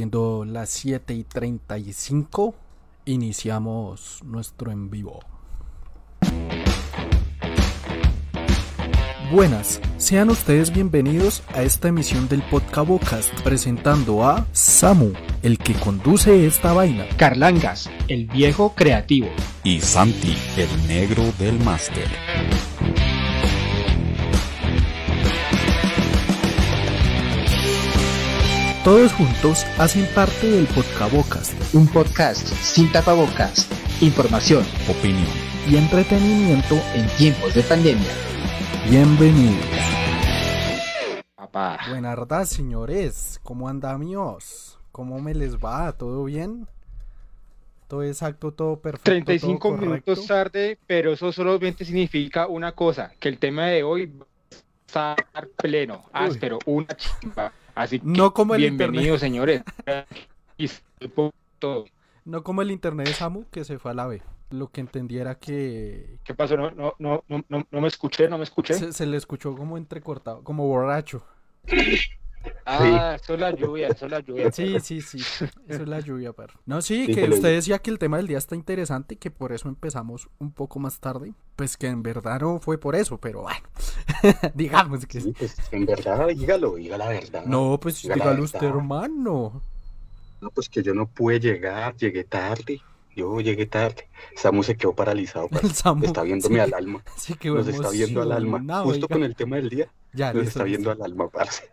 Siendo las 7 y 35, iniciamos nuestro en vivo. Buenas, sean ustedes bienvenidos a esta emisión del Podcabocast presentando a Samu, el que conduce esta vaina. Carlangas, el viejo creativo. Y Santi, el negro del máster. Todos juntos hacen parte del Podcabocast, Un podcast sin tapabocas. Información Opinión. y entretenimiento en tiempos de pandemia. Bienvenidos. Papá. Buenas tardes, señores. ¿Cómo andamios? ¿Cómo me les va? ¿Todo bien? ¿Todo exacto, todo perfecto? 35 todo correcto? minutos tarde, pero eso solamente significa una cosa, que el tema de hoy va a estar pleno, áspero, una chimba. Así que No como el bienvenidos, señores. Y todo. No como el internet de Samu que se fue a la B. Lo que entendiera que ¿Qué pasó? No, no, no, no, no, no me escuché, no me escuché. se, se le escuchó como entrecortado, como borracho. Ah, eso es la lluvia, eso es la lluvia. Sí, sí, sí. Eso es la lluvia, perro. No, sí, Sí, que usted decía que el tema del día está interesante y que por eso empezamos un poco más tarde. Pues que en verdad no fue por eso, pero bueno. Digamos que Sí, pues en verdad, dígalo, diga la verdad. No, pues Diga dígalo usted, hermano. No, pues que yo no pude llegar, llegué tarde. Yo llegué tarde. Samu se quedó paralizado, Samu. Está viéndome sí, al alma. Sí, Nos está viendo al alma. Justo oiga. con el tema del día, Ya, nos listo, está listo. viendo al alma, parce.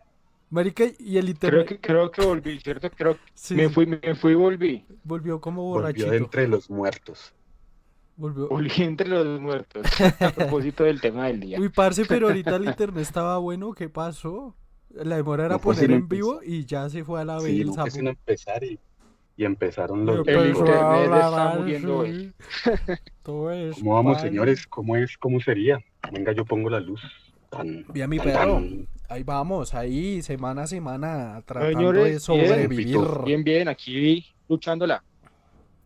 Marica, y el Creo internet que, creo que volví, ¿cierto? Creo que sí, me fui, me fui y volví. volvió como Volvió borrachito. de entre los muertos. Volvió. Volví entre los muertos. A propósito del tema del día. Uy, parce, pero ahorita el internet estaba bueno. ¿Qué pasó? La demora era No fue poner en vivo empezar. y ya se fue a la B Sí, el fue Samu. sino empezar y, y empezaron los... Pero El internet está muriendo así. Todo es ¿Cómo vamos, señores? ¿Cómo es? ¿Cómo sería? Venga, yo pongo la luz. Tan, Bien, mi tan, perro. tan- Ahí vamos, ahí semana a semana tratando Señores, de sobrevivir. Bien, bien, aquí luchándola.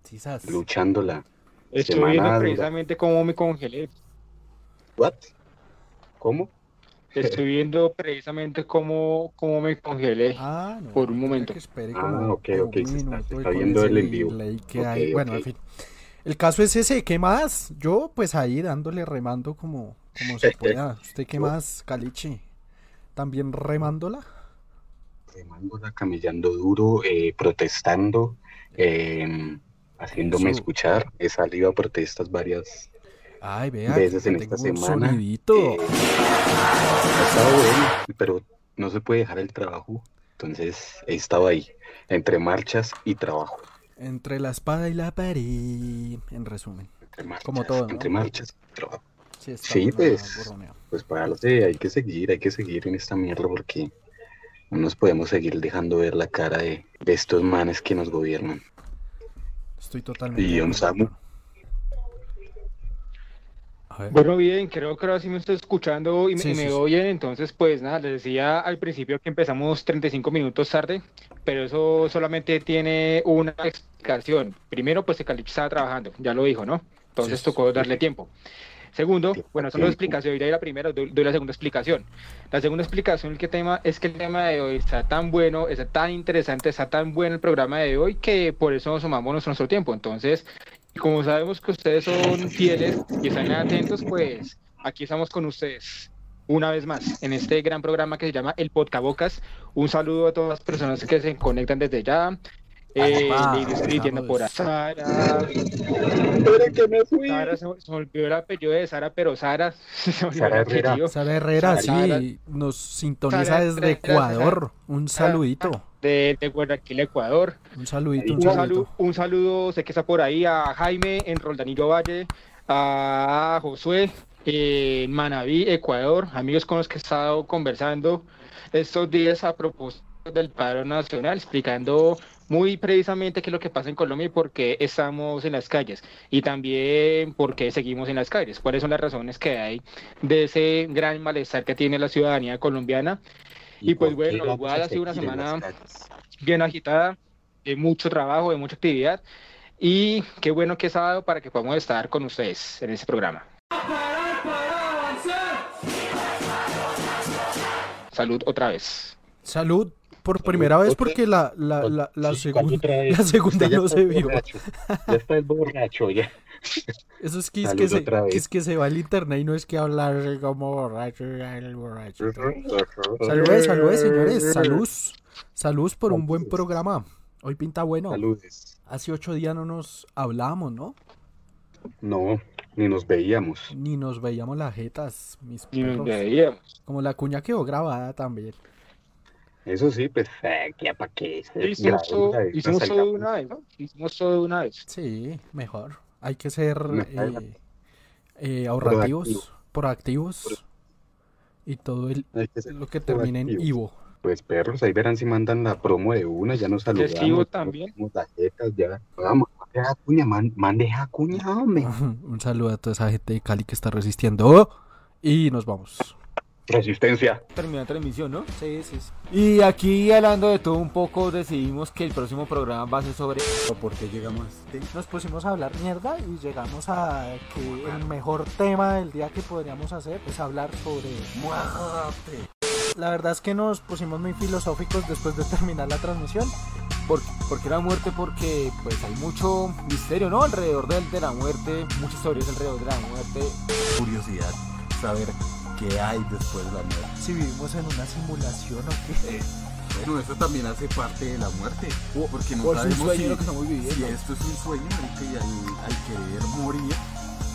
Sisas. luchándola. Estoy Semana viendo dura. precisamente cómo me congelé. ¿What? ¿Cómo? Estoy viendo precisamente cómo, cómo me congelé. Ah, no. Por un momento. que espere Ah, como- ok, como ok, un se está- se viendo el en vivo. delay que Ok, hay. Bueno, en ok. fin. El caso es ese, ¿qué más? Yo, pues ahí dándole remando como, como se pueda. ¿Usted qué más, Caliche? ¿También remándola? remándola, camellando duro, eh, protestando, eh, haciéndome Eso. escuchar. He salido a protestas varias Ay, vea, veces en esta semana. Eh, ha estado bueno, pero no se puede dejar el trabajo. Entonces he estado ahí, entre marchas y trabajo. Entre la espada y la pared, en resumen. Entre marchas, Como todo, ¿no? entre marchas y trabajo. Sí, Sí, pues. borroneo. Pues hay que seguir, hay que seguir en esta mierda porque no nos podemos seguir dejando ver la cara de, de estos manes que nos gobiernan. Estoy totalmente. Y un Samu. Bueno, bien, creo que ahora sí me estoy escuchando y me, Sí, y me sí, sí. oyen. Entonces, pues nada, les decía al principio que empezamos 35 minutos tarde, pero eso solamente tiene una explicación. Primero, pues el Calich estaba trabajando, ya lo dijo, ¿no? Entonces Sí. tocó darle tiempo. Segundo, bueno, dos tiempo. explicaciones. Doy la primera, doy, doy la segunda explicación. La segunda explicación que tema, es que el tema de hoy está tan bueno, está tan interesante, está tan bueno el programa de hoy que por eso nos sumamos nuestro, nuestro tiempo. Entonces, como sabemos que ustedes son fieles y están atentos, pues aquí estamos con ustedes una vez más en este gran programa que se llama El Podcabocas. Un saludo a todas las personas que se conectan desde ya. Eh, Ah, Lady Street, yendo por a. Sara. Espera que me fui. Sara, se, olvidó el apellido de Sara, pero Sara se Sara el Herrera. apellido. Sara Herrera, Sara- sí, nos sintoniza Sara desde Ecuador. Un saludito, de, de Guayaquil, Ecuador. un saludito, un Un saludo, saludito. un saludo, sé que está por ahí, a Jaime en Roldanillo Valle, a Josué en Manabí, Ecuador, amigos con los que he estado conversando estos días a propósito del paro nacional, explicando muy precisamente qué es lo que pasa en Colombia y por qué estamos en las calles y también por qué seguimos en las calles, cuáles son las razones que hay de ese gran malestar que tiene la ciudadanía colombiana. Y pues por qué bueno, vamos igual a ha sido una semana bien agitada, de mucho trabajo, de mucha actividad. Y qué bueno que es sábado para que podamos estar con ustedes en este programa. Salud otra vez. Salud, por primera vez porque la, la, la, la la segunda no se vio. borracho. Ya está el borracho, ya. Eso es que es que, se, que es que se va al internet y no es que hablar como borracho, el borracho. Salud, salud, señores. Salud. Salud por un buen programa. Hoy pinta bueno. Saludes. Hace ocho días no nos hablábamos, ¿no? No, ni nos veíamos. Ni nos veíamos las jetas, mis Y nos veíamos. Como la cuña quedó grabada también. Eso sí, pues, eh, ¿qué para qué? Hicimos todo, hicimos todo de una vez, ¿no? Hicimos todo de una vez. Sí, mejor. Hay que ser eh, eh, ahorrativos, Proactivo. proactivos y todo el, Hay que ser lo que termine en. Ivo. Pues perros, ahí verán si mandan la promo de una, ya nos saludamos. Nos también. jetas, ya. Vamos, cuña, man, mande a cuña, hombre. Un saludo a toda esa gente de Cali que está resistiendo. Y nos vamos. Resistencia. Terminó la transmisión, ¿no? Sí, sí, sí. Y aquí hablando de todo un poco, decidimos que el próximo programa va a ser sobre... ¿Por qué llegamos este? Nos pusimos a hablar mierda y llegamos a que el mejor tema del día que podríamos hacer es hablar sobre muerte. La verdad es que nos pusimos muy filosóficos después de terminar la transmisión. ¿Por, por qué la muerte? Porque pues hay mucho misterio, ¿no? Alrededor de, de la muerte, muchas historias alrededor de la muerte. curiosidad saber qué hay después de la muerte. Si vivimos en una simulación o qué. Eh, bueno, eso también hace parte de la muerte, porque no sabemos sueño si, lo que estamos si esto es un sueño y al, al querer morir,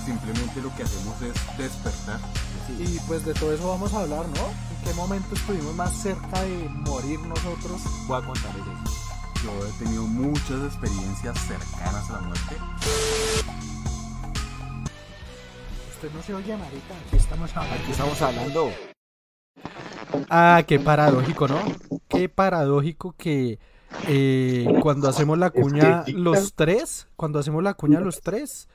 simplemente lo que hacemos es despertar. Y pues de todo eso vamos a hablar, ¿no? ¿En qué momento estuvimos más cerca de morir nosotros? Voy a contarles eso. Yo he tenido muchas experiencias cercanas a la muerte. Usted no se oye, marica. Aquí estamos hablando. Aquí estamos hablando. Ah, qué paradójico, ¿no? Qué paradójico que eh, cuando hacemos la cuña que- los tres, cuando hacemos la cuña los tres,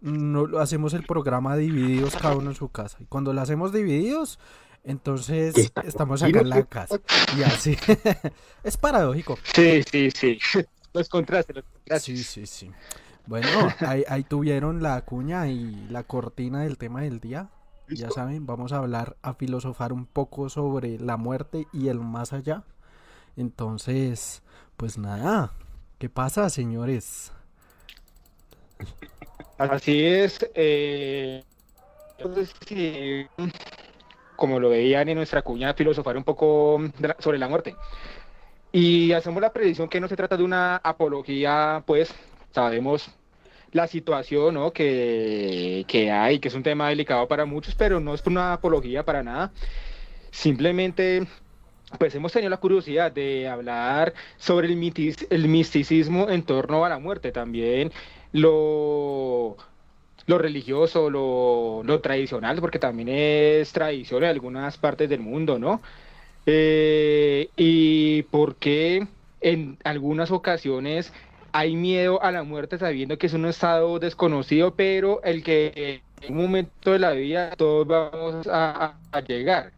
no lo- hacemos el programa divididos cada uno en su casa. Y cuando lo hacemos divididos, entonces ¿Qué estamos acá en la casa. Y así. es paradójico. Sí, sí, sí. Los contrastes, los contrastes. Sí, sí, sí. Bueno, ahí, ahí tuvieron la cuña y la cortina del tema del día. Ya saben, vamos a hablar, a filosofar un poco sobre la muerte y el más allá. Entonces, pues nada, ¿qué pasa, señores? Así es. eh, entonces, sí, como lo veían en nuestra cuña, filosofar un poco la- sobre la muerte. Y hacemos la predicción que no se trata de una apología, pues sabemos la situación ¿no? que, que hay, que es un tema delicado para muchos, pero no es una apología para nada. Simplemente, pues hemos tenido la curiosidad de hablar sobre el, misticismo en torno a la muerte, también lo, lo religioso, lo, lo tradicional, porque también es tradición en algunas partes del mundo, ¿no? Eh, y por qué en algunas ocasiones hay miedo a la muerte sabiendo que es un estado desconocido, pero el que en un momento de la vida todos vamos a, llegar.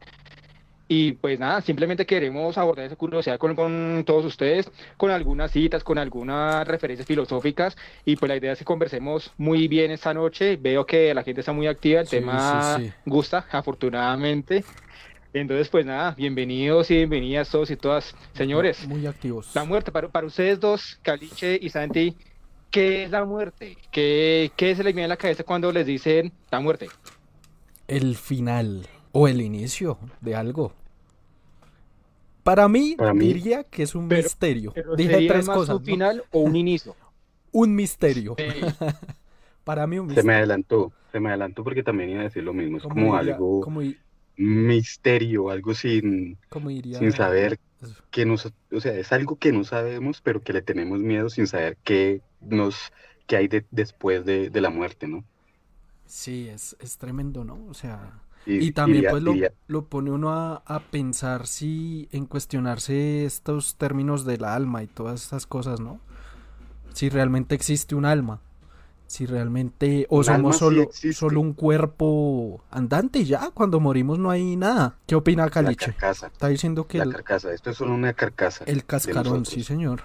Y pues nada, simplemente queremos abordar esa curiosidad con, con todos ustedes, con algunas citas, con algunas referencias filosóficas. Y pues la idea es que conversemos muy bien esta noche. Veo que la gente está muy activa, el Sí, tema sí, sí. gusta, afortunadamente. Entonces, pues nada, bienvenidos y bienvenidas todos y todas. Señores, Muy activos. la muerte, para, para ustedes dos, Caliche y Santi, ¿qué es la muerte? ¿Qué, qué se les viene a la cabeza cuando les dicen la muerte? El final o el inicio de algo. Para mí, Para mí- diría que es un Pero- misterio. Pero Dije ¿sería tres más cosas. un ¿no? final o un inicio? Un misterio. Sí. Para mí, un Se me misterio. adelantó, se me adelantó porque también iba a decir lo mismo. Es ¿Cómo como diría- algo cómo di- misterio, algo sin, diría? sin saber que nos, o sea, es algo que no sabemos, pero que le tenemos miedo sin saber qué nos, qué hay de- después de, de la muerte, ¿no? Sí, es, es tremendo, ¿no? O sea, Y, y también diría- pues lo, diría- lo pone uno a, a pensar si en cuestionarse estos términos del alma y todas estas cosas, ¿no? Si realmente existe un alma, si realmente o somos solo, solo un cuerpo andante ya, cuando morimos no hay nada. ¿Qué opina la Caliche? carcasa, Está diciendo que la el, carcasa, esto es solo una carcasa. el cascarón, sí señor.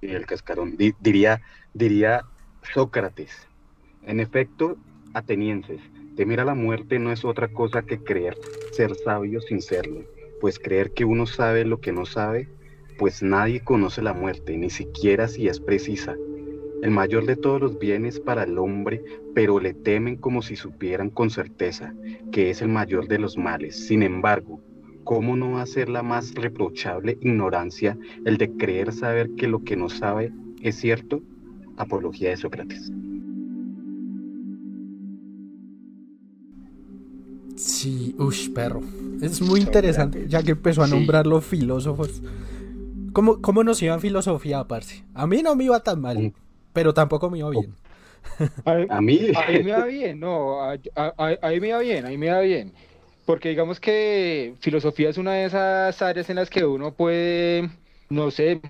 y el cascarón. Di- diría, diría Sócrates. En efecto, atenienses, temer a la muerte no es otra cosa que creer ser sabio sin serlo, pues creer que uno sabe lo que no sabe pues nadie conoce la muerte, ni siquiera si es precisa. El mayor de todos los bienes para el hombre, pero le temen como si supieran con certeza que es el mayor de los males. Sin embargo, ¿cómo no va a ser la más reprochable ignorancia el de creer saber que lo que no sabe es cierto? Apología de Sócrates. Sí, uff, perro. Es muy interesante, ya que empezó a nombrar los filósofos. ¿Cómo, ¿Cómo nos iba en filosofía, parce? A mí no me iba tan mal, pero tampoco me iba bien. A mí, A mí me va bien, no, a, a- a- a mí me va bien, a mí me va bien. Porque digamos que filosofía es una de esas áreas en las que uno puede, no sé,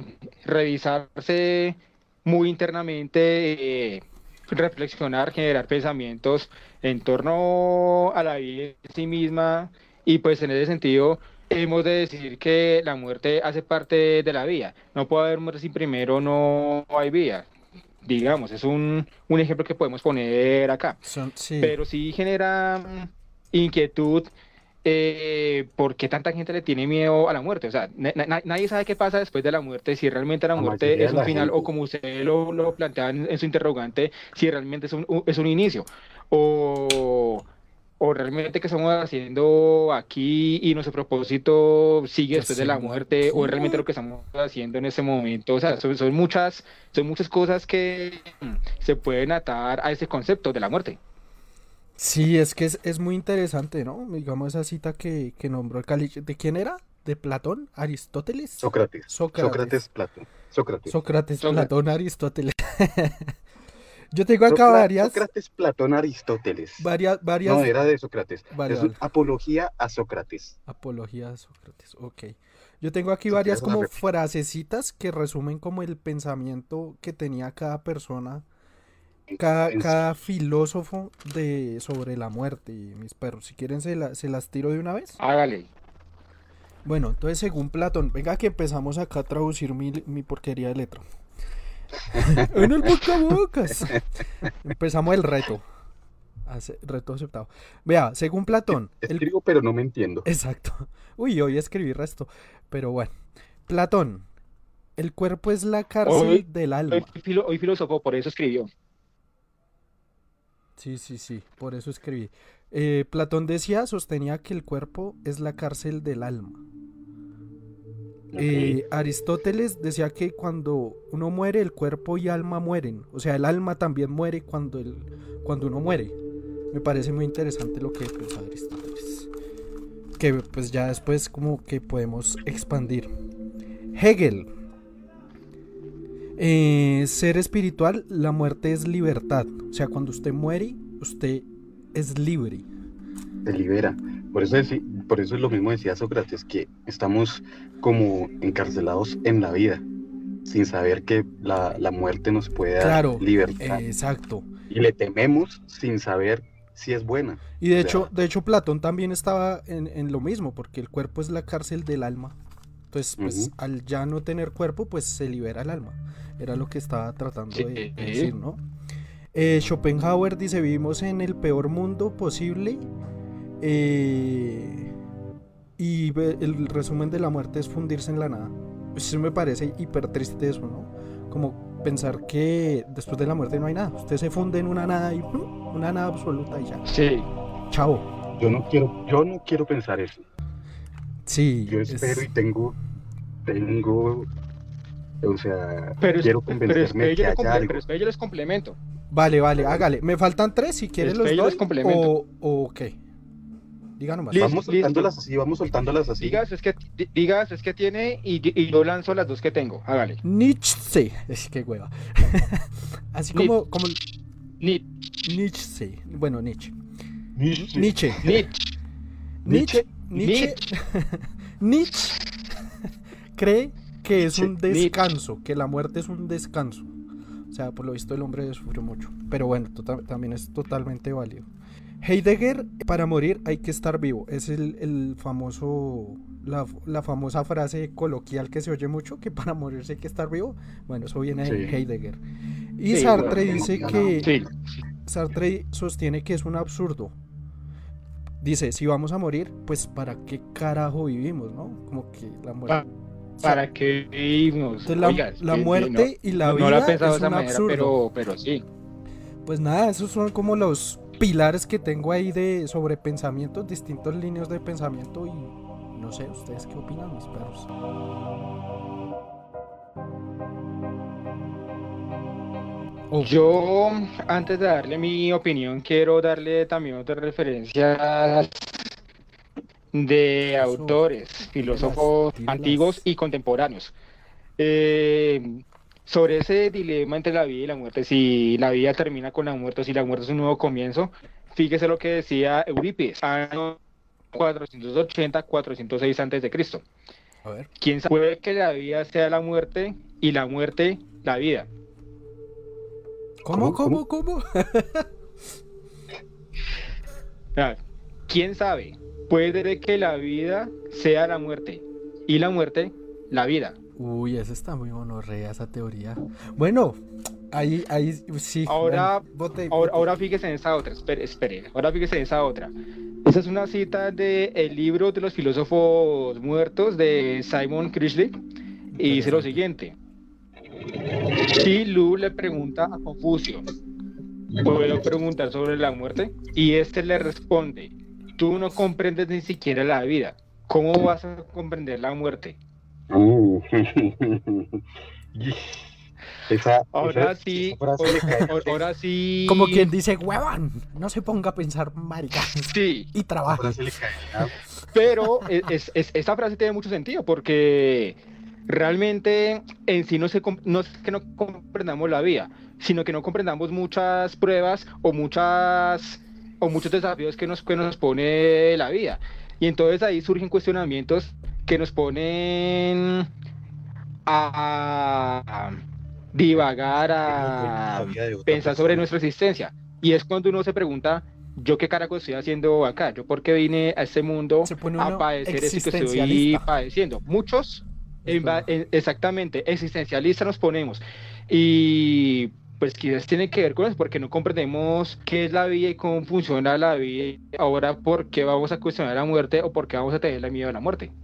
revisarse muy internamente, eh, reflexionar, generar pensamientos en torno a la vida en sí misma. Y pues en ese sentido, hemos de decir que la muerte hace parte de la vida. No puede haber muerte sin primero, no hay vida. Digamos, es un, un ejemplo que podemos poner acá Son, sí. pero sí genera mm, inquietud eh, por qué tanta gente le tiene miedo a la muerte. O sea, na- na- nadie sabe qué pasa después de la muerte, si realmente la La muerte es un final o como usted lo, lo planteaba en, en su interrogante, si realmente es un, u- es un inicio. O, o realmente qué estamos haciendo aquí y nuestro propósito sigue después de la muerte, o realmente lo que estamos haciendo en ese momento. O sea, son, son muchas, son muchas cosas que mm, se pueden atar a ese concepto de la muerte. Sí, es que es, es muy interesante, ¿no? Digamos esa cita que, que nombró el Caliche. ¿De quién era? ¿De Platón? ¿Aristóteles? Sócrates. Sócrates. Sócrates, Platón. Sócrates. Sócrates, Sócrates. Platón, Aristóteles. Yo tengo acá varias, Sócrates, Platón, Aristóteles. varias, varias No, era de Sócrates. Vale, es vale. apología a Sócrates. apología de Sócrates. Ok. Yo tengo aquí varias como frasecitas que resumen como el pensamiento que tenía cada persona, cada, cada filósofo de sobre la muerte, mis perros. Si quieren se, la- se las tiro de una vez. Hágale. Bueno, entonces según Platón, venga que empezamos acá a traducir mi, mi porquería de letra. en el boca a bocas. Empezamos el reto. Ace- reto aceptado. Vea, según Platón, el Escribo, pero no me entiendo. Exacto. Uy, hoy escribí resto. Pero bueno. Platón. El cuerpo es la cárcel Hoy- del alma. Hoy, filo- hoy filósofo, por eso escribió. Sí, sí, sí. Por eso escribí. Eh, Platón decía, sostenía que el cuerpo es la cárcel del alma. Eh, Aristóteles decía que cuando uno muere, el cuerpo y alma mueren. O sea, el alma también muere cuando, el, cuando uno muere. Me parece muy interesante lo que piensa Aristóteles. Que pues ya después como que podemos expandir. Hegel. Eh, ser espiritual, la muerte es libertad. O sea, cuando usted muere, usted es libre. Se libera. Por eso, deci- por eso es lo mismo decía Sócrates, que estamos como encarcelados en la vida, sin saber que la, la muerte nos puede dar Claro, libertad. Eh, exacto. Y le tememos sin saber si es buena. Y de O hecho, sea- de hecho Platón también estaba en, en lo mismo, porque el cuerpo es la cárcel del alma. Entonces, pues Ujú. al ya no tener cuerpo, pues se libera el alma. Era lo que estaba tratando de, de Sí. decir, ¿no? Eh, Schopenhauer dice, vivimos en el peor mundo posible. Eh, y el resumen de la muerte es fundirse en la nada. Pues Eso me parece hiper triste eso, ¿no? Como pensar que después de la muerte no hay nada. Usted se funde en una nada y ¡pum! una nada absoluta y ya. Sí. Chao. Yo no quiero, yo no quiero pensar eso. Sí. Yo es- espero y tengo, tengo, o sea, Pero, es- quiero pero convencerme que haya algo. pero espere, yo les complemento. Vale, vale, hágale. Me faltan tres si quieres los les complemento. O, o qué. Diga nomás. Listo. Vamos soltándolas así, vamos soltándolas así. Digas es que, di- digas es que tiene y, y yo lanzo las dos que tengo. Hágale. Nietzsche. Es que hueva. Así Ni- como, como Ni- Nietzsche. Bueno, Nietzsche. Nietzsche. Nietzsche. ni- Nietzsche. Nietzsche. Nietzsche cree que es un Nietzsche. descanso, que la muerte es un descanso. O sea, por lo visto el hombre sufrió mucho. Pero bueno, tota- también es totalmente válido. Heidegger, para morir hay que estar vivo. Es el, el famoso, la, la famosa frase coloquial que se oye mucho, que para morirse hay que estar vivo. Bueno, eso viene de Sí. Heidegger. Y Sí, Sartre bueno, dice no, que Sí. Sartre sostiene que es un absurdo. Dice, si vamos a morir, pues ¿para qué carajo vivimos, no? Como que la muerte... ¿Para qué vivimos? Entonces, la, Oiga, la muerte y la vida no pensado es un manera, absurdo. pero, pero sí. Pues nada, esos son como los pilares que tengo ahí de sobre pensamientos, distintos líneas de pensamiento y no sé, ¿ustedes qué opinan, mis perros? Oh, Yo, antes de darle mi opinión, quiero darle también otras referencias de autores, filósofos antiguos y contemporáneos. Eh, sobre ese dilema entre la vida y la muerte, si la vida termina con la muerte o si la muerte es un nuevo comienzo, fíjese lo que decía Eurípides, año 480-406 antes de Cristo. a ver. ¿Quién sabe? Puede que la vida sea la muerte y la muerte la vida. ¿Cómo, ¿Cómo, cómo, cómo? Ah, ¿Quién sabe? Puede que la vida sea la muerte y la muerte la vida. Uy, esa está muy monorrea, esa teoría. Bueno, ahí, ahí, sí. Ahora- bueno, bote- Ahora, bote. ahora fíjese en esa otra, espere, espere, ahora fíjese en esa otra. Esa es una cita del el libro de los filósofos muertos de Simon Crishley y dice lo siguiente. Si Lu le pregunta a Confucio, ¿puedo preguntar sobre la muerte? Y este le responde, tú no comprendes ni siquiera la vida, ¿cómo vas a comprender la muerte? Uh. esa, Ahora esa- sí, esa ahora, ahora sí. Como quien dice, huevón, no se ponga a pensar marica Sí, y trabaja. Pero es, es- es- esta frase tiene mucho sentido porque realmente en sí no, se, no es que no comprendamos la vida, sino que no comprendamos muchas pruebas o muchas o muchos desafíos que nos, que nos pone la vida. Y entonces ahí surgen cuestionamientos que nos ponen a, divagar, La a pensar sobre nuestra existencia. Y es cuando uno se pregunta, ¿yo qué carajo estoy haciendo acá? ¿Yo por qué vine a este mundo a padecer eso que estoy padeciendo? Muchos, en en- exactamente, existencialistas nos ponemos. Y pues quizás tiene que ver con eso, porque no comprendemos qué es la vida y cómo funciona la vida. Ahora, ¿por qué vamos a cuestionar la muerte o por qué vamos a tener miedo a la muerte?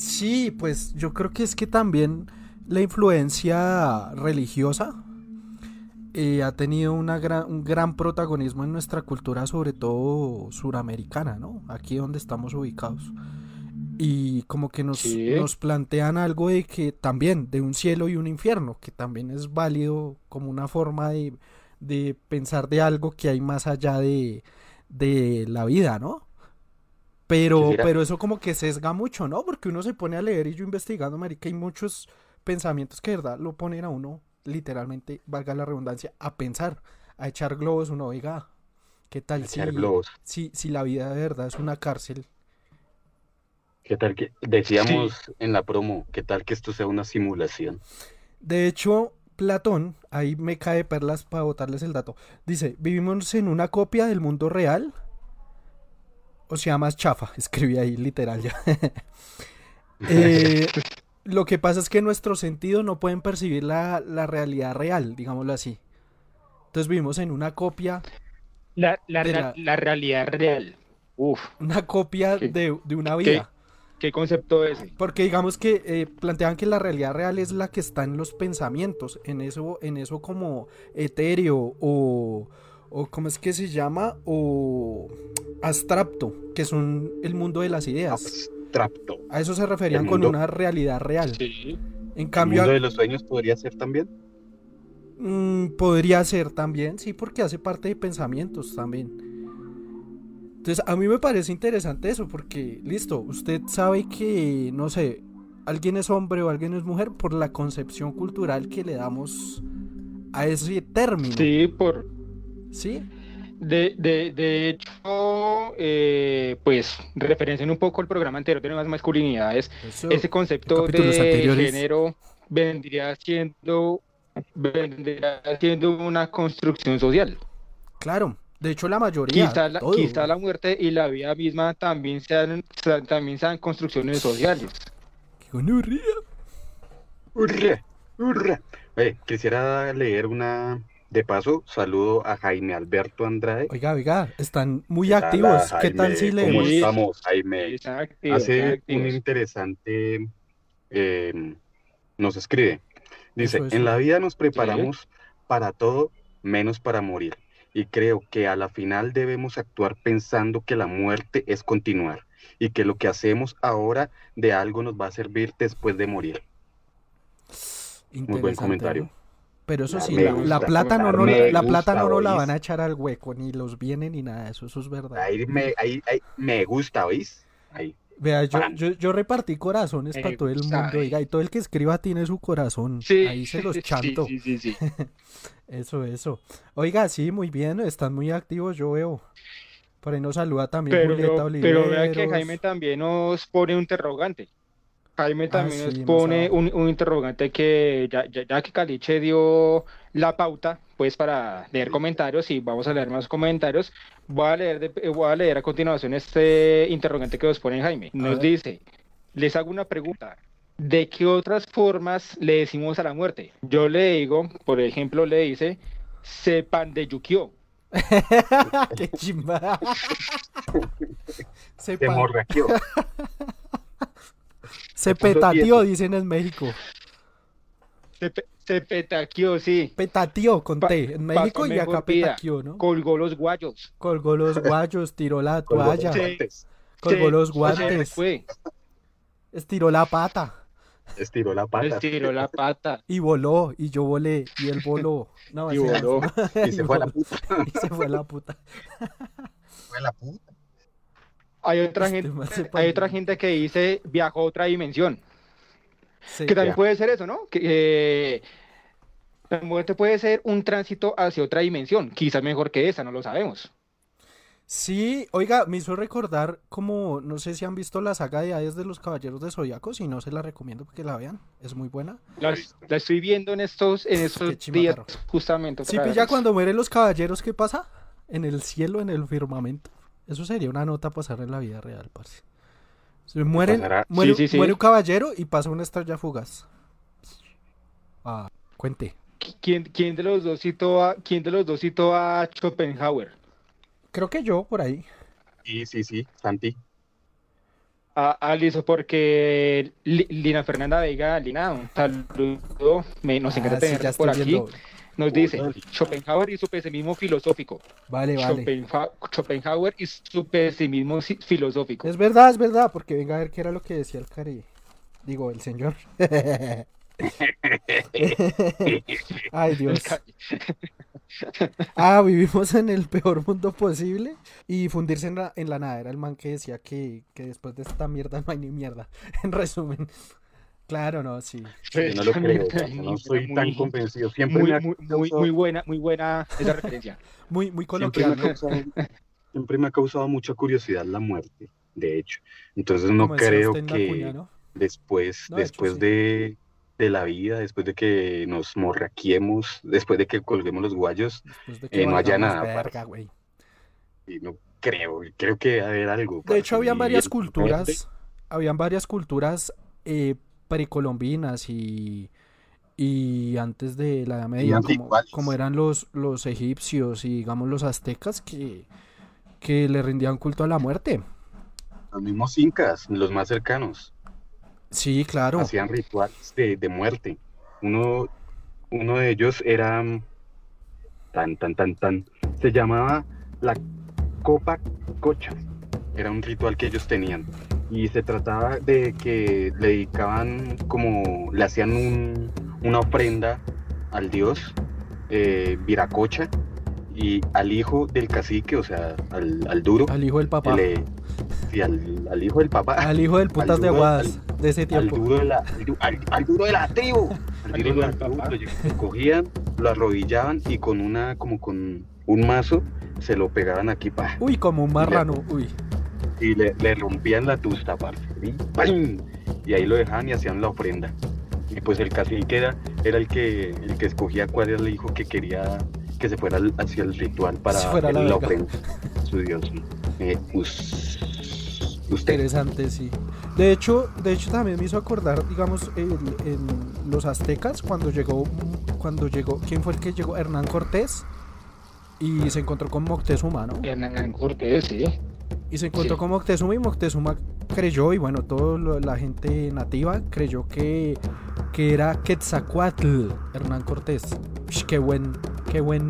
Sí, pues yo creo que es que también la influencia religiosa eh, ha tenido una gran, un gran protagonismo en nuestra cultura, sobre todo suramericana, ¿no? Aquí donde estamos ubicados. Y como que nos, Sí. nos plantean algo de que también, de un cielo y un infierno, que también es válido como una forma de, de pensar de algo que hay más allá de, de la vida, ¿no? Pero, pero eso como que sesga mucho, ¿no? Porque uno se pone a leer y yo investigando, marica, hay muchos pensamientos que de verdad lo ponen a uno, literalmente, valga la redundancia, a pensar, a echar globos, uno, oiga, ¿qué tal si, globos. si, si la vida de verdad es una cárcel? ¿Qué tal que decíamos en la promo, qué tal que esto sea una simulación? De hecho, Platón, ahí me cae perlas para botarles el dato, dice, vivimos en una copia del mundo real, o sea, más chafa, escribí ahí literal ya. Eh, lo que pasa es que nuestros sentidos no pueden percibir la, la realidad real, digámoslo así. Entonces vivimos en una copia, La, la, la- la realidad real. Uf, una copia ¿Qué? de, de una vida. ¿qué concepto es ese? Porque digamos que eh, plantean que la realidad real es la que está en los pensamientos, en eso, en eso como etéreo o, o ¿cómo es que se llama? O abstracto, que son el mundo de las ideas. Abstracto. A eso se referían El con una realidad real. Sí. En ¿El cambio, mundo de los sueños podría ser también? Mm, podría ser también, sí, porque hace parte de pensamientos también. Entonces, a mí me parece interesante eso, porque, listo, usted sabe que, no sé, alguien es hombre o alguien es mujer por la concepción cultural que le damos a ese término. Sí, por, ¿Sí? De, de, de hecho, eh, pues referencian un poco el programa anterior de nuevas masculinidades. Eso- Ese concepto de anteriores. género vendría siendo, vendría siendo una construcción social. Claro, de hecho la mayoría, Quizá la, todo. quizá la muerte y la vida misma también sean, sean- también sean construcciones sociales. ¡Qué gonorrea! ¡Hurra! ¡Hurra! Oye, quisiera leer una, De paso, saludo a Jaime Alberto Andrade. Oiga, oiga, están muy ¿Qué tal, activos. ¿Qué tal si ¿Cómo leemos? Sí. estamos, Jaime? Hace un interesante, eh, nos escribe. Dice, Eso, eso. en la vida nos preparamos para todo menos para morir. Y creo que a la final debemos actuar pensando que la muerte es continuar y que lo que hacemos ahora de algo nos va a servir después de morir. buen Interesante, comentario. Pero eso sí, la, gusta, la plata no, no- la plata no, gusta, no la van a echar al hueco, ni los bienes ni nada de eso, eso es verdad. Ahí me, ahí, ahí me gusta, ¿oís? Ahí. Vea, yo, yo, yo repartí corazones Me para todo el mundo, oiga, y todo el que escriba tiene su corazón, Sí, ahí se los chanto. Sí, sí, sí. Eso, eso. Oiga, sí, muy bien, están muy activos, yo veo. Por ahí nos saluda también Pero, Julieta pero vea que Oliveros. Jaime también nos pone un interrogante. Jaime Ah, también sí, nos pone un, un interrogante que ya, ya, ya que Caliche dio la pauta, pues para leer comentarios y vamos a leer más comentarios, voy a leer, de- voy a leer a continuación este interrogante que nos pone Jaime. Nos dice, les hago una pregunta. ¿De qué otras formas le decimos a la muerte? Yo le digo, por ejemplo, le dice, sepan de Yukio. Qué chimba. se, Se se petateó, dicen en México. Se, pe- se petaqueó, sí. Petateó con Pa- T. En México y acá petateó, ¿no? Colgó los guayos. Colgó los guayos, tiró la toalla, Sí. colgó Se- los se guantes, fue, estiró la pata Estiró la pata. estiró la pata. y voló. Y yo volé y él voló. No, Y voló. Y se fue a la puta. y se fue a la puta. Fue a la puta. Hay otra Este gente, hay otra gente que dice viajó a otra dimensión. Sí. Que también Ya. puede ser eso, ¿no? Que eh, la muerte puede ser un tránsito hacia otra dimensión, quizás mejor que esa, no lo sabemos. Sí, oiga, me hizo recordar como, no sé si han visto la saga de Hades de los Caballeros de Zodiaco, si no se la recomiendo que la vean, es muy buena. La, la estoy viendo en estos, en estos días, justamente. Sí, vez. cuando mueren los caballeros, ¿qué pasa? En el cielo, en el firmamento. Eso sería una nota pasar en la vida real, parce. Se muere, Sí, sí, sí. muere un caballero y pasa una estrella fugaz. Ah, cuente. ¿Quién, quién de los dos citó a, quién de los dos citó a Schopenhauer? Creo que yo por ahí. Sí, sí, sí, Santi. a, a Lizo porque Li- Lina Fernanda Vega, Lina, un saludo, me, nos encanta Ah, sí, tener por aquí, viendo. Nos dice. Schopenhauer y su pesimismo filosófico, Vale, vale. Schopenha- Schopenhauer y su pesimismo si- filosófico. Es verdad, es verdad, porque venga a ver qué era lo que decía el cari. Digo, el señor. Ay, Dios. Ah, vivimos en el peor mundo posible y fundirse en la, en la nada. Era el man que decía que, que después de esta mierda no hay ni mierda. En resumen. Claro, no, sí. Yo no lo creo, no estoy tan convencido. Siempre muy, causado- buena, muy buena esa referencia. Muy, muy siempre me ha coloquial. siempre me ha causado mucha curiosidad la muerte, de hecho. Entonces no creo que cuña, ¿no? después, No, de hecho, después sí. de, de la vida, después de que nos morraquiemos, después de que colguemos los guayos, Después de que eh, no haya nada, verga, parce. güey. y no creo, creo que haber algo. De hecho, habían varias culturas, habían varias culturas eh, precolombinas y, y antes de la Edad Media, como, como eran los, los egipcios y digamos los aztecas que, que le rendían culto a la muerte. Los mismos incas, los más cercanos, Sí, claro. hacían rituales de, de muerte. Uno, uno de ellos era mm, tan, tan, tan, tan, se llamaba la copa cocha. Era un ritual que ellos tenían. Y se trataba de que le dedicaban como, le hacían un- una ofrenda al dios eh, Viracocha y al hijo del cacique, o sea, al, al duro, Al hijo del papá. le- sí, al, al hijo del papá, Al hijo del putas de aguadas de ese al tiempo. duro de la, al, du- al- al duro de la tribu. Al Al duro de la del tribu, papá. lo lle- lo cogían, lo arrodillaban y con una, como con un mazo, se lo pegaban aquí, pa, Uy, como un marrano. Uy. Y le, le rompían la tusta, parce, y, ¡pam! y ahí lo dejaban y hacían la ofrenda. Y pues el cacique era, era el que el que escogía cuál era el hijo que quería que se fuera hacia el ritual para fuera a la hacer la verga. ofrenda. Su dios. Eh, us- usted. Interesante, sí. De hecho, de hecho también me hizo acordar, digamos, el- en los aztecas, cuando llegó cuando llegó, ¿quién fue el que llegó? Hernán Cortés y se encontró con Moctezuma, ¿no? Hernán Cortés, sí. Y se encontró Sí. con Moctezuma y Moctezuma creyó, y bueno, toda la gente nativa creyó que, que era Quetzalcoatl, Hernán Cortés. Ush, qué buen, qué buen,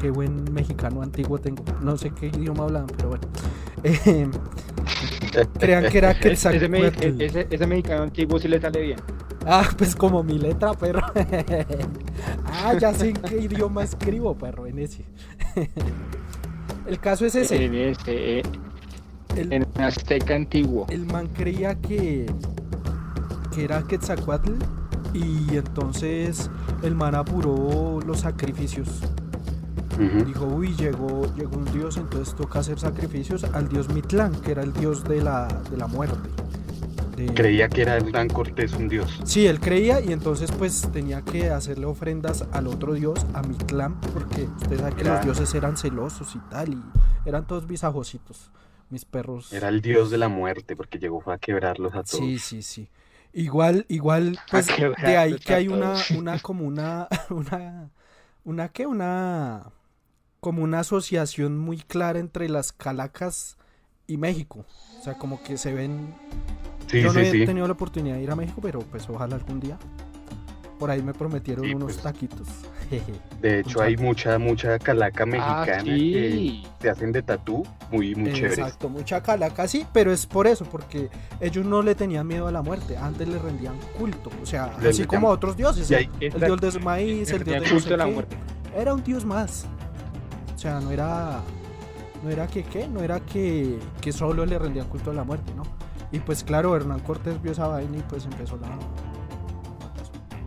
qué buen mexicano antiguo tengo. No sé qué idioma hablaban, pero bueno. Eh, crean que era ese, ese- ese mexicano antiguo sí le sale bien. Ah, pues como mi letra, perro. ah, ya sé en qué idioma escribo, perro, en ese. El caso es ese. En, este, eh, El, en Azteca antiguo. el man creía que, que era Quetzalcoatl y entonces el man apuró los sacrificios. Dijo, uy, llegó, llegó un dios, entonces toca hacer sacrificios al dios Mitlán, que era el dios de la, de la muerte. De- Creía que era Hernán Cortés un dios. Sí, él creía y entonces pues tenía que hacerle ofrendas al otro dios, a Mitlán, porque usted sabe que los dioses eran celosos y tal, y eran todos visajositos, mis perros. Era el dios de la muerte porque llegó a quebrarlos a todos. Sí, sí, sí. Igual, igual, pues de ahí que hay una, una como una, una, una qué, una, como una asociación muy clara entre las Calacas y México. O sea, como que se ven. Sí, Yo no sí, he sí. tenido la oportunidad de ir a México, pero pues ojalá algún día. Por ahí me prometieron unos pues. taquitos. De hecho, hay mucha, mucha calaca Ah, mexicana que sí. se hacen de tatú muy, muy chéveres. Exacto, mucha calaca, sí, pero es por eso, porque ellos no le tenían miedo a la muerte, antes le rendían culto, o sea, Le así como a otros dioses, el, dios del maíz, el dios de no sé la qué, muerte. era un dios más, o sea, no era, no era que qué, no era que, que solo le rendían culto a la muerte, ¿no? Y pues claro, Hernán Cortés vio esa vaina y pues empezó la...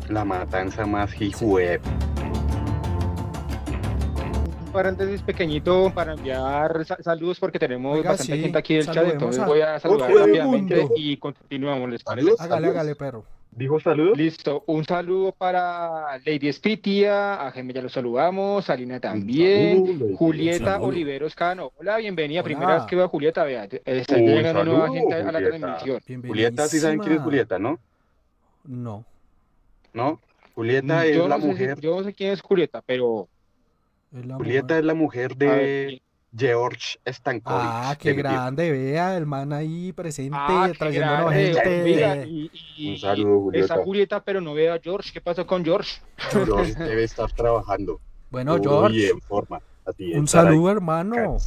La matanza más hijuep. Paréntesis pequeñito para enviar sa- saludos porque tenemos Oiga, bastante sí, gente aquí del chat, entonces a voy a saludar rápidamente y continuamos, ¿les parece? Saludos. Hágale, hágale, perro. ¿Dijo saludos? Listo, un saludo para Lady Spitia, a Gemma ya lo saludamos, a Lina también, saludo. Julieta saludo. Oliveros Cano. Hola, bienvenida, Hola. primera vez que veo a Julieta, vea, está llegando nueva saludo, gente a la Julieta. transmisión. Julieta, sí saben quién es Julieta, ¿no? No. ¿No? Julieta es yo, la no sé si- mujer. yo no sé quién es Julieta, pero es la Julieta mujer. es la mujer de George Stankovic. Ah, qué grande, vea, el man ahí presente, Ah, trayéndonos gente. oiga, y- y- Un saludo, Está Julieta. Julieta, pero no veo a George. ¿Qué pasó con George? George debe estar trabajando. Bueno, duro y George, en forma. Así un saludo, hermano.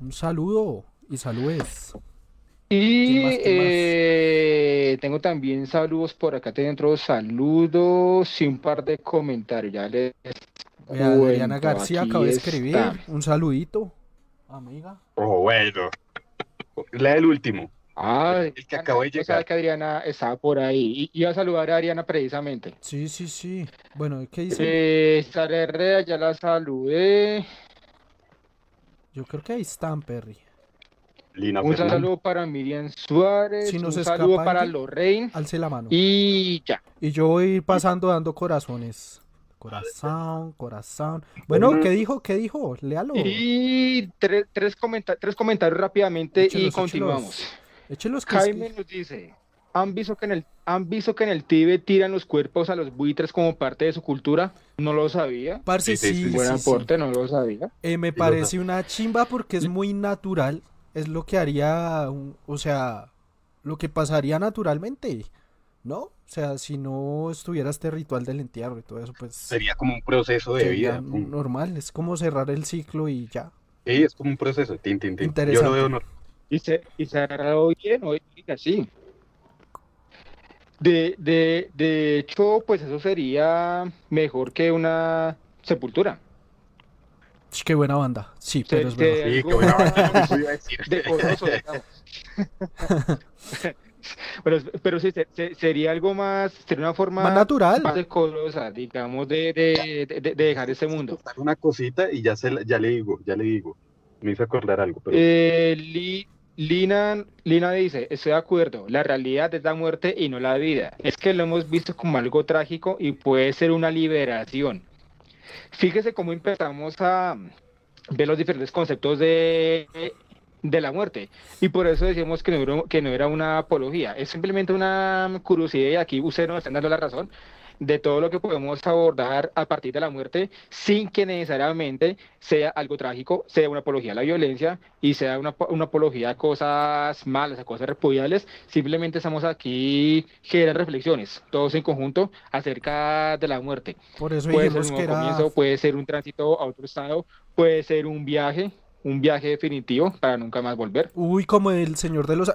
Un saludo y saludes. Y ¿Quién más, quién más? eh, tengo también saludos por acá dentro, saludos y un par de comentarios. Ya les Vea, Adriana García acaba de escribir. está. Un saludito. Amiga. Oh, bueno. Lea el último. Ah, El que acabo de yo sabía llegar. que Adriana estaba por ahí. Y iba a saludar a Adriana precisamente. Sí, sí, sí. Bueno, ¿qué dice? Eh, Sara Herrera, ya la saludé. Yo creo que ahí están, Perry. Lina Un Fernández. saludo para Miriam Suárez. Si nos un saludo para. Lorraine. Alce la mano. Y, Y ya. yo voy a ir pasando dando corazones. Corazón, corazón. Bueno. ¿qué dijo? ¿Qué dijo? Léalo. Y tres, tres, comenta- tres comentarios rápidamente y Échelos, continuamos. Échelos que- Jaime nos dice, ¿han visto, que en el, ¿han visto que en el Tíbet tiran los cuerpos a los buitres como parte de su cultura? No lo sabía. Parce, Sí, sí, sí. Buen sí, sí. aporte, no lo sabía. Eh, me parece una chimba porque es muy natural. Es lo que haría, un- o sea, lo que pasaría naturalmente, ¿no? O sea, si no estuviera este ritual del entierro y todo eso, pues Sería como un proceso de vida. pum. normal. Es como cerrar el ciclo y ya. Sí, es como un proceso. Tin, tin, tin. Yo Interesante. lo veo normal. Y se, y se agarró bien, oiga, sí. De, de, de hecho, pues eso sería mejor que una sepultura. Qué buena banda. Sí, Se- pero es verdad. Sí, qué buena banda, no me iba a decir. digamos. pero, pero sí, se- se- sería algo más, sería una forma Más natural. más decorosa, digamos, de, de, de- de dejar ese mundo. Una cosita y ya, se, ya le digo, ya le digo. Me hizo acordar algo, pero Eh, Li- Lina, Lina dice, estoy de acuerdo, la realidad es la muerte y no la vida. Es que lo hemos visto como algo trágico y puede ser una liberación. Fíjese cómo empezamos a ver los diferentes conceptos de, de la muerte. Y por eso decimos que no, era, que no era una apología, es simplemente una curiosidad y aquí ustedes nos están dando la razón. de todo lo que podemos abordar a partir de la muerte sin que necesariamente sea algo trágico, sea una apología a la violencia y sea una, una apología a cosas malas, a cosas repudiables. Simplemente estamos aquí generando reflexiones, todos en conjunto, acerca de la muerte. Por eso Puede ser un que nuevo era... comienzo, puede ser un tránsito a otro estado, puede ser un viaje, un viaje definitivo para nunca más volver. Uy, como el Señor de los...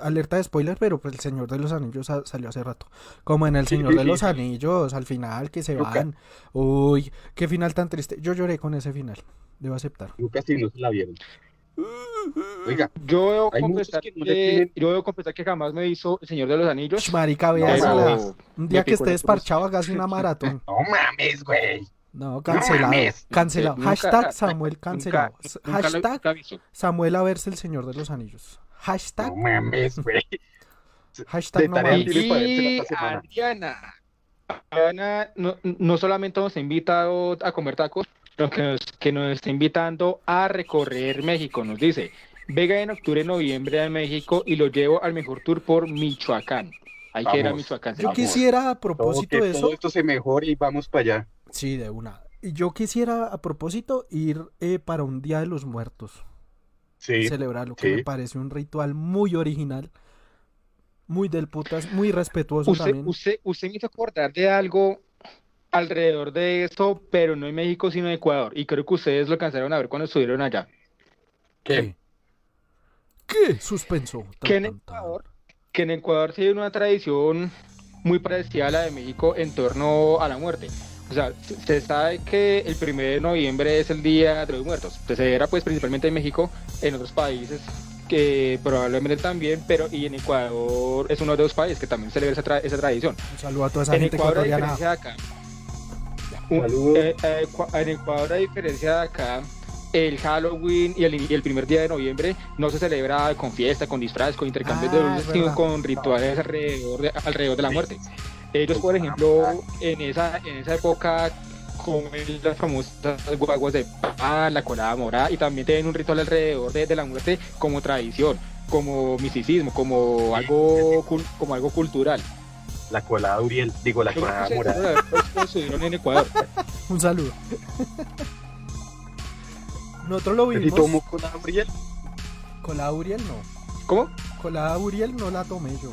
Alerta de spoiler, pero pues el Señor de los Anillos sa- salió hace rato. Como en el Señor sí, de sí, los sí. Anillos, al final, que se Luca. van. Uy, qué final tan triste. Yo lloré con ese final, debo aceptar. Lucas si no se la vieron. Oiga, Yo debo confesar que que, no le tienen- yo debo confesar que jamás me hizo El Señor de los Anillos. Marica, No, véasela. pero Un día que esté desparchado, hágase una maratón. no mames, güey. No, cancelado. Cancelado. Nunca- Hashtag Samuel cancelado. Nunca, nunca lo- Hashtag nunca. Samuel a verse el Señor de los Anillos. Hashtag, No mames, güey. hashtag no mames. Y. Adriana, Adriana no, no solamente nos ha invitado a comer tacos, sino que nos, que nos está invitando a recorrer México. Nos dice, venga en octubre, noviembre a México y lo llevo al mejor tour por Michoacán. Hay que ir a Vamos. Michoacán. Yo Vamos. quisiera a propósito que de eso. todo esto se mejore y vamos para allá. Sí, de una. Y yo quisiera a propósito ir eh, para un Día de los Muertos. Sí. Celebrarlo, que sí. me parece un ritual muy original. Muy del putas, muy respetuoso Usted, también. usted, usted me hizo acordar de algo alrededor de esto, pero no en México, sino en Ecuador. Y creo que ustedes lo alcanzaron a ver cuando estuvieron allá. ¿Qué? ¿Qué? Suspenso. Tan, Que en tan, tan. Ecuador, que en Ecuador sí hay una tradición muy parecida a la de México en torno a la muerte. O sea, se- sabe que el 1 de noviembre es el Día de los Muertos. Se celebra pues principalmente en México, en otros países que probablemente también, pero y en Ecuador es uno de los países que también celebra esa, tra- esa tradición. Un saludo a toda esa En gente Ecuador, a ecuatoriana. diferencia de acá, un- eh, eh, en Ecuador, a diferencia de acá, el Halloween y el, y el primer día de noviembre no se celebra con fiesta, con disfraces, con intercambios de Ah, dulces, es sino con rituales alrededor de, alrededor de la muerte. Ellos, por ejemplo, en esa, en esa época comen las famosas guaguas de pan, la colada morada, y también tienen un ritual alrededor de, de la muerte como tradición, como misticismo, como algo, cul- como algo cultural. La colada Uriel, digo, la Yo colada morada. en Ecuador. Un saludo. Nosotros lo ¿Sí vimos. tomó colada Uriel? Colada Uriel no. ¿Cómo? Colada Uriel no la tomé yo.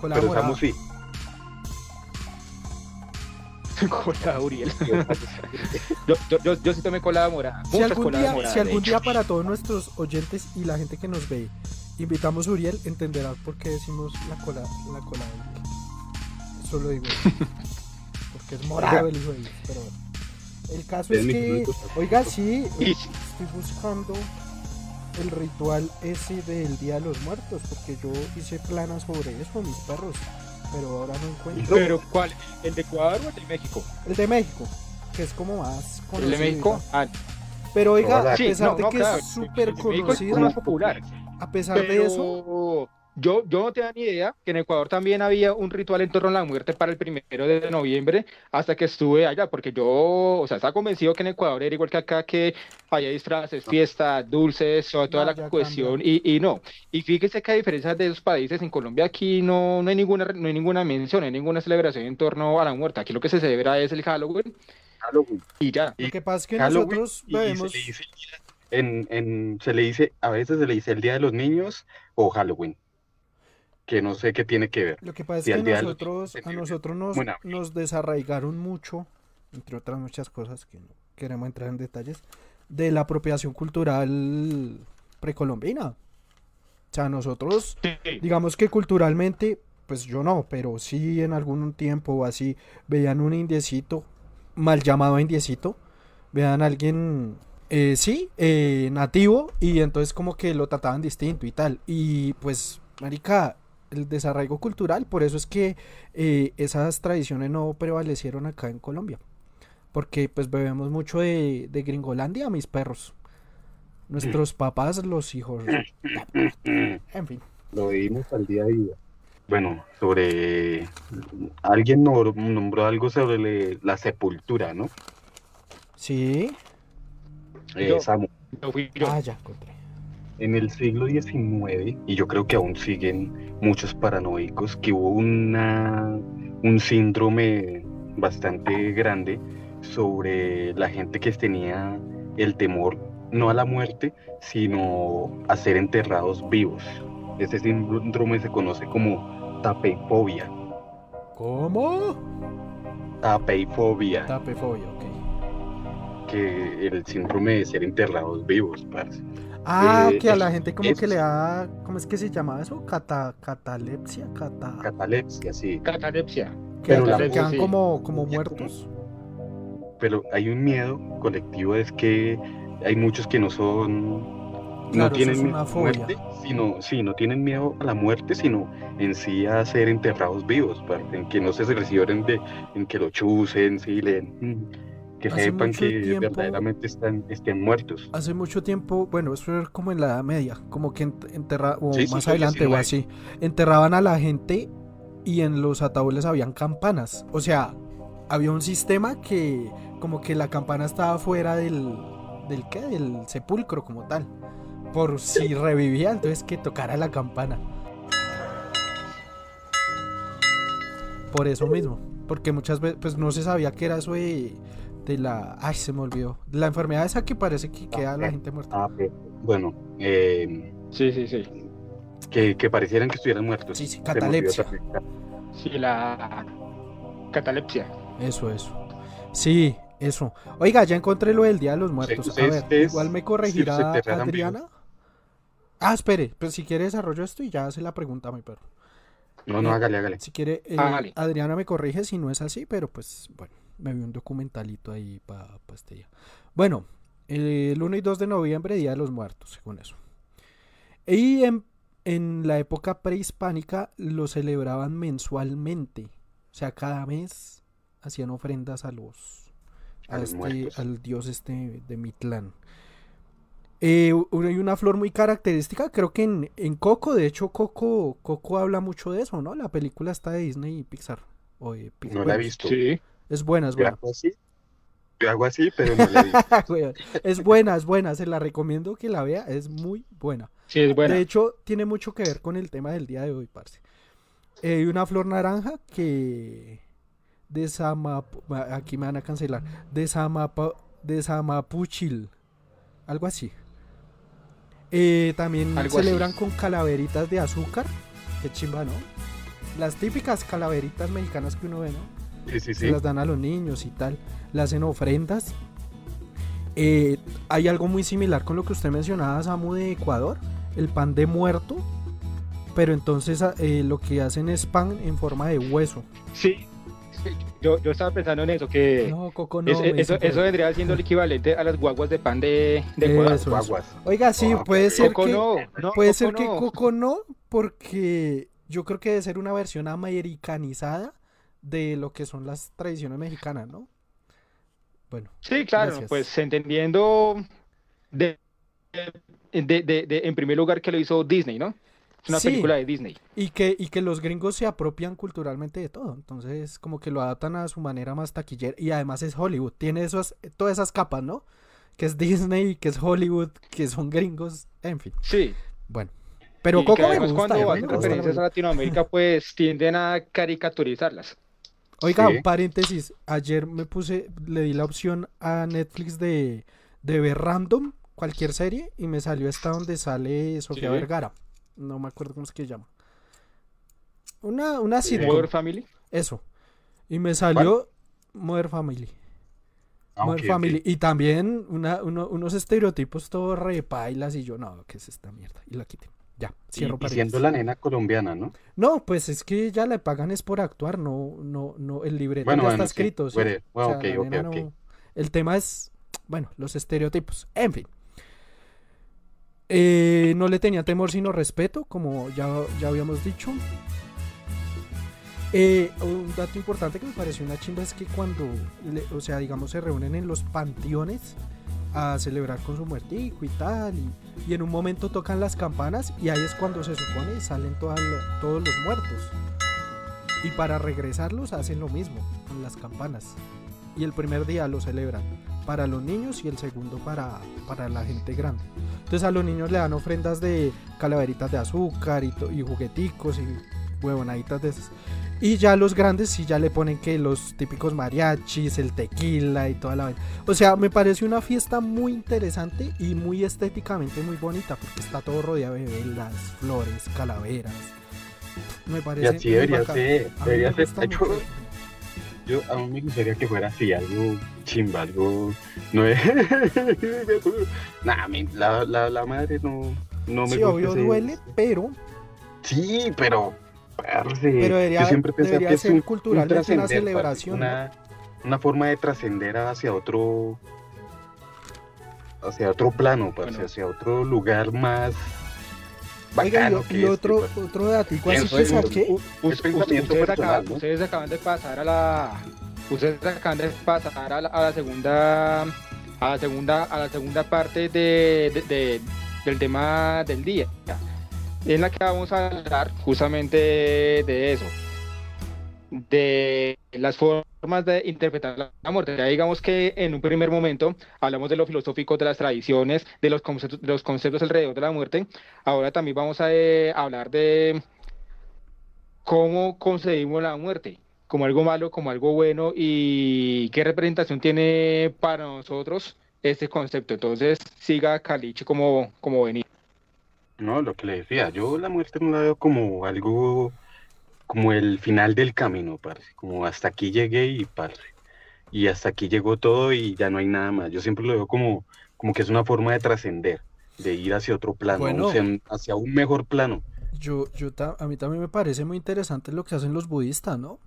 Colada Pero morada. Samu sí. Colada Uriel. Yo, yo, yo, yo sí tomé colada morada. Si algún, día, si algún día para todos nuestros oyentes y la gente que nos ve invitamos a Uriel, entenderás por qué decimos la cola, la cola de Uriel. Eso lo digo. Porque es morado el hijo de Dios, pero bueno. El caso es que, oiga, sí, Y- estoy buscando el ritual ese del Día de los Muertos, porque yo hice planas sobre eso, mis perros, pero ahora no encuentro. Pero ¿cuál? ¿El de Ecuador o el de México? El de México, que es como más ¿El conocido. de y México? tal. Ah, Pero oiga, a sí, pesar no, de no, que claro, es súper el de México es conocido, más popular. a pesar de eso, yo, yo no tenía ni idea que en Ecuador también había un ritual en torno a la muerte para el primero de noviembre hasta que estuve allá, porque yo, o sea, estaba convencido que en Ecuador era igual que acá, que había disfraces, fiestas, dulces, toda, toda No, la ya cuestión, y, y no. Y fíjese que a diferencia de esos países, en Colombia aquí no, no, hay ninguna, no hay ninguna mención, no hay ninguna celebración en torno a la muerte. Aquí lo que se celebra es el Halloween Halloween. y ya. lo que pasa es que Halloween, nosotros y se vemos, en, en, se le dice, a veces se le dice el Día de los Niños o Halloween. Que no sé qué tiene que ver. lo que pasa es que nosotros, a nosotros nos desarraigaron mucho, entre otras muchas cosas que no queremos entrar en detalles, de la apropiación cultural precolombina. O sea, nosotros Digamos que culturalmente, pues yo no, pero sí en algún tiempo o así veían un indiecito, mal llamado indiecito, vean a alguien, eh, sí, eh, nativo, y entonces como que lo trataban distinto y tal. Y pues, marica, el desarraigo cultural, por eso es que eh, esas tradiciones no prevalecieron acá en Colombia. Porque pues bebemos mucho de, de Gringolandia, mis perros. Nuestros papás, los hijos. En fin. Lo vimos al día a día. Bueno, sobre. Alguien no- nombró algo sobre la sepultura, ¿no? Sí. Eh, Yo. Samu. No fui yo. Ah, ya encontré. En el siglo XIX, y yo creo que aún siguen muchos paranoicos, que hubo una, un síndrome bastante grande sobre la gente que tenía el temor no a la muerte, sino a ser enterrados vivos. Ese síndrome se conoce como tapeifobia. ¿Cómo? Tapeifobia, Tapefobia, ok. que el síndrome de ser enterrados vivos, parce. Ah, Eh, que a la gente como es- que le da, ¿cómo es que se llama eso? Cata, catalepsia, cata, Catalepsia, sí. Catalepsia. que pero la- que quedan sí. como, como muertos. Pero hay un miedo colectivo, es que hay muchos que no son... Claro, no tienen es miedo una a la fobia. muerte, sino, sí, no tienen miedo a la muerte, sino en sí a ser enterrados vivos, en que no se reciben de, en que lo chusen, sí, le, mm, que Hace sepan que tiempo- verdaderamente están, estén muertos. Hace mucho tiempo, bueno, eso era como en la Edad Media, como que enterraban, o Sí, más sí, adelante o 19. así, enterraban a la gente y en los ataúdes habían campanas. O sea, había un sistema que como que la campana estaba fuera del, del qué, del sepulcro como tal. Por si revivía, entonces que tocara la campana. Por eso mismo, porque muchas veces pues no se sabía que era eso de, de la, ay, se me olvidó, la enfermedad esa que parece que queda la gente muerta. Ah, bueno, eh, Sí, sí, sí. que, que parecieran que estuvieran muertos. Sí, sí, catalepsia. Sí, la catalepsia. Eso, eso. Sí, eso. Oiga, ya encontré lo del Día de los Muertos. A ustedes- ver, ustedes, igual me corregirá Adriana. Ah, espere, pues si quiere desarrollo esto y ya hace la pregunta a mi perro. No, no, hágale, hágale. Si quiere, eh, Hágale. Adriana me corrige si no es así, pero pues bueno, me vi un documentalito ahí para este día. Bueno, el 1 y 2 de noviembre, Día de los Muertos, según eso. Y en, en la época prehispánica lo celebraban mensualmente. O sea, cada mes hacían ofrendas a los, A a los este- muertos. al dios este de Mitlán. Eh, hay una flor muy característica, creo que en, en Coco, de hecho Coco, Coco habla mucho de eso, ¿no? La película está de Disney y Pixar. O de Pixar. No la he visto. Sí. Es buena, es Yo buena. hago así, yo hago así, pero no la. Weón, es buena, es buena, se la recomiendo que la vea, es muy buena. Sí, es buena. De hecho, tiene mucho que ver con el tema del día de hoy, parce. Eh, Hay una flor naranja que desamapu... Aquí me van a cancelar. Desamapa... Desamapuchil. Algo así. Eh, también Algo así. celebran con calaveritas de azúcar. Qué chimba, ¿no? Las típicas calaveritas mexicanas que uno ve, ¿no? Sí, sí, se las dan a los niños y tal, le hacen ofrendas. Eh, hay algo muy similar con lo que usted mencionaba, Samu, de Ecuador, el pan de muerto, pero entonces a- eh, lo que hacen es pan en forma de hueso. Sí. Yo, yo estaba pensando en eso, que No, Coco, no. es- me eso, eso vendría siendo el equivalente a las guaguas de pan de, de Ecuador. Eso, eso. Guaguas. Oiga, sí, Ah, puede ser Coco que, no, no, puede Coco ser que no. Coco no, porque yo creo que debe ser una versión americanizada de lo que son las tradiciones mexicanas, ¿no? Bueno, Sí, claro, Gracias. pues entendiendo de, de, de- de- en primer lugar que lo hizo Disney, ¿no? Es una Sí. película de Disney. Y que, y que los gringos se apropian culturalmente de todo. Entonces, como que lo adaptan a su manera más taquillera. Y además es Hollywood. Tiene esos, todas esas capas, ¿no? Que es Disney, que es Hollywood, que son gringos. En fin. Sí. Bueno. Pero y Coco que me además gusta. cuando hacen referencias a Latinoamérica, pues tienden a caricaturizarlas. Oiga, Sí. un paréntesis. Ayer me puse, le di la opción a Netflix de, de ver random cualquier serie y me salió esta donde sale Sofía Sí. Vergara. No me acuerdo cómo es que se llama. Una, una sitcom. Modern Family. Eso. Y me salió Modern Family. Ah, ok, Family. Y también una- uno- unos estereotipos todos repailas y yo, no, ¿qué es esta mierda? Y la quité. Ya, cierro y siendo la nena colombiana, ¿no? No, pues es que ya le pagan es por actuar, no, no, no, el libreto Bueno, ya bueno, está sí. escrito. ¿sí? Bueno, O sea, no- El tema es, bueno, los estereotipos. En fin. Eh, no le tenía temor sino respeto, como ya, ya habíamos dicho. Eh, un dato importante que me pareció una chimba es que cuando, le- o sea, digamos, se reúnen en los panteones a celebrar con su muertico y tal, y, y en un momento tocan las campanas y ahí es cuando se supone salen todos los muertos. Y para regresarlos hacen lo mismo con las campanas. y el primer día lo celebran para los niños y el segundo para, para la gente grande. Entonces a los niños le dan ofrendas de calaveritas de azúcar y, y jugueticos y huevonaditas de esas. Y ya los grandes sí ya le ponen que los típicos mariachis, el tequila y toda la vaina. O sea, me parece una fiesta muy interesante y muy estéticamente muy bonita porque está todo rodeado de velas, flores, calaveras. Me Y parece así muy debería ser, debería ser. Yo, yo- a mí me gustaría que fuera así, algo chimba, algo. No es. nah, la, la, la madre no, no me Sí, gusta obvio ese- duele, pero, Sí, pero. Parce, pero debería, yo siempre pensé debería que es ser un, un culturalmente una trascender, parce, celebración. ¿no? Una, una forma de trascender hacia otro. Hacia otro plano, parce, Bueno. hacia otro lugar más. Oiga, y, Bacano o- que y este, otro, parce. otro datico así que saqué. Ustedes acaban de pasar a la ustedes acaban de pasar a la, a la segunda a la segunda a la segunda parte de, de- de- del tema del día en la que vamos a hablar justamente de eso de las formas de interpretar la- muerte. Ya digamos que en un primer momento hablamos de lo filosófico, de las tradiciones, de los conceptos, de los conceptos alrededor de la muerte. Ahora también vamos a eh, hablar de cómo concebimos la muerte, como algo malo, como algo bueno y qué representación tiene para nosotros este concepto. Entonces, siga Caliche como, como venía. No, lo que le decía, yo la muerte no la veo como algo, como el final del camino, parce, como hasta aquí llegué y parce, y hasta aquí llegó todo y ya no hay nada más. Yo siempre lo veo como, como que es una forma de trascender, de ir hacia otro plano, Bueno. hacia, un- hacia un mejor plano. Yo, yo ta- a mí también me parece muy interesante lo que hacen los budistas, ¿no?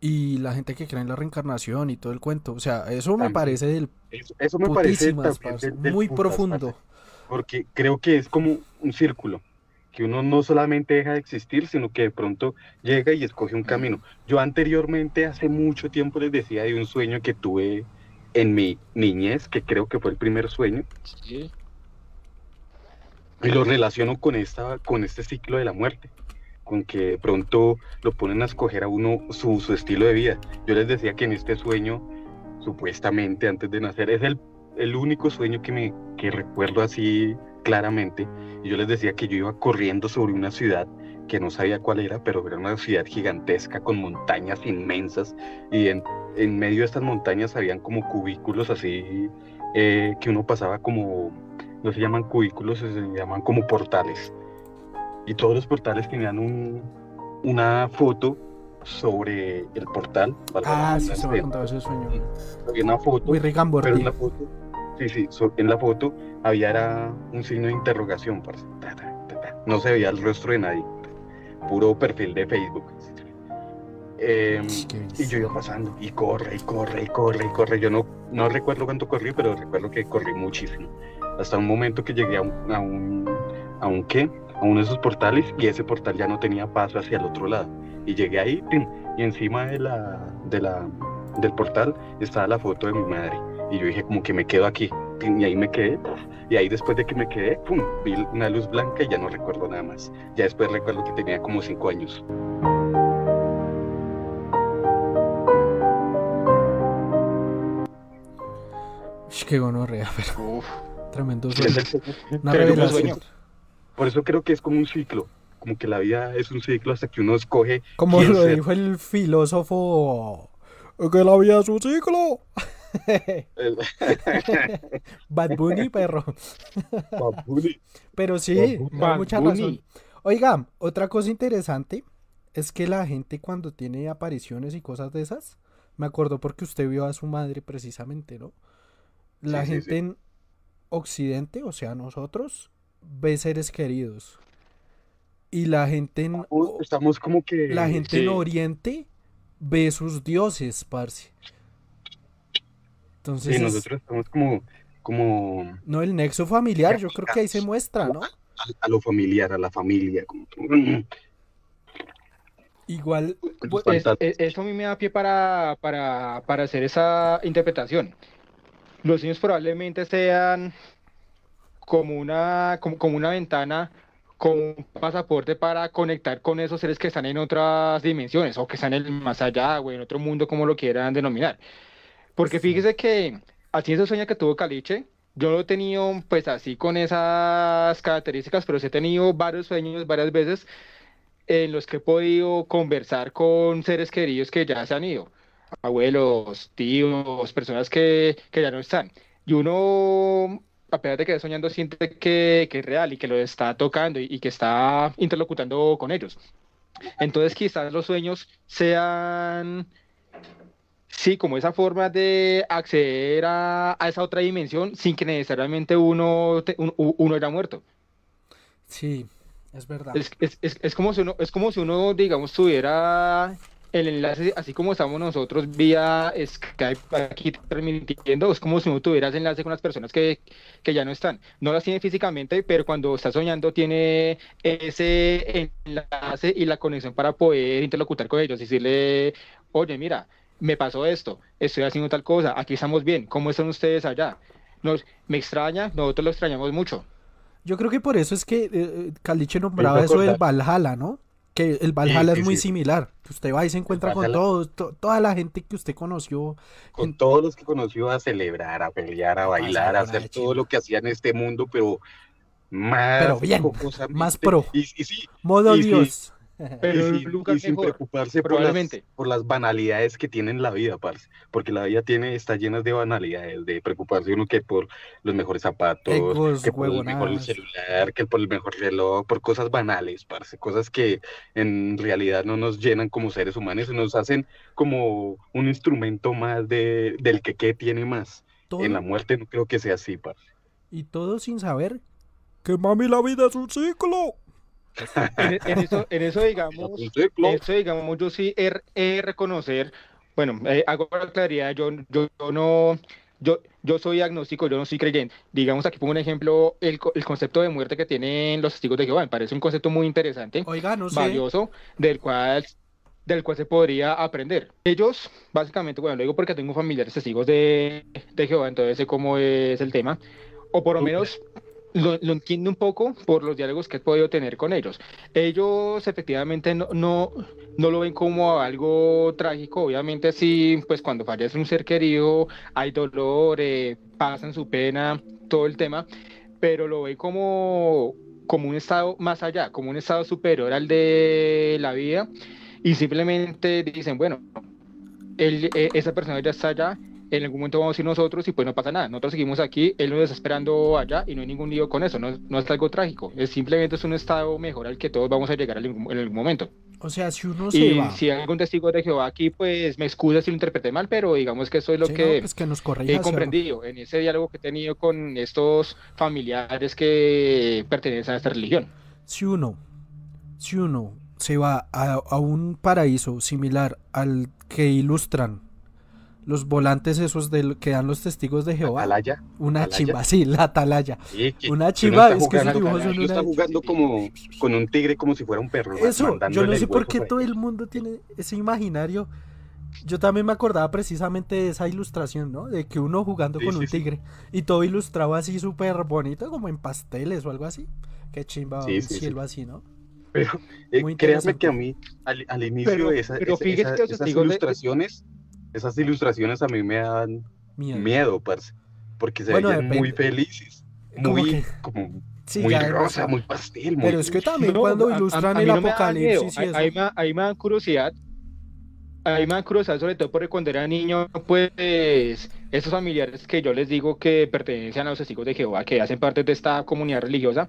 Y la gente que cree en la reencarnación y todo el cuento. O sea, eso me parece del Eso, eso me parece putísimas, también parce, del- del muy putas, profundo. parce, porque creo que es como un círculo, que uno no solamente deja de existir, sino que de pronto llega y escoge un camino. Yo anteriormente, hace mucho tiempo, les decía de un sueño que tuve en mi niñez, que creo que fue el primer sueño, y lo relaciono con, esta, con este ciclo de la muerte, con que de pronto lo ponen a escoger a uno su, su estilo de vida. Yo les decía que en este sueño, supuestamente antes de nacer, es el, el único sueño que, me, que recuerdo así claramente. Y yo les decía que yo iba corriendo sobre una ciudad que no sabía cuál era, pero era una ciudad gigantesca con montañas inmensas y en, en medio de estas montañas habían como cubículos así eh, que uno pasaba como, no se llaman cubículos, se llaman como portales. Y todos los portales tenían un, una foto sobre el portal. Ah, sí, se me ha contado ese sueño. Había una foto Muy Rick and pero la foto, sí, sí, en la foto había era un signo de interrogación, parce. No se veía el rostro de nadie. Puro perfil de Facebook. Em, y yo iba pasando, y corre, y corre, y corre, y corre. Yo no, no recuerdo cuánto corrí, pero recuerdo que corrí muchísimo. Hasta un momento que llegué a un, a un, a un qué, a uno de esos portales, y ese portal ya no tenía paso hacia el otro lado. Y llegué ahí, y encima de la, de la, del portal estaba la foto de mi madre. Y yo dije, como que me quedo aquí. Y ahí me quedé. Y ahí después de que me quedé, pum, vi una luz blanca y ya no recuerdo nada más. Ya después recuerdo que tenía como cinco años. Ush, qué gonorrea, pero Uf, tremendo Es sueño. Una revelación. sueño. Por eso creo que es como un ciclo. Como que la vida es un ciclo hasta que uno escoge. Como lo ser. dijo el filósofo, que la vida es un ciclo. Bad Bunny, perro. Bad Bunny. Pero sí, Bad hay mucha Bunny. razón. Oiga, otra cosa interesante es que la gente cuando tiene apariciones y cosas de esas, me acuerdo porque usted vio a su madre precisamente, ¿no? La Sí, gente sí. en Occidente, o sea, nosotros, ve seres queridos. Y la gente en, Estamos- como que. la gente en Oriente ve sus dioses, parce. Entonces, Sí, nosotros estamos como, como no, el nexo familiar, yo creo que ahí se muestra, ¿no? a, a lo familiar, a la familia. Como, Igual, Pues, es- fantástico. es- eso a mí me da pie para, para, para hacer esa interpretación. Los sueños probablemente sean como una, como, como una ventana como un pasaporte para conectar con esos seres que están en otras dimensiones o que están en el más allá o en otro mundo, como lo quieran denominar. Porque fíjese que así esos sueños que tuvo Caliche, yo lo he tenido pues así con esas características, pero sí he tenido varios sueños varias veces en los que he podido conversar con seres queridos que ya se han ido, abuelos, tíos, personas que, que ya no están. Y uno, a pesar de que está soñando, siente que, que es real y que lo está tocando y, y que está interlocutando con ellos. Entonces quizás los sueños sean, sí, como esa forma de acceder a, a esa otra dimensión sin que necesariamente uno, te- un- uno haya muerto. Sí, es verdad. Es, es, es, es como si uno, es como si uno, digamos, tuviera el enlace, así como estamos nosotros vía Skype aquí transmitiendo, es como si uno tuviera ese enlace con las personas que, que ya no están. No las tiene físicamente, pero cuando está soñando tiene ese enlace y la conexión para poder interlocutar con ellos, decirle, oye, mira, me pasó esto, estoy haciendo tal cosa, aquí estamos bien, ¿cómo están ustedes allá? Nos, me extraña, nosotros lo extrañamos mucho. Yo creo que por eso es que eh, Caliche nombraba eso del. Valhalla, ¿no? Que el Valhalla sí, es muy sí. similar. Que usted va y se encuentra con todos, to- toda la gente que usted conoció. con en- todos los que conoció a celebrar, a pelear, a bailar, a hacer todo lo que hacía en este mundo, pero más Pero bien, más pro. Y, y sí, Modo Y sí. Dios. Pero y sin, lugar y sin mejor, preocuparse por las, probablemente. por las banalidades que tiene en la vida, parce. Porque la vida tiene, está llena de banalidades, de preocuparse uno que por los mejores zapatos, Egos, que por el mejor celular, que por el mejor reloj, por cosas banales, parce. Cosas que en realidad no nos llenan como seres humanos y nos hacen como un instrumento más de, del que qué tiene más. Todo, En la muerte no creo que sea así, parce. y todo sin saber que mami la vida es un ciclo. En, en eso, en eso digamos, Un ciclo. eso digamos, yo sí he, he reconocer, bueno, eh, hago la claridad, yo, yo, yo no, yo, yo soy agnóstico, yo no soy creyente. Digamos, aquí pongo un ejemplo, el, el concepto de muerte que tienen los testigos de Jehová, me parece un concepto muy interesante, Oiga, no sé. valioso, del cual, del cual se podría aprender. Ellos, básicamente, bueno, lo digo porque tengo familiares testigos de, de Jehová, entonces sé cómo es el tema, o por lo menos lo, entiendo un poco por los diálogos que he podido tener con ellos. Ellos efectivamente no, no, no lo ven como algo trágico, obviamente sí, pues cuando fallece un ser querido hay dolor, eh, pasan su pena, todo el tema, pero lo ven como, como un estado más allá, como un estado superior al de la vida y simplemente dicen, bueno, él, eh, esa persona ya está allá, en algún momento vamos a ir nosotros y pues no pasa nada. Nosotros seguimos aquí, él nos está esperando allá y no hay ningún lío con eso, no, no es algo trágico, es simplemente es un estado mejor al que todos vamos a llegar en algún, en algún momento. O sea, si uno se Y va. si hay algún testigo de Jehová aquí, pues me excusa si lo interpreté mal, pero digamos que eso es lo Sí, no, que pues que nos corrija, he comprendido en ese diálogo que he tenido con estos familiares que pertenecen a esta religión. Si uno, si uno se va a, a un paraíso similar al que ilustran los volantes esos del que dan los testigos de Jehová, Atalaya. una atalaya. chimba, sí, la atalaya. Sí, que- Una chimba, es que esos jugando- dibujos son uno está una- jugando como con un tigre como si fuera un perro. Eso, yo no sé por qué todo el mundo tiene ese imaginario. Yo también me acordaba precisamente de esa ilustración, ¿no? De que uno jugando Sí, con sí, un sí. tigre y todo ilustrado así súper bonito, como en pasteles o algo así. Qué chimba Sí, un sí, sí. cielo así, ¿no? Pero eh, créanme que a mí, al, al inicio Pero- de esa- pero esa- esa- que los esas testigos de- ilustraciones, esas ilustraciones a mí me dan Miedo. miedo, parce, porque se Bueno, veían muy felices, muy, que- como, Sí, muy ya rosa, muy pastel, muy... Pero es que también No, cuando a- a- ilustran a el no apocalipsis y ahí- eso. ahí me- ahí me curiosidad. Ahí me da curiosidad, sobre todo porque cuando era niño, pues esos familiares que yo les digo que pertenecen a los testigos de Jehová, que hacen parte de esta comunidad religiosa,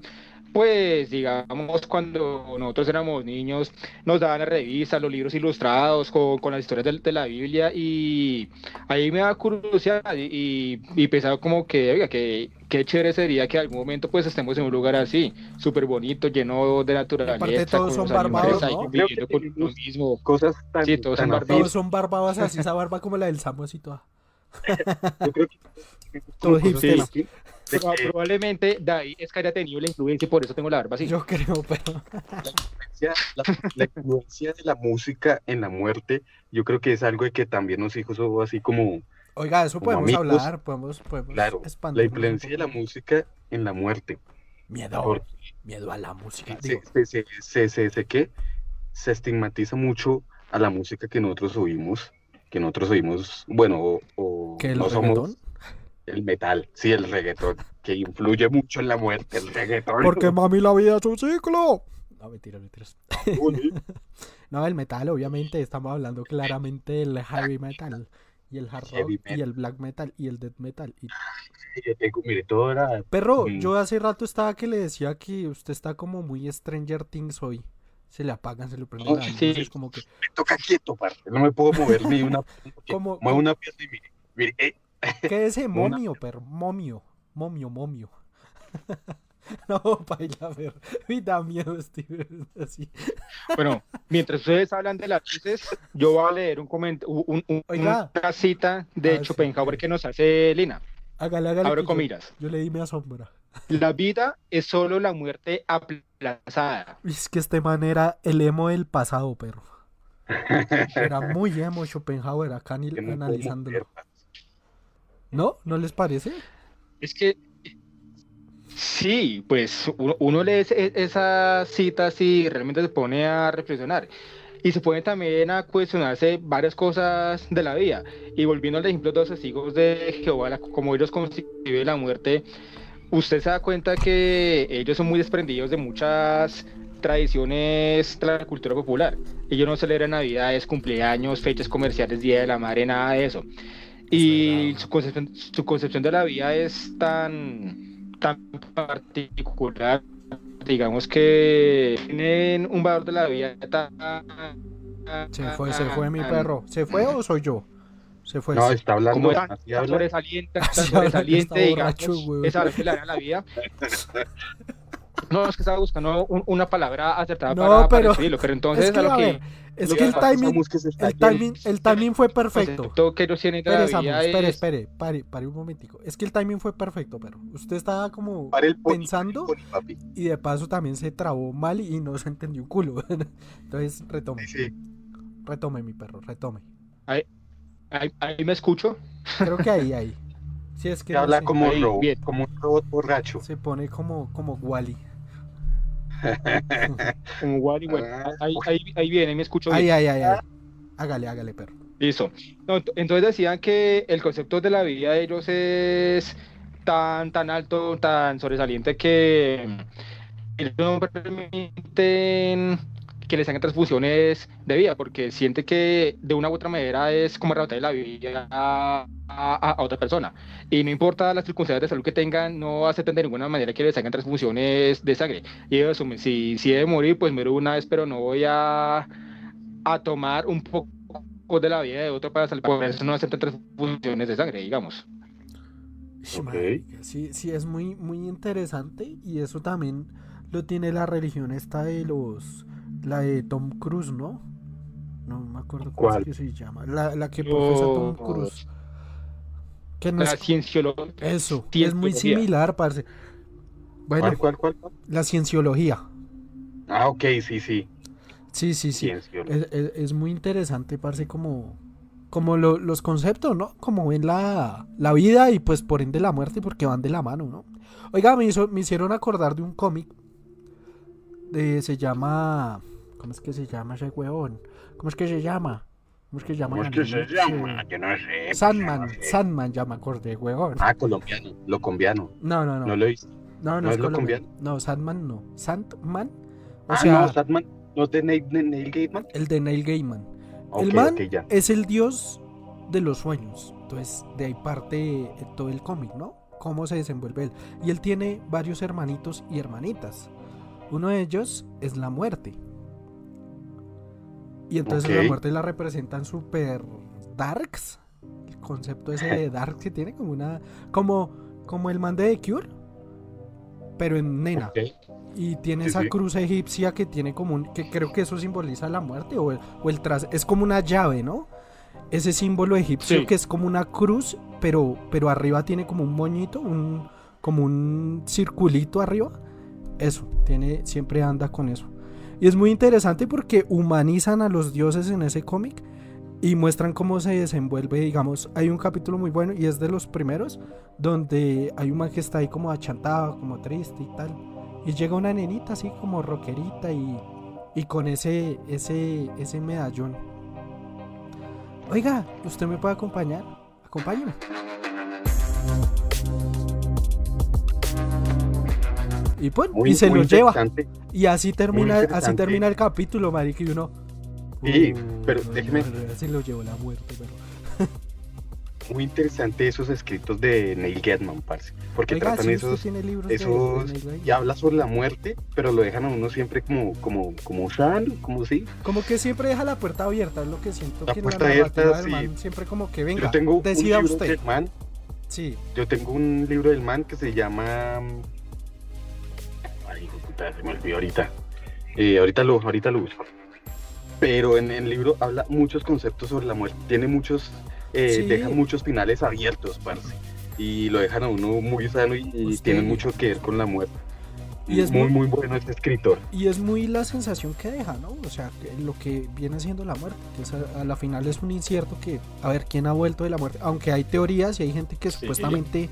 pues digamos cuando nosotros éramos niños nos daban las revistas, los libros ilustrados con, con las historias de, de la Biblia y ahí me da curiosidad y, y, y pensaba como que, oiga, que qué chévere sería que en algún momento pues estemos en un lugar así, súper bonito, lleno de naturaleza, todos con son barbados, ahí ¿no? Creo con que lo mismo. cosas tan, Sí, todos tan son barbados. Todos son barbados así, esa barba como la del Samu así toda. Yo creo que Todo cosas hipster. afines de Proba- que Probablemente David es que haya tenido la influencia y por eso tengo la barba así. Yo creo, pero. influencia- la, la influencia de la música en la muerte, yo creo que es algo de que también nos hijos son así como, Oiga, eso Como podemos amigos, hablar, podemos, podemos claro, la influencia de la música en la muerte. Miedo. Porque Miedo a la música. se, se, se, se, se- se- ¿qué? Se estigmatiza mucho a la música que nosotros oímos, que nosotros oímos, bueno, o, o ¿Que el no somos reggaetón? El metal, sí, el reggaetón, que influye mucho en la muerte, el reggaetón. Porque mami, la vida es un ciclo. No, mentiras, mentiras. Uy, No, el metal, obviamente, estamos hablando claramente del heavy metal. Y el hard rock, y el black metal, y el death metal. Y... yo tengo, mire, todo era Perro, Mm. yo hace rato estaba que le decía que usted está como muy Stranger Things hoy. Se le apagan, se le prenden las sí. luces, como que... me toca quieto, parce. No me puedo mover ni una. Como- Muevo una pierna y mire, mire, eh, ¿Qué es ese Una- momio, perro? Momio. Momio, momio. no, paila, ver. Me da miedo, Steven. Así. Bueno, mientras ustedes hablan de las luces, yo voy a leer un comentario, un, un- Oiga. una cita de Ah, sí. Schopenhauer que nos hace Lina. Hágale, hágale. Abro yo- comillas. Yo, le di me asombra. La vida es solo la muerte aplazada. Es que este man era el emo del pasado, perro. Era muy emo Schopenhauer acá ni- analizándolo. ¿No? ¿No les parece? Es que sí, pues uno, uno lee ese- esas citas y realmente se pone a reflexionar. Y se pone también a cuestionarse varias cosas de la vida. Y volviendo al ejemplo de los testigos de Jehová, como ellos conciben la muerte, usted se da cuenta que ellos son muy desprendidos de muchas tradiciones de la cultura popular. Ellos no celebran navidades, cumpleaños, fechas comerciales, Día de la Madre, nada de eso. Y su concepción, su concepción de la vida es tan, tan particular, digamos que tienen un valor de la vida tan... Se fue, se fue mi perro. ¿Se fue o soy yo? Se fue. No, está hablando, Como tan, sobresaliente, tan sobresaliente, está borracho, digamos, weón. esa que le da la vida. No, es que estaba buscando un- una palabra acertada No, para, para pero- escribirlo, pero entonces es que, a lo a que, ver, es lo que el timing, el timing, el timing fue perfecto. concepto que ellos tienen Espere, Samu, vida espere, es- espere, pare, pare un momentico. Es que el timing fue perfecto, pero usted estaba como Para el pensando papi. y de paso también se trabó mal y no se entendió un culo. Entonces, retome, Sí, retome mi perro, retome. ahí, ahí me escucho. Creo que ahí, ahí. Si es que Que no habla sé, como un Ahí, robot, como un robot borracho. se pone como, como Wally. Como Wally, bueno, Ah, ahí, ahí, ahí viene, ahí me escucho bien. ay, ay, ay. Hágale, hágale, perro. Listo. No, entonces decían que el concepto de la vida de ellos es tan, tan alto, tan sobresaliente que ellos no permiten que les hagan transfusiones de vida, porque siente que de una u otra manera es como arrebatarle la vida a, a- a otra persona. Y no importa las circunstancias de salud que tengan, no aceptan de ninguna manera que les hagan transfusiones de sangre. Y ellos asumen, si, si he de morir, pues muero una vez, pero no voy a, a tomar un poco de la vida de otro para salir. Por eso no aceptan transfusiones de sangre, digamos. Ish, Ok. marica, Sí, sí, es muy, muy interesante y eso también lo tiene la religión esta de los, la de Tom Cruise, ¿no? No me acuerdo cómo ¿Cuál? es que se llama. La, la que profesa Tom Cruise. Que no La es- cienciología. eso, es muy similar, parce. Bueno, ¿Cuál, cuál, cuál, cuál? la cienciología. Ah, ok, sí, sí. Sí, sí, sí. Es, es- es muy interesante, parce, como, como lo- los conceptos, ¿no? Como ven la, la vida y pues por ende la muerte, porque van de la mano, ¿no? Oiga, me, hizo- me hicieron acordar de un cómic. De, se llama. ¿Cómo es que se llama ese huevón? ¿Cómo es que se llama? ¿Cómo es que se llama? ¿Cómo es que se llama? Yo no sé. Sandman, no sé. Sandman, ya me acordé, huevón. Ah, colombiano, lo colombiano. No, no, no. No lo he visto. no, no, ¿no es es lo colombiano. No, Sandman no. Sandman, o ah, sea, no, Sandman, ¿no es de Neil, de Neil Gaiman? el de Neil Gaiman. El man es el dios de los sueños. Entonces, de ahí parte eh, todo el cómic, ¿no? Cómo se desenvuelve él. Y él tiene varios hermanitos y hermanitas. Uno de ellos es la muerte. Y entonces la muerte la representan super darks. El concepto ese de dark que tiene como una. Como, como el man de The Cure. Pero en nena. Y tiene Sí, esa sí. cruz egipcia que tiene como un, que creo que eso simboliza la muerte o el, o el tras, es como una llave, ¿no? Ese símbolo egipcio Sí. que es como una cruz, pero, pero arriba tiene como un moñito, un, como un circulito arriba. Eso, tiene, siempre anda con eso. Y es muy interesante porque humanizan a los dioses en ese cómic y muestran cómo se desenvuelve, digamos, hay un capítulo muy bueno y es de los primeros donde hay un man que está ahí como achantado, como triste y tal. Y llega una nenita así como rockerita y, y con ese, ese, ese medallón. Oiga, ¿usted me puede acompañar? Acompáñeme. Y, pues, Muy- y se lo lleva. Y así termina, así termina el capítulo, marica, y uno. Sí, "Uh, pero no, déjeme- Se lo llevó la muerte, pero. Muy interesante esos escritos de Neil Gaiman, parce. Porque Oiga, tratan esos, esos de y habla sobre la muerte, pero lo dejan a uno siempre como, como, como sano, como sí. Como que siempre deja la puerta abierta, es lo que siento La que puerta la abierta, sí. man siempre como que venga, yo tengo un decida libro usted. del man, Sí, yo tengo un libro del man que se llama puta, se me olvidó ahorita. Eh, ahorita lo, ahorita lo busco. Pero en el libro habla muchos conceptos sobre la muerte. Tiene muchos, eh, Sí. deja muchos finales abiertos, parce. Y lo dejan a uno muy sano y, y tienen mucho que ver con la muerte. Y es muy, muy- muy bueno este escritor. y es muy la sensación que deja, ¿no? O sea, lo que viene siendo la muerte, que es a, a la final es un incierto que, a ver, ¿quién ha vuelto de la muerte? Aunque hay teorías y hay gente que Sí. supuestamente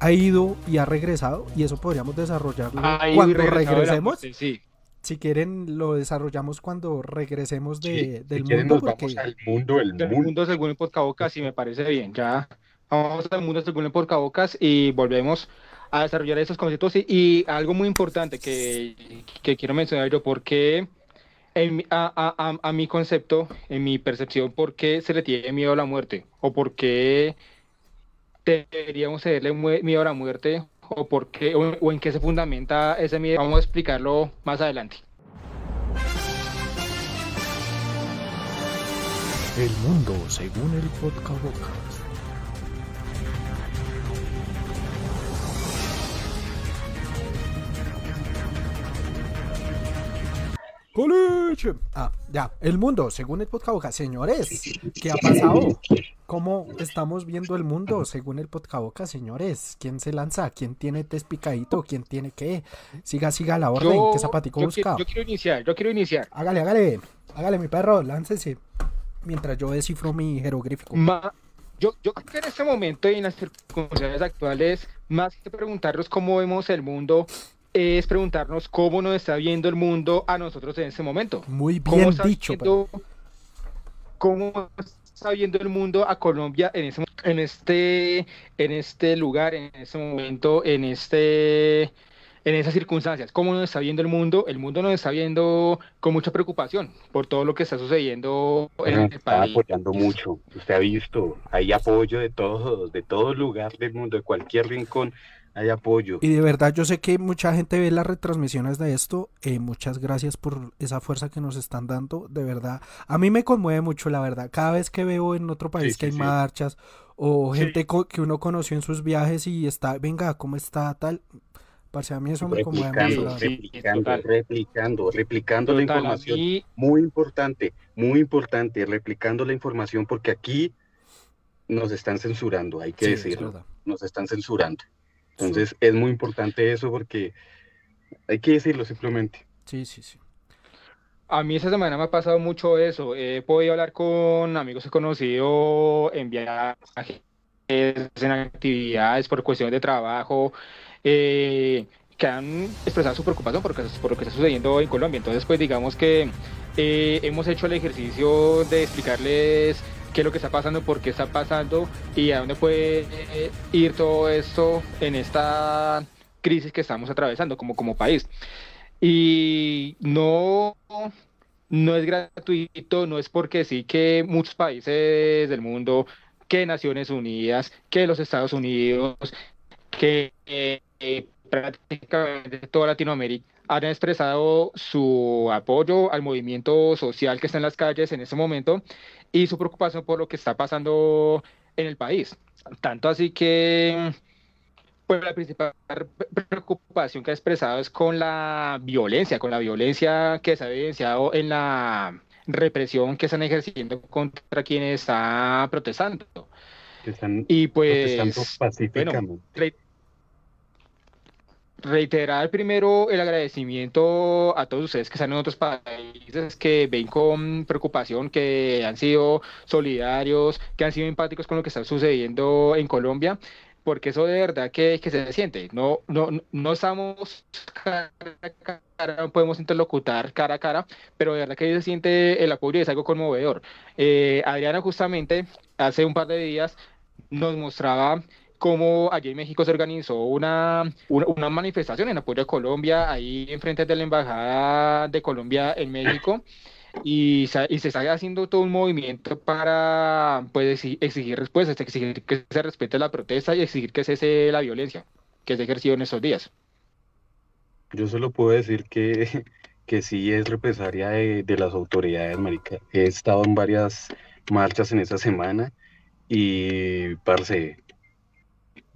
ha ido y ha regresado, y eso podríamos desarrollarlo cuando regresemos. sí. Si quieren, lo desarrollamos cuando regresemos de, Sí, del si quieren mundo. nos porque... vamos al mundo, el Del mundo. mundo según el podcabocas, sí me parece bien. Ya vamos al mundo según el podcabocas y volvemos a desarrollar esos conceptos. Y, y algo muy importante que, que quiero mencionar yo, porque en a, a- a- a mi concepto, en mi percepción, ¿por qué se le tiene miedo a la muerte? ¿O por qué deberíamos tenerle mue- miedo a la muerte? ¿O, por qué, o, en qué se fundamenta ese miedo? Vamos a explicarlo más adelante. El mundo según el podcast. ¡Coliche! Ah, ya. El mundo según el podcast. Señores, ¿qué ha pasado? ¿Cómo estamos viendo el mundo según el podcast, señores? ¿Quién se lanza? ¿Quién tiene test picadito? ¿Quién tiene qué? Siga, siga la orden. Yo, ¿Qué zapatico yo busca? quiero, yo quiero iniciar, yo quiero iniciar. Hágale, hágale. Hágale, mi perro. Láncese. Mientras yo descifro mi jeroglífico. Ma- yo, yo creo que en este momento y en las circunstancias actuales, más que preguntarnos cómo vemos el mundo, es preguntarnos cómo nos está viendo el mundo a nosotros en este momento. Muy ¿Cómo bien está dicho. viendo, cómo está viendo el mundo a Colombia en, ese, en, este, en este lugar, en este momento, en este en esas circunstancias, cómo nos está viendo el mundo, el mundo nos está viendo con mucha preocupación por todo lo que está sucediendo en el está país. apoyando mucho. Usted ha visto, hay apoyo de todos, de todo lugar del mundo, de cualquier rincón, hay apoyo. Y de verdad, yo sé que mucha gente ve las retransmisiones de esto. eh, muchas gracias por esa fuerza que nos están dando. De verdad, a mí me conmueve mucho, la verdad. Cada vez que veo en otro país Sí, que sí, hay sí. marchas o gente co- que uno conoció en sus viajes y está, venga, ¿cómo está? Tal. Parce, a mí eso me conmueve mucho. replicando, la replicando, total. replicando, la Total, a información. mí- Muy importante, muy importante, replicando la información porque aquí nos están censurando, hay que decirlo, nos están censurando. Entonces es muy importante eso porque hay que decirlo simplemente. Sí, sí, sí. A mí esta semana me ha pasado mucho eso. He podido hablar con amigos que he conocido en viajes, en actividades por cuestiones de trabajo, eh, que han expresado su preocupación por, lo que- por lo que está sucediendo en Colombia. Entonces, pues digamos que eh, hemos hecho el ejercicio de explicarles qué es lo que está pasando, por qué está pasando y a dónde puede eh, ir todo esto en esta crisis que estamos atravesando como, como país. Y no, no es gratuito, no es porque sí que muchos países del mundo, que Naciones Unidas, que los Estados Unidos, que eh, eh, prácticamente toda Latinoamérica han expresado su apoyo al movimiento social que está en las calles en este momento y su preocupación por lo que está pasando en el país. Tanto así que pues la principal preocupación que ha expresado es con la violencia, con la violencia que se ha evidenciado en la represión que están ejerciendo contra quienes están protestando. Están Y protestando pues, pacíficamente. re- reiterar primero el agradecimiento a todos ustedes que están en otros países, que ven con preocupación, que han sido solidarios, que han sido empáticos con lo que está sucediendo en Colombia. porque eso de verdad que, que se siente. No, no, no estamos cara a cara, no podemos interlocutar cara a cara, pero de verdad que se siente el apoyo y es algo conmovedor. Eh, Adriana justamente hace un par de días nos mostraba cómo allí en México se organizó una, una, una manifestación en apoyo a Colombia, ahí enfrente de la Embajada de Colombia en México y, y se está haciendo todo un movimiento para pues, exi- exigir respuestas, exigir que se respete la protesta y exigir que cese la violencia que se ha ejercido en estos días. Yo solo puedo decir que, que sí es represalia de, de las autoridades, marica. He estado en varias marchas en esta semana y, parce,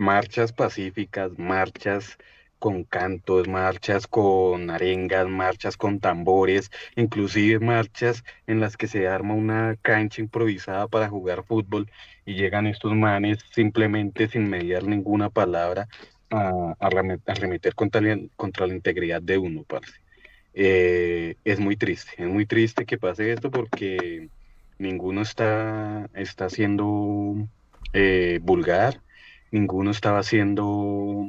marchas pacíficas, marchas con cantos, marchas con arengas, marchas con tambores, inclusive marchas en las que se arma una cancha improvisada para jugar fútbol y llegan estos manes simplemente sin mediar ninguna palabra a, a reme- a arremeter contra la integridad de uno, parce. Eh, es muy triste, es muy triste que pase esto porque ninguno está, está siendo eh, vulgar, ninguno estaba haciendo,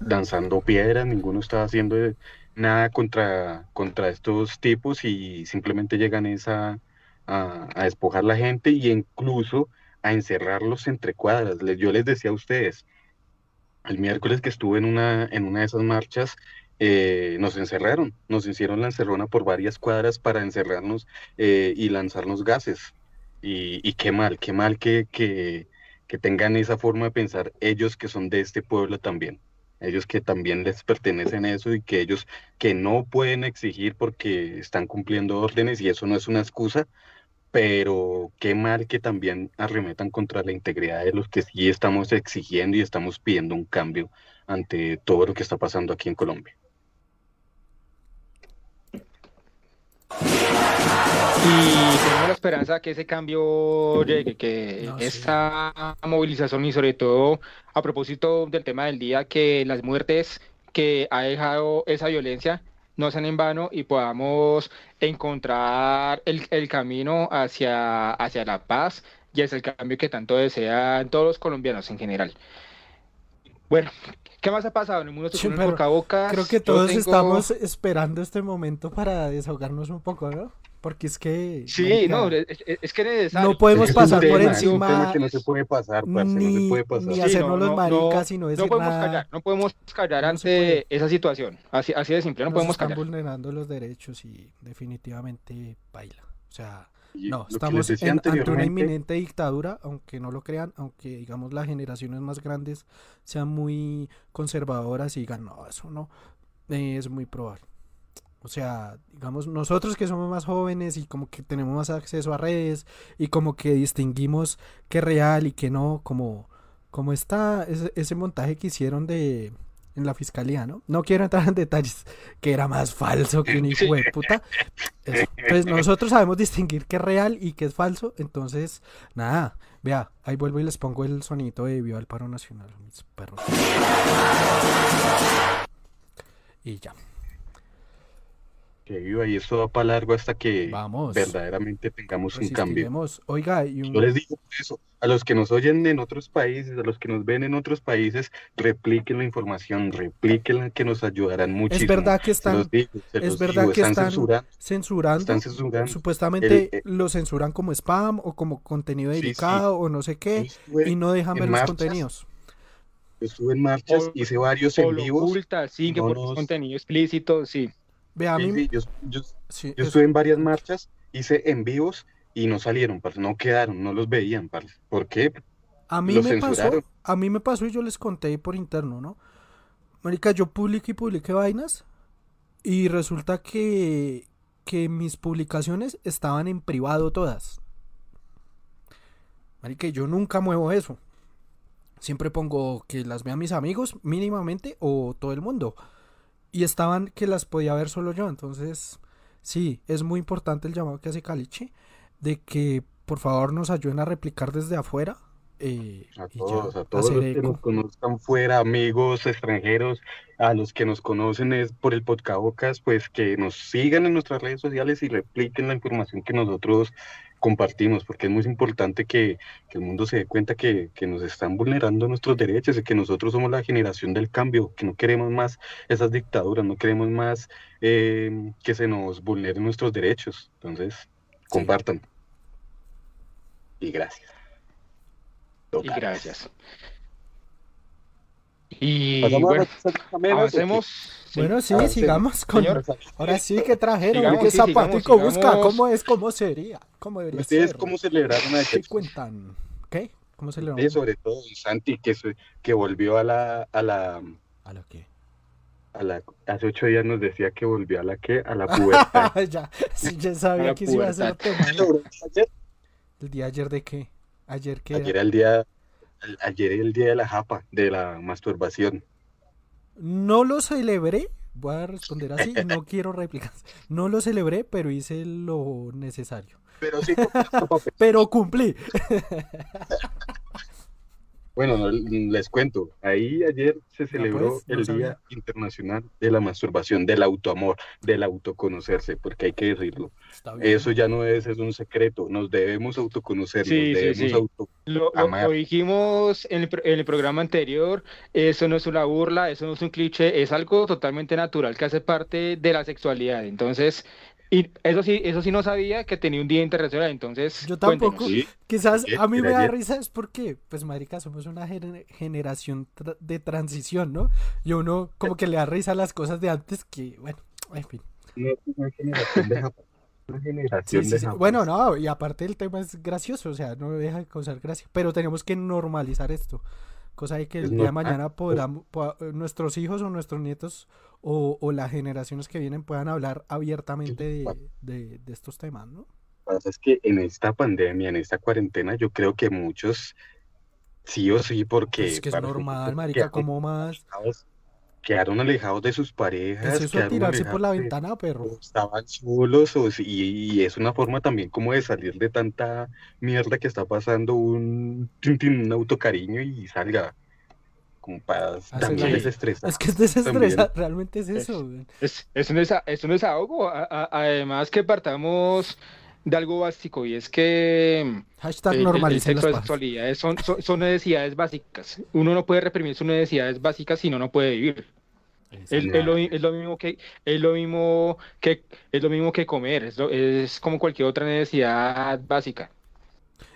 lanzando piedras, ninguno estaba haciendo eh, nada contra, contra estos tipos y simplemente llegan es a, a, despojar la gente y incluso a encerrarlos entre cuadras. Yo les decía a ustedes, el miércoles que estuve en una, en una de esas marchas, eh, nos encerraron, nos hicieron la encerrona por varias cuadras para encerrarnos eh, y lanzarnos gases. Y, qué mal, qué mal que, que tengan esa forma de pensar ellos que son de este pueblo también. Ellos que también les pertenecen eso y que ellos que no pueden exigir porque están cumpliendo órdenes y eso no es una excusa, pero qué mal que también arremetan contra la integridad de los que sí estamos exigiendo y estamos pidiendo un cambio ante todo lo que está pasando aquí en Colombia. Y tenemos la esperanza que ese cambio llegue, que No, sí. esta movilización y sobre todo a propósito del tema del día, que las muertes que ha dejado esa violencia no sean en vano y podamos encontrar el, el camino hacia, hacia la paz y hacia el cambio que tanto desean todos los colombianos en general. Bueno, ¿qué más ha pasado en el mundo Sí, el pero boca a boca? Creo que todos tengo- estamos esperando este momento para desahogarnos un poco, ¿no? Porque es que... Sí, marica, no, es, que es necesario. No podemos pasar por tema, es un encima tema que no se puede pasar, parce, no se ni, puede pasar. ni Sí, hacernos no, los no, maricas no, y no No podemos nada. callar, no podemos callar No ante esa situación. Así, así de simple, no Nos podemos están callar. vulnerando los derechos y definitivamente baila. O sea, no, estamos en- ante una inminente dictadura, aunque no lo crean, aunque digamos las generaciones más grandes sean muy conservadoras y digan, no, eso no, eh, es muy probable. O sea, digamos, nosotros que somos más jóvenes y como que tenemos más acceso a redes y como que distinguimos qué es real y qué no, como, como está ese, ese montaje que hicieron de en la fiscalía, ¿no? No quiero entrar en detalles, que era más falso que un hijo de puta. Eso. Pues nosotros sabemos distinguir qué es real y qué es falso, entonces, nada, vea, ahí vuelvo y les pongo el sonito de Viva el Paro Nacional, mis perros. Y ya. Que viva y esto va para largo hasta que Vamos. verdaderamente tengamos un cambio. Oiga, y un... Yo les digo eso, a los que nos oyen en otros países, a los que nos ven en otros países, repliquen la información, repliquen que nos ayudarán muchísimo. es verdad que están, digo, se es verdad digo, que están censurando, censurando. están censurando. Supuestamente El- eh, lo censuran como spam o como contenido Sí, sí. delicado o no sé qué estuve y no dejan ver los marchas, contenidos. yo estuve en marchas, O- hice varios O en vivos. oculta, sí, que no por nos- contenido explícito, sí. A mí, sí, yo, yo- sí, yo eso- estuve en varias marchas, hice en vivos y no salieron, parce, no quedaron, no los veían, parce. ¿Por qué? a mí los me pasó, a mí me pasó y yo les conté por interno, ¿no? Marica, yo publiqué y publiqué vainas y resulta que que mis publicaciones estaban en privado todas. Marica, yo nunca muevo eso. Siempre pongo que las vean mis amigos mínimamente o todo el mundo. Y estaban que las podía ver solo yo. Entonces, sí, es muy importante el llamado que hace Caliche de que por favor nos ayuden a replicar desde afuera. eh, A todos, a todos los que nos conozcan fuera, amigos extranjeros, a los que nos conocen es por el podcast, pues que nos sigan en nuestras redes sociales y repliquen la información que nosotros compartimos, porque es muy importante que, que el mundo se dé cuenta que, que nos están vulnerando nuestros derechos y que nosotros somos la generación del cambio, que no queremos más esas dictaduras, no queremos más eh, que se nos vulneren nuestros derechos. Entonces, compartan. Y gracias. Y gracias. Y Pasamos a bueno, avancemos. Sí. Bueno, sí, sigamos con... Señor. Ahora sí, que trajeron? Sigamos, ¿Qué sí, zapatico sigamos, busca? sigamos. ¿Cómo es? ¿Cómo sería? ¿Cómo debería ¿Ustedes ser? cómo celebraron ¿Qué ayer? cuentan? ¿Qué? ¿Cómo se le Eh, sobre todo Santi, que, se- que volvió a la, a la, ¿A lo que? a la, hace ocho días nos decía que volvió a la que, a la pubertad. ya, sí, ya sabía que se iba a hacer tema. ¿El día ayer de qué? ¿Ayer qué? ayer era? el día, ayer el día de la japa, de la masturbación. No lo celebré, voy a responder así, no quiero réplicas. No lo celebré, pero hice lo necesario. Pero sí. Pero cumplí. bueno, no, les cuento, ahí ayer se celebró pues, no el sabía. Día Internacional de la Masturbación, del autoamor, del autoconocerse, porque hay que decirlo. Eso ya no es, es un secreto, nos debemos autoconocer, Sí, nos debemos sí. auto... Lo, lo- Amar. lo dijimos en el, pro- en el programa anterior, eso no es una burla, eso no es un cliché, es algo totalmente natural que hace parte de la sexualidad. Entonces, y eso sí, eso sí no sabía que tenía un día internacional, entonces Yo tampoco. Sí, Quizás a mí me da risa es porque, pues, marica, somos una gener- generación tra- de transición, ¿no? Y uno como que le da risa a las cosas de antes que, bueno, en fin. no es una generación de japa, una Sí, generación sí, de sí. japas. Bueno, no, y aparte el tema es gracioso, o sea, no deja de causar gracia, pero tenemos que normalizar esto, cosa de que el día de mañana podamos, poda- eh, nuestros hijos o nuestros nietos o, o las generaciones que vienen puedan hablar abiertamente de, de- de estos temas, ¿no? Lo que pasa es que en esta pandemia, en esta cuarentena, yo creo que muchos, sí o sí, porque... Pues es que es normal, marica, como más... Quedaron alejados de sus ¿Qué parejas, es eso de quedaron tirarse por la ventana, perro? estaban solos, o y, y es una forma también como de salir de tanta mierda que está pasando un, un autocariño y salga, como para también sí. desestresar. Es que es desestresa, realmente es eso. Es, es un desa- es un desahogo, a- a- además que partamos de algo básico y es que Hashtag el- el- el normalicen sexo las y pajas. sexualidad son, son, son necesidades básicas. Uno no puede reprimir sus necesidades básicas si no, no puede vivir. Es, es lo, es lo mismo que es lo mismo que es lo mismo que comer, es, lo- es como cualquier otra necesidad básica.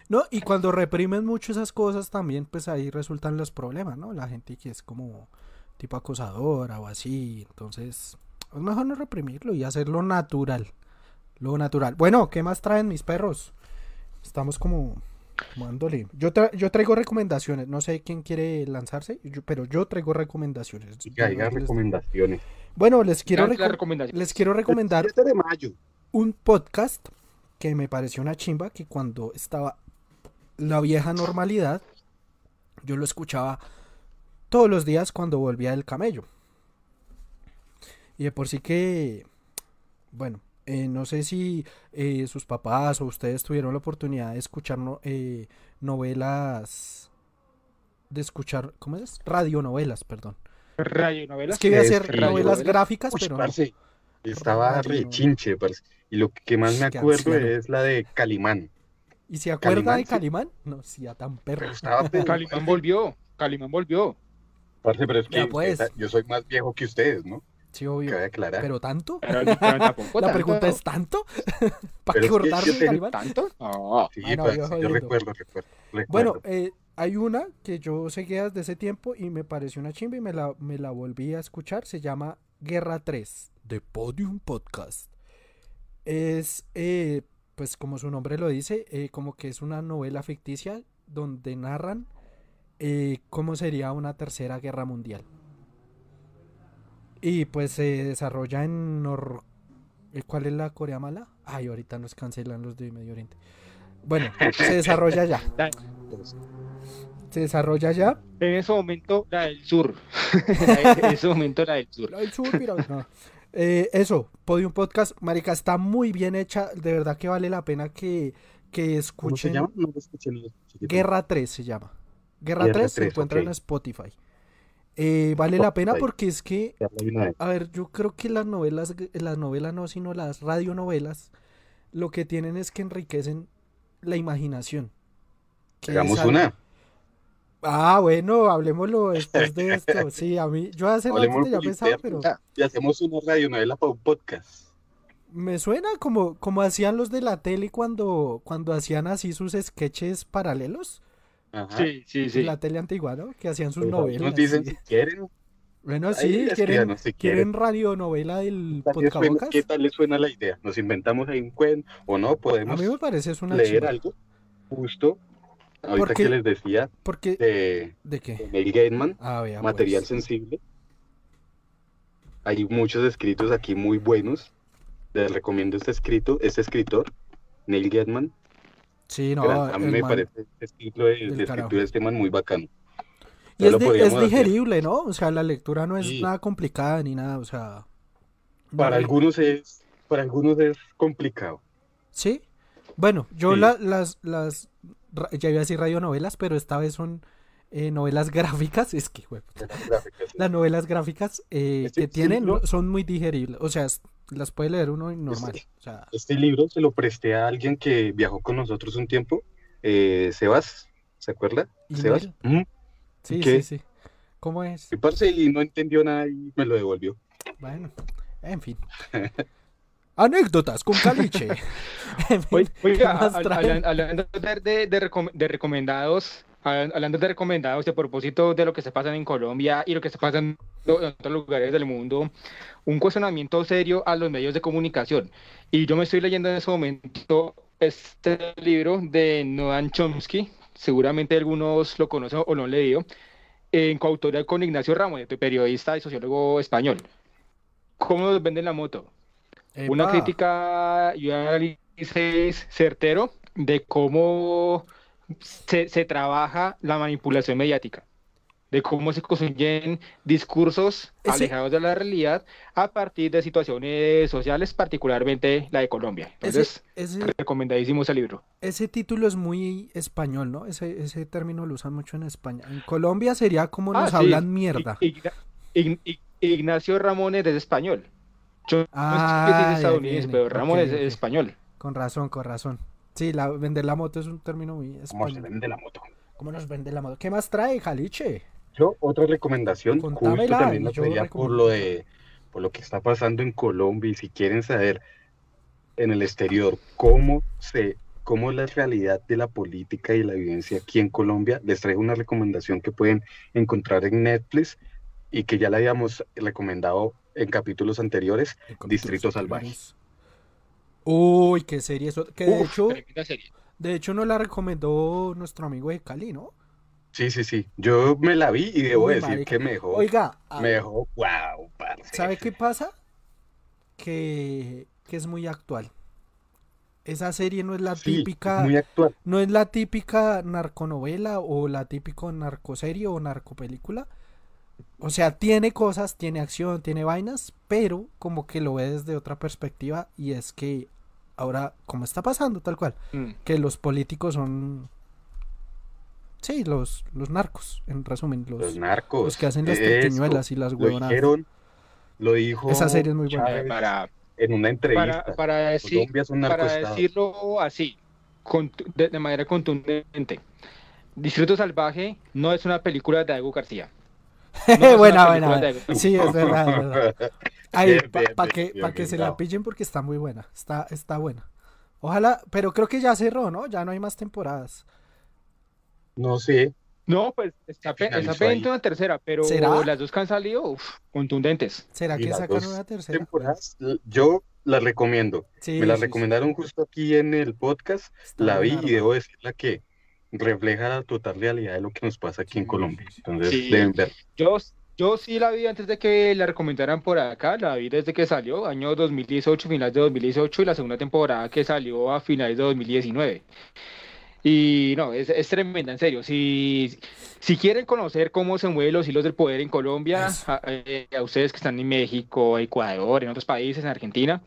No, y cuando reprimen mucho esas cosas también, pues ahí resultan los problemas, ¿no? La gente que es como tipo acosadora o así, entonces es mejor no reprimirlo y hacerlo natural. Lo natural. Bueno, ¿qué más traen mis perros? Estamos como, como dándole. Yo, tra- yo traigo recomendaciones, no sé quién quiere lanzarse, yo- pero yo traigo recomendaciones. Y que haya Les- recomendaciones. Bueno, les quiero, reco- les quiero recomendar 7 de mayo. un podcast que me pareció una chimba que cuando estaba la vieja normalidad yo lo escuchaba todos los días cuando volvía del camello y de por sí que bueno eh, no sé si eh, sus papás o ustedes tuvieron la oportunidad de escuchar no- eh, novelas de escuchar ¿cómo es? radionovelas perdón Radionovelas. es que iba a que novelas gráficas Uy, pero no. parce, estaba rechinche, parce. Y lo que más me acuerdo es la de Calimán. ¿Y se acuerda de Calimán, Calimán? No, sí, a tan perro. Pero estaba Calimán volvió, Calimán volvió. parce, pero es que Ya, pues. usted- yo soy más viejo que ustedes, ¿no? Sí, obvio. Cabe aclarar. ¿Pero tanto? Pero, pero tampoco La tanto. pregunta es ¿tanto? ¿Para Pero es que Calimán? ¿Tanto? Sí, Ah, no, parce, yo recuerdo, recuerdo, recuerdo. Bueno, eh, hay una que yo seguía desde ese tiempo y me pareció una chimba y me la, me la volví a escuchar. Se llama Guerra 3 de Podium Podcast. Es, eh, pues como su nombre lo dice, eh, como que es una novela ficticia donde narran eh, cómo sería una tercera guerra mundial. Y pues se desarrolla en Nor... eh, ¿Cuál es la Corea mala? Ay, ahorita nos cancelan los de Medio Oriente. Bueno, se desarrolla allá. Se desarrolla allá. En ese momento la del sur. en ese momento la del sur. La del sur, mira, no. Eh, eso, Podium Podcast, marica, está muy bien hecha. De verdad que vale la pena que, que ¿Cómo se escuchen. llama? No lo escuché, no lo escuché. Guerra 3 se llama. Guerra, Guerra 3 se 3, encuentra en Spotify. Eh, vale la pena porque es que. A ver, yo creo que las novelas, las novelas no, sino las radionovelas, lo que tienen es que enriquecen la imaginación. Hagamos una. Ah, bueno, hablemoslo después de esto. Sí, a mí, yo hace rato ya pensaba, pero interno y hacemos una radionovela para un podcast. me suena como, como hacían los de la tele cuando, cuando hacían así sus sketches paralelos. Ajá. Sí, sí, sí. La tele antigua, ¿no? Que hacían sus Pues novelas. Nos dicen si quieren. Bueno, sí, quieren, si quieren quieren. radionovela del ¿Qué tal, les suena, Podcabocas. ¿Qué tal les suena la idea? ¿Nos inventamos ahí un cuento o no? A ¿Podemos mí me parece es una leer algo? Justo. Ahorita Porque- que les decía Porque, de, ¿de qué? de Neil Gaiman, Ah, vea, material pues. sensible. Hay muchos escritos aquí muy buenos. Les recomiendo este escrito, este escritor, Neil Gaiman. Sí, no, Gran- a mí me man- parece este estilo de, de escritura de este man muy bacano. Y es, di- es hacer. digerible, ¿no? O sea, la lectura no es Sí. nada complicada ni nada, o sea... Para algunos es, para algunos es complicado. Sí. Bueno, yo Sí. la- las, las, ya iba a decir radionovelas, pero esta vez son eh, novelas gráficas, es que, güey, las novelas gráficas eh, Este que tienen libro- son muy digeribles, o sea, las puede leer uno normal, o sea, Este libro se lo presté a alguien que viajó con nosotros un tiempo, eh, Sebas, ¿se acuerda? ¿Y Sebas. Sí, ¿qué? sí, sí. ¿Cómo es? Y parce, y no entendió nada y me lo devolvió. Bueno, en fin. Anécdotas con Caliche. En fin, Oiga, hablando de, de- de recom- de recomendados, hablando de recomendados, de propósito de lo que se pasa en Colombia y lo que se pasa en otros lugares del mundo, un cuestionamiento serio a los medios de comunicación. Y yo me estoy leyendo en ese momento este libro de Noam Chomsky, seguramente algunos lo conocen o lo han leído, en coautoría con Ignacio Ramos, periodista y sociólogo español. ¿Cómo nos venden la moto? Una Epa. crítica y un análisis certero de cómo se, se trabaja la manipulación mediática, de cómo se construyen discursos Ese- alejados de la realidad a partir de situaciones sociales, particularmente la de Colombia. Ese, Entonces, ese, recomendadísimo ese libro. ese título es muy español, ¿no? Ese, ese término lo usan mucho en España. En Colombia sería como Ah, nos sí. hablan mierda. Igna- Ign- Ign- Ignacio Ramones es español. Yo no Ah, sé si es estadounidense, viene. pero ok. es español. Con razón, con razón. Sí, la, vender la moto es un término muy ¿Cómo se español. vende la moto? ¿Cómo nos vende la moto? ¿Qué más trae, Jaliche? Yo, otra recomendación, justo Contámela también y la yo traía por lo de, por lo que está pasando en Colombia y si quieren saber en el exterior cómo se, cómo es la realidad de la política y la vivencia aquí en Colombia, les traigo una recomendación que pueden encontrar en Netflix y que ya la habíamos recomendado en capítulos anteriores, Distrito Salvaje. Uy, qué serie eso. Que de Uf, hecho, serie. de hecho nos la recomendó nuestro amigo de Cali, ¿no? Sí, sí, sí. Yo me la vi y debo Uy, decir marica. que me dejó, Oiga, me dejó, wow, parce. ¿sabe qué pasa? Que, que es muy actual. Esa serie no es la Sí, típica, es muy actual. no es la típica narconovela o la típica narcoserie o narcopelícula. O sea, tiene cosas, tiene acción, tiene vainas, pero como que lo ve desde otra perspectiva y es que ahora, como está pasando tal cual, Mm. que los políticos son... Sí, los, los narcos, en resumen, los, Los narcos. los que hacen las eso, triquiñuelas y las Lo huevonadas. dijeron, lo dijo Esa serie es muy buena. Chávez Para, en una entrevista. para, para decir, Colombia es un para decirlo así, de, de manera contundente, Distrito Salvaje no es una película de Diego García. No buena, buena. Sí, es verdad, es verdad. Ahí, para que, pa' que se la pillen porque está muy buena. Está, está buena. Ojalá, pero creo que ya cerró, ¿no? Ya no hay más temporadas. No sé, No, pues está, pendiente una tercera, pero ¿Será? las dos que han salido, uf, contundentes. ¿Será que dos una tercera? temporadas, yo las recomiendo. Sí, Me la sí, sí. recomendaron justo aquí en el podcast, Está la vi y debo decirla que refleja la total realidad de lo que nos pasa aquí en Colombia. Entonces Sí. deben ver. Yo, yo sí la vi antes de que la recomendaran por acá, la vi desde que salió, año 2018, finales de 2018, y la segunda temporada que salió a finales de 2019. Y no, es, es tremenda, en serio. Si, si quieren conocer cómo se mueven los hilos del poder en Colombia, a, eh, a ustedes que están en México, Ecuador, en otros países, en Argentina,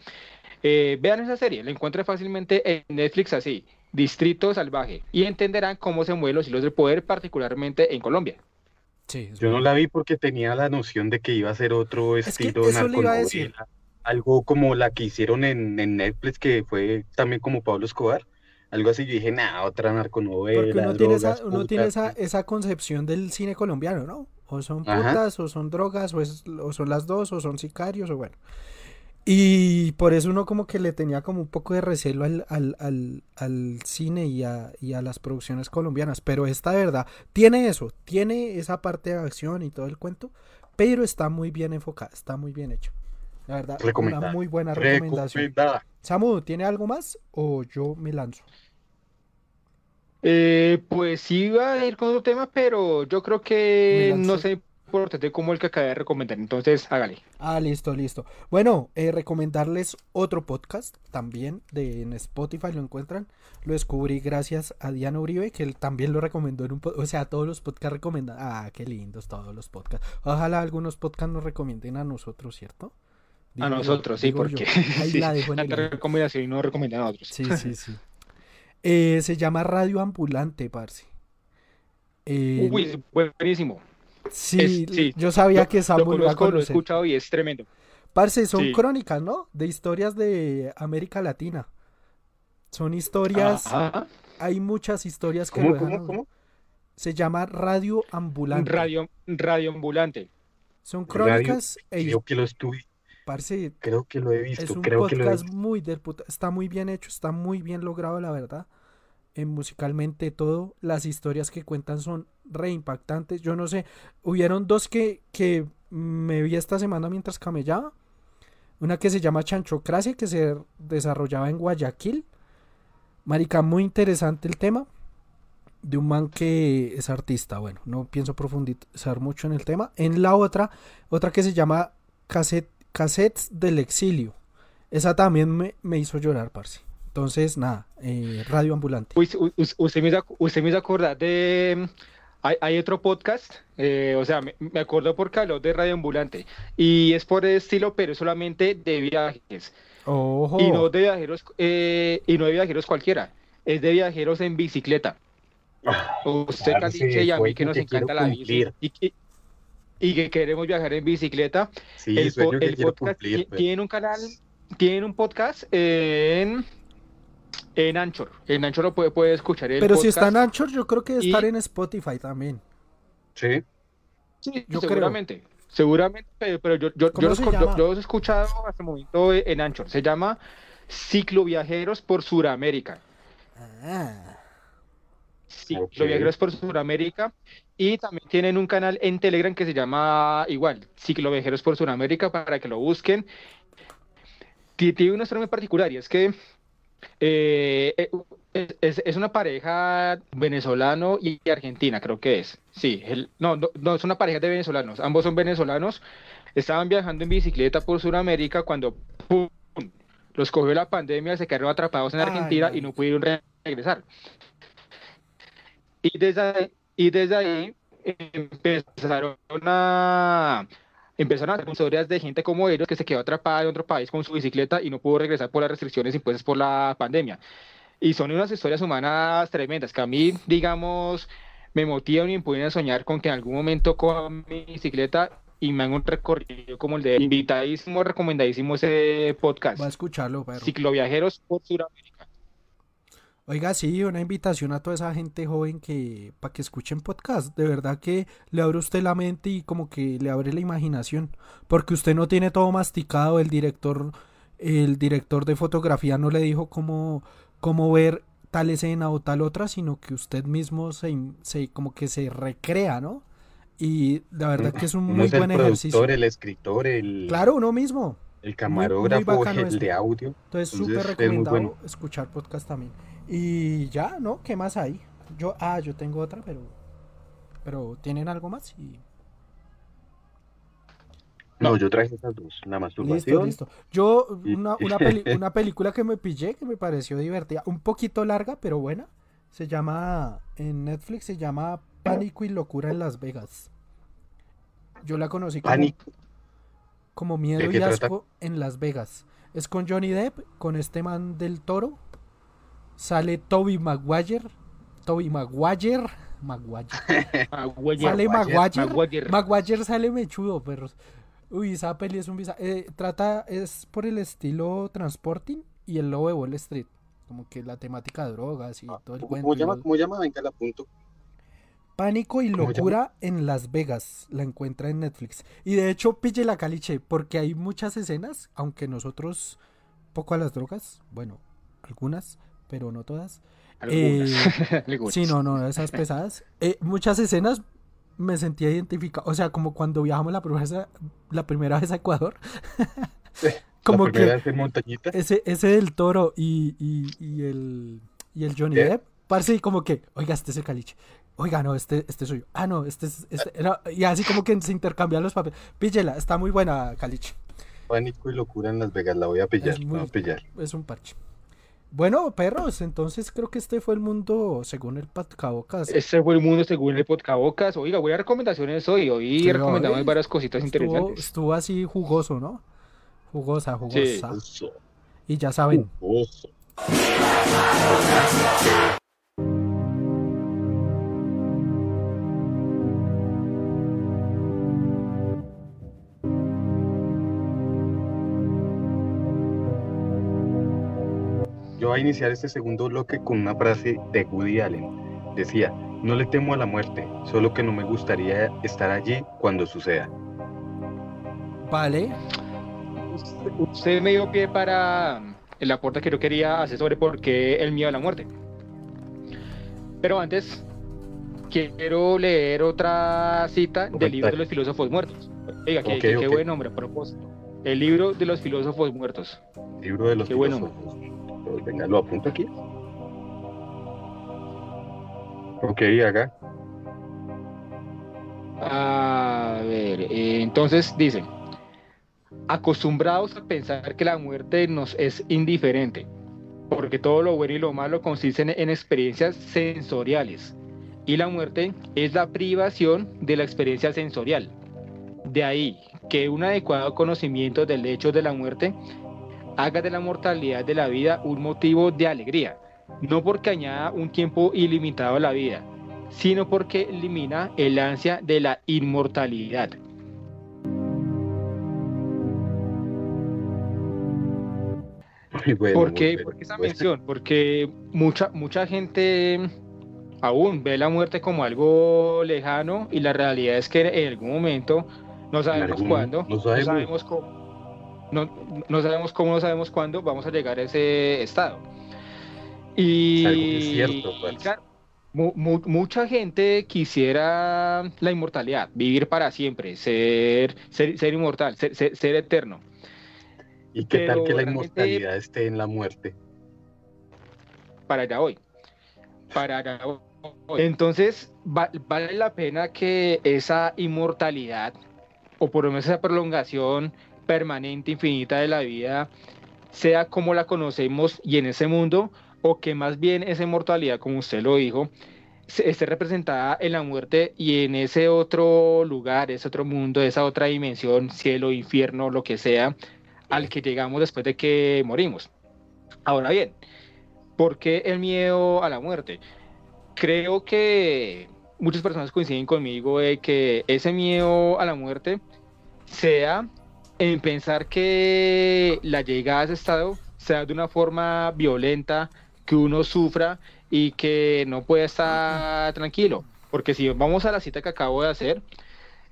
eh, vean esa serie, la encuentran fácilmente en Netflix así, Distrito Salvaje, y entenderán cómo se mueven los hilos del poder, particularmente en Colombia. Sí, es Yo no la vi porque tenía la noción de que iba a ser otro que estilo narconovela, algo como la que hicieron en, en Netflix, que fue también como Pablo Escobar, algo así. Yo dije, nah, otra narconovela. Porque uno tiene, esa, uno tiene putas". esa, esa concepción del cine colombiano, ¿no? O son Ajá. putas, o son drogas, o, es- o son las dos, o son sicarios, o bueno. Y por eso uno como que le tenía como un poco de recelo al, al, al, al cine y a, y a las producciones colombianas. Pero esta de verdad tiene eso, tiene esa parte de acción y todo el cuento, pero está muy bien enfocada, está muy bien hecho. La verdad, una muy buena recomendación. Recomendada. Samu, ¿tiene algo más o yo me lanzo? Eh, pues sí iba a ir con otro tema, pero yo creo que no sé importante como el que acabé de recomendar. Entonces, hágale. Ah, listo, listo. Bueno, eh, recomendarles otro podcast también de en Spotify lo encuentran. Lo descubrí gracias a Diana Uribe, que él también lo recomendó en un podcast. O sea, todos los podcasts recomendan. Ah, qué lindos todos los podcasts. Ojalá algunos podcasts nos recomienden a nosotros, ¿cierto? A Digo nosotros, sí, porque Ahí sí, la dejo en el aire. recomendación y no recomiendan a otros. Sí, sí, sí. Eh, se llama Radio Ambulante, parce. Eh, Uy, buenísimo. Sí, es- sí. yo sabía que Lo Samu lo iba a conozco, lo he escuchado y es tremendo. Parce, son Sí. crónicas, ¿no? De historias de América Latina. Son historias, Ajá. hay muchas historias que ¿Cómo, lo cómo, cómo? Se llama Radio Ambulante. Radio, radio ambulante. Son crónicas e Creo que lo estuve, parce, creo que lo he es visto, un creo que lo he podcast visto. muy del puta, está muy bien hecho, está muy bien logrado, la verdad. Eh, musicalmente todo, las historias que cuentan son re impactantes. Yo no sé, hubieron dos que, que me vi esta semana mientras camellaba. Una que se llama Chanchocracia, que se desarrollaba en Guayaquil. Marica, muy interesante el tema. De un man que es artista. Bueno, no pienso profundizar mucho en el tema. En la otra, otra que se llama Cassette, Cassettes del Exilio. Esa también me, me hizo llorar, parce. Entonces, nada, eh, Radio Ambulante. Uy, usted me hizo, ac- usted me hizo acordar de... Hay, hay otro podcast, eh, o sea, me, me acuerdo porque habló de Radio Ambulante. Y es por el estilo, pero es solamente de viajes. Ojo. Y no de viajeros, eh, y no de viajeros cualquiera. Es de viajeros en bicicleta. Usted, parce, Caliche, y a mí que nos que encanta la bici. Y, y- y que queremos viajar en bicicleta. Sí, el, po- podcast cumplir, pues. tiene un canal, tiene un podcast en, en Anchor. En Anchor lo puede, puede escuchar el Pero si está en Anchor, yo creo que debe Y- estar en Spotify también. Sí, Sí, yo creo. seguramente. Seguramente, pero, yo, yo, yo, ¿Cómo los yo- los he escuchado hasta el momento en Anchor. Se llama Cicloviajeros por Suramérica. Ah, Cicloviajeros por Suramérica. Y también tienen un canal en Telegram que se llama igual, Cicloviajeros por Suramérica, para que lo busquen. Ti- Tiene una historia muy particular y es que eh, eh, es, es una pareja venezolano y argentina, creo que es. Sí, el- no, no, no, es una pareja de venezolanos. Ambos son venezolanos. Estaban viajando en bicicleta por Sudamérica cuando ¡pum! los cogió la pandemia, se quedaron atrapados en Ay, Argentina y no pudieron re- regresar. Y desde ahí, y desde ahí empezaron a empezaron a hacer historias de gente como ellos que se quedó atrapada en otro país con su bicicleta y no pudo regresar por las restricciones impuestas por la pandemia. Y son unas historias humanas tremendas que a mí, digamos, me motivan y me pueden soñar con que en algún momento coja mi bicicleta y me haga un recorrido como el de invitadísimo, recomendadísimo ese podcast. va a escucharlo, perro. Cicloviajeros por Sudamérica. Oiga, sí, una invitación a toda esa gente joven que para que escuchen podcast. De verdad que le abre usted la mente y como que le abre la imaginación, porque usted no tiene todo masticado. El director, el director de fotografía no le dijo cómo, cómo ver tal escena o tal otra, sino que usted mismo se, se como que se recrea, ¿no? Y la verdad que es un muy es el buen ejercicio. el escritor, el, Claro, uno mismo. el muy camarógrafo, el de audio. Entonces, súper es muy recomendado bueno. escuchar podcast también. Y ya, ¿no? ¿Qué más hay? Yo, ah, yo tengo otra, pero. Pero, ¿tienen algo más? Y... No, yo traje esas dos, la Listo, masturbación. listo. Yo, Y- una, una, peli- una película que me pillé, que me pareció divertida, un poquito larga, pero buena. Se llama, en Netflix se llama Pánico y Locura en Las Vegas. Yo la conocí como, Pánico. como Miedo ¿De y trata? Asco en Las Vegas. Es con Johnny Depp, con este man del toro. Sale Toby Maguire. Toby Maguire. Maguire. Sale Maguire. Maguire. Maguire sale mechudo, perros. Uy, esa peli es un visa. eh, trata, es por el estilo Transporting y el lobo de Wall Street. como que la temática de drogas y todo el ¿Cómo, cuento. llama? lo- ¿Cómo llama? Venga, la apunto. Pánico y locura en Las Vegas. La encuentra en Netflix. Y de hecho, pille la caliche, porque hay muchas escenas, aunque nosotros poco a las drogas, bueno, algunas, pero no todas. Algunas. Algunas. Sí, no, no, esas pesadas. Eh, muchas escenas me sentía identificado. O sea, como cuando viajamos la primera vez a, la primera vez a Ecuador. como la primera que vez en montañita. ese, ese del toro y, y, y el, y el Johnny. Depp, parce, y como que, oiga, este es el caliche. Oiga, no, este, este soy yo. Ah, no, este es. Este, era- y así como que se intercambian los papeles. Píllela, está muy buena, caliche. Pánico y locura en Las Vegas. La voy a pillar. Es la muy- voy a pillar. Es un parche. Bueno, perros, entonces creo que este fue el mundo según el Patcabocas. Este fue el mundo según el podcabocas. Oiga, voy a recomendaciones hoy. Hoy Sí, recomendamos varias cositas Estuvo, interesantes. estuvo así jugoso, ¿no? Jugosa, jugosa. Sí. Y ya saben, oso. Yo voy a iniciar este segundo bloque con una frase de Woody Allen. Decía, no le temo a la muerte, solo que no me gustaría estar allí cuando suceda. vale. Usted me dio pie para el aporte que yo quería hacer sobre por qué el miedo a la muerte. Pero antes, quiero leer otra cita del libro de los filósofos muertos. Oiga, qué, qué- buen nombre, a propósito. El libro de los filósofos muertos. Libro de los Qué bueno. filósofos. Pues venga, lo apunto aquí. Ok, haga. A ver, eh, entonces dice, acostumbrados a pensar que la muerte nos es indiferente, porque todo lo bueno y lo malo consisten en experiencias sensoriales, y la muerte es la privación de la experiencia sensorial. De ahí que un adecuado conocimiento del hecho de la muerte haga de la mortalidad de la vida un motivo de alegría, no porque añada un tiempo ilimitado a la vida, sino porque elimina el ansia de la inmortalidad. Bueno, ¿Por qué, bueno. por qué esa mención? Porque mucha, mucha gente aún ve la muerte como algo lejano y la realidad es que en algún momento, no sabemos algún- cuándo, no sabemos. cómo, no, no sabemos cómo, no sabemos cuándo vamos a llegar a ese estado. Y Es algo que es cierto, mu- mu- mucha gente quisiera la inmortalidad, vivir para siempre, ser, ser, ser inmortal, ser, ser- ser eterno. ¿Y qué tal que la inmortalidad esté en la muerte? para allá hoy. Para allá voy. Entonces, va- vale la pena que esa inmortalidad, o por lo menos esa prolongación permanente, infinita de la vida, sea como la conocemos y en ese mundo, o que más bien esa inmortalidad, como usted lo dijo, esté representada en la muerte y en ese otro lugar, ese otro mundo, esa otra dimensión, cielo, infierno, lo que sea, al que llegamos después de que morimos. Ahora bien, ¿por qué el miedo a la muerte? Creo que muchas personas coinciden conmigo de que ese miedo a la muerte sea en pensar que la llegada a ese estado sea de una forma violenta, que uno sufra y que no pueda estar tranquilo. Porque si vamos a la cita que acabo de hacer,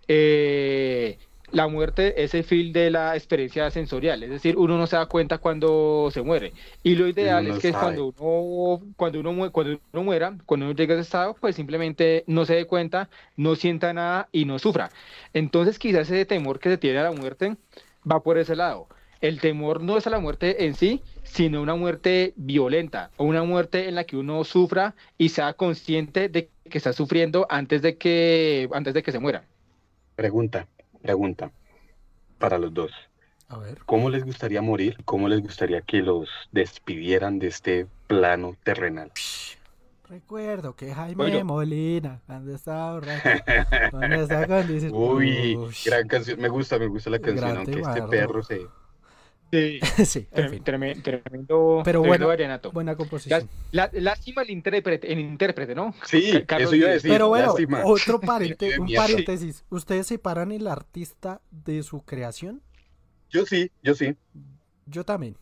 eh, la muerte es el fin de la experiencia sensorial, es decir, uno no se da cuenta cuando se muere. Y lo ideal es que sabe. cuando uno, cuando, uno, cuando uno muera, cuando uno llegue a ese estado, pues simplemente no se dé cuenta, no sienta nada y no sufra. Entonces quizás ese temor que se tiene a la muerte va por ese lado. El temor no es a la muerte en sí, sino una muerte violenta o una muerte en la que uno sufra y sea consciente de que está sufriendo antes de que, antes de que se muera. Pregunta, pregunta para los dos. A ver. ¿Cómo les gustaría morir? ¿Cómo les gustaría que los despidieran de este plano terrenal? Recuerdo que Jaime Oiga. Molina, cuando estaba borracho. Uy, gran canción. Me gusta, me gusta la canción, aunque este perro se... Sí, sí, en fin. tremendo, tremendo, Pero tremendo bueno, vallenato. Buena composición. La- lástima el intérprete, el intérprete, ¿no? Sí, Ca- Carlos eso iba a decir. Pero bueno, lástima. otro Qué un paréntesis. ¿Ustedes separan el artista de su creación? Yo sí, yo sí. Yo también.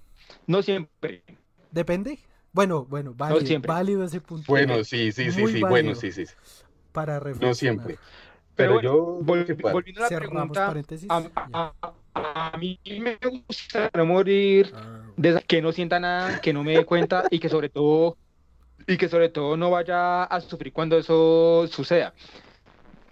No siempre. Depende. Bueno, bueno, válido, siempre. válido ese punto. Bueno, sí, sí, sí, sí, bueno, sí, sí. Para reflexionar. No siempre. Pero, Pero bueno, yo, volviendo a la Cerramos pregunta, paréntesis. a, a- a- a mí me gusta no morir Ah, de que no sienta nada, que no me dé cuenta y que sobre todo y que sobre todo no vaya a sufrir cuando eso suceda.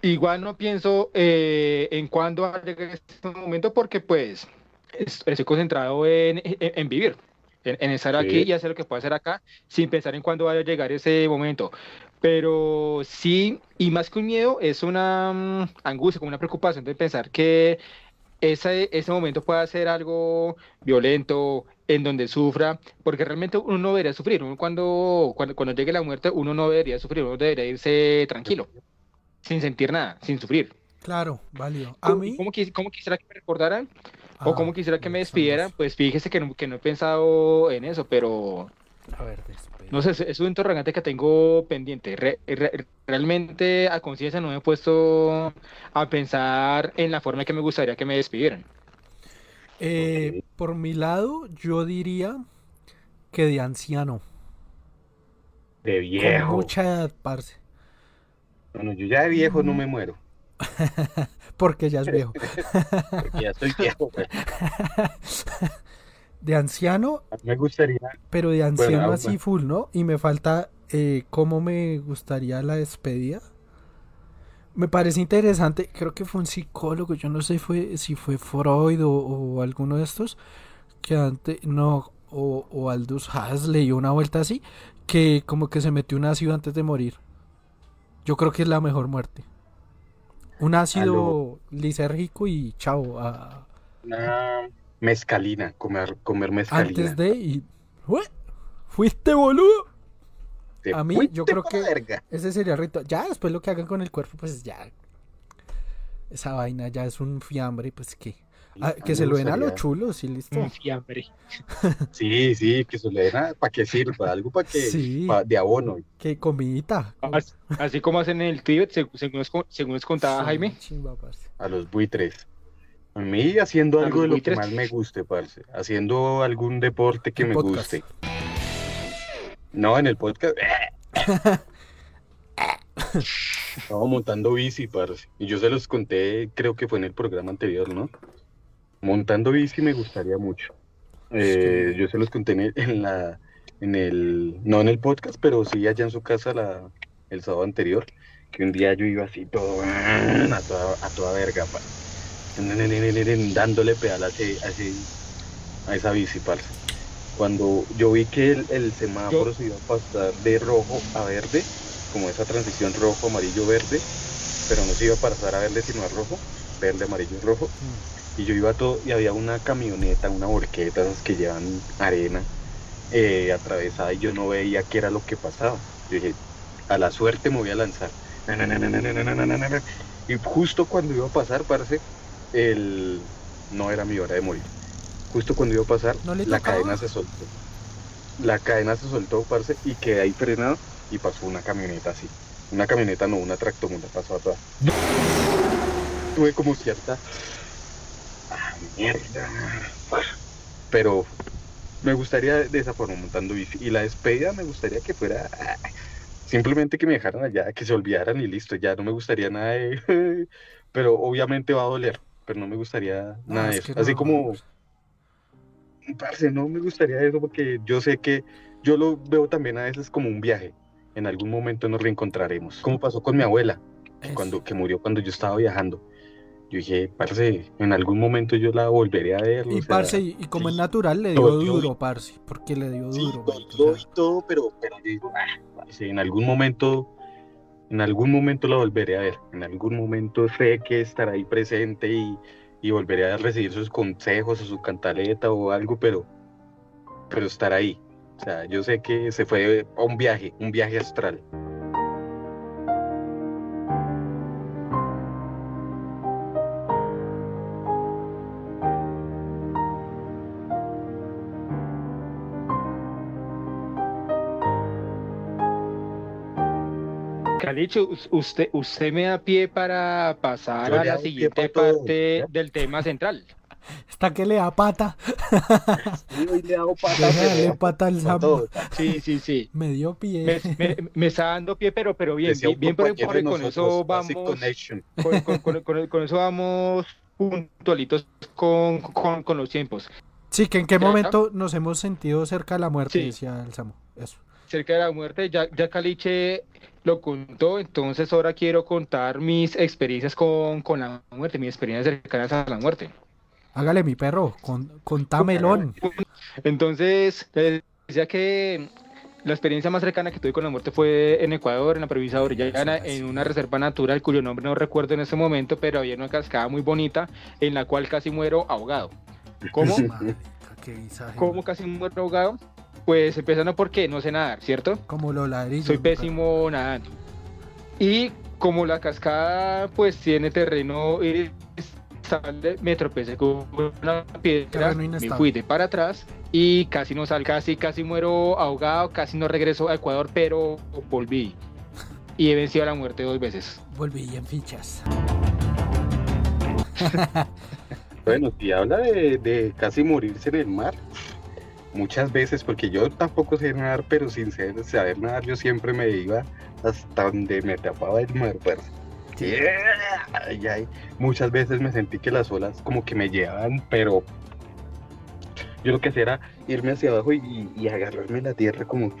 Igual no pienso eh, en cuándo va a llegar este momento porque pues es- estoy concentrado en, en- en vivir, en, en estar Sí. aquí y hacer lo que pueda hacer acá sin pensar en cuándo vaya a llegar ese momento. Pero sí, y más que un miedo, es una mm, angustia, como una preocupación de pensar que ese, ese momento pueda ser algo violento, en donde sufra, porque realmente uno no debería sufrir. Uno cuando, cuando, cuando llegue la muerte, uno no debería sufrir, uno debería irse tranquilo, sin sentir nada, sin sufrir. Claro, válido. A ¿Cómo, mí. cómo quis- cómo quisiera que me recordaran? o Ah, cómo quisiera que me despidieran? Pues fíjese que no, que no he pensado en eso, pero A ver, despedida. no sé, es- un interrogante que tengo pendiente. Re- re- realmente a conciencia no me he puesto a pensar en la forma en que me gustaría que me despidieran. Eh, por mi lado, yo diría que de anciano. De Con viejo. mucha edad, parce. Bueno, yo ya de viejo no me muero. Porque ya es viejo. Porque ya estoy viejo. De anciano, me gustaría. pero de anciano ah, así bueno. full, ¿no? Y me falta eh, cómo me gustaría la despedida. Me parece interesante, creo que fue un psicólogo, yo no sé fue, si fue Freud o, o alguno de estos, que antes, no, o, o Aldous Huxley una vuelta así, que como que se metió un ácido antes de morir. Yo creo que es la mejor muerte. Un ácido lisérgico y chao. a- Una mezcalina, comer, comer mezcalina. antes de y... ¿Fuiste boludo? Te a mí, yo creo que- verga. Ese sería el ritual. Ya después lo que hagan con el cuerpo, pues ya. Esa vaina ya es un fiambre, pues que. Ah, que se lo den a lo gustaría- chulo, sí, listo. Un fiambre. Sí, sí, que se le den a- para que sirva, algo para que Sí. pa- de abono. Que comidita. Así, así como hacen en el Tíbet, seg- según, según nos contaba Sí, Jaime. chimba, a los buitres. A mí haciendo algo de lo que más me guste, parce. Haciendo algún deporte que me podcast. guste. No, en el podcast. Estaba montando bici, parce. Y yo se los conté, creo que fue en el programa anterior, ¿no? Montando bici me gustaría mucho. Eh, yo se los conté en la, en el, no en el podcast, pero sí allá en su casa la, el sábado anterior, que un día yo iba así todo a toda, a toda verga, pa. Dándole pedal a, ese- a ese- a esa bici, parce. Cuando yo vi que el, el semáforo se iba a pasar de rojo a verde, como esa transición rojo, amarillo, verde, pero no se iba a pasar a verde sino a rojo, verde, amarillo, rojo, y yo iba todo, y había una camioneta, una borqueta, esas que llevan arena, eh, atravesada, y yo no veía qué era lo que pasaba. Yo dije, a la suerte me voy a lanzar. Y justo cuando iba a pasar, parce, el... no era mi hora de morir. Justo cuando iba a pasar, ¿No le la cadena se soltó. La cadena se soltó, parce, y quedé ahí frenado y pasó una camioneta así. Una camioneta, no, una tractomula pasó atrás. Tuve como cierta... Ah, mierda. Pero me gustaría de esa forma montando bici. Y la despedida me gustaría que fuera simplemente que me dejaran allá, que se olvidaran y listo. Ya no me gustaría nada de... Pero obviamente va a doler. Pero no me gustaría No, nada de es eso. Así no. como... Parce, no me gustaría eso porque yo sé que yo lo veo también a veces como un viaje. En algún momento nos reencontraremos. Como pasó con mi abuela, que, cuando, que murió cuando yo estaba viajando. Yo dije, parce, en algún momento yo la volveré a ver. Y o sea, parce, y, y como es sí, natural, le dio dolió duro, parce. Porque le dio Sí, duro, dolió y todo, pero, pero yo digo, ah, parce, en algún momento, en algún momento la volveré a ver. En algún momento sé que estará ahí presente y, y volveré a recibir sus consejos o su cantaleta o algo, pero, pero estará ahí. O sea, yo sé que se fue a un viaje, un viaje astral. Calicho, us- usted, usted me da pie para pasar Yo a la siguiente parte del tema central. Está que le da pata. Sí, hoy le hago pata, al con Sam. todo. Sí, sí, sí. Me dio pie. Me, me- me está dando pie, pero, pero bien, Decía bien, de con nosotros, eso vamos, con, con- con- con- con eso vamos puntualitos con, con, con los tiempos. Sí, que en qué momento nos hemos sentido cerca de la muerte, Sí. decía el Samu. Eso. Cerca de la muerte, ya, ya Caliche lo contó, entonces ahora quiero contar mis experiencias con, con la muerte, mis experiencias cercanas a la muerte. Hágale mi perro, con, contámelón. Entonces, decía que la experiencia más cercana que tuve con la muerte fue en Ecuador, en la provincia de Orellana, en una reserva natural cuyo nombre no recuerdo en este momento, pero había una cascada muy bonita en la cual casi muero ahogado. ¿Cómo? ¿Cómo casi muero ahogado? Pues empezando porque no sé nadar, ¿cierto? Como los ladrillos. Soy pésimo nadando. Y como la cascada pues tiene terreno estable, me tropecé con una piedra, me inestable. fui de para atrás y casi no salgo, casi, casi muero ahogado, casi no regreso a Ecuador, pero volví. Y he vencido a la muerte dos veces. Volví en fichas. Bueno, si habla de, de casi morirse en el mar, muchas veces, porque yo tampoco sé nadar, pero sin ser- saber nadar, yo siempre me iba hasta donde me tapaba el mar, parce. Ay, ay. Muchas veces me sentí que las olas como que me llevaban, pero yo lo que hacía era irme hacia abajo y, y agarrarme la tierra como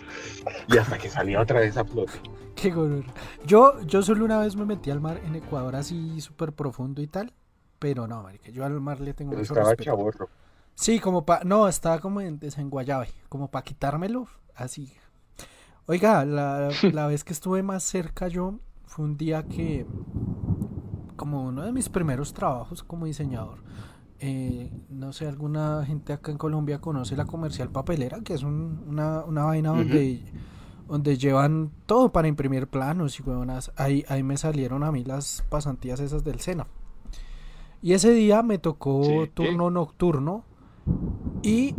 y hasta que salía otra vez a flote. Qué gorro. Yo, yo solo una vez me metí al mar en Ecuador así súper profundo y tal. Pero no, marica, yo al mar le tengo Pero mucho estaba respeto. chaborro. Sí, como pa... No, estaba como en desenguayabe. Como para quitármelo, así. Oiga, la, la vez que estuve más cerca yo fue un día que... Como uno de mis primeros trabajos como diseñador. eh, no sé, alguna gente acá en Colombia conoce la comercial papelera, que es un- una, una vaina donde, donde llevan todo para imprimir planos y huevonas. Ahí, ahí me salieron a mí las pasantías esas del SENA. Y ese día me tocó Sí. turno nocturno y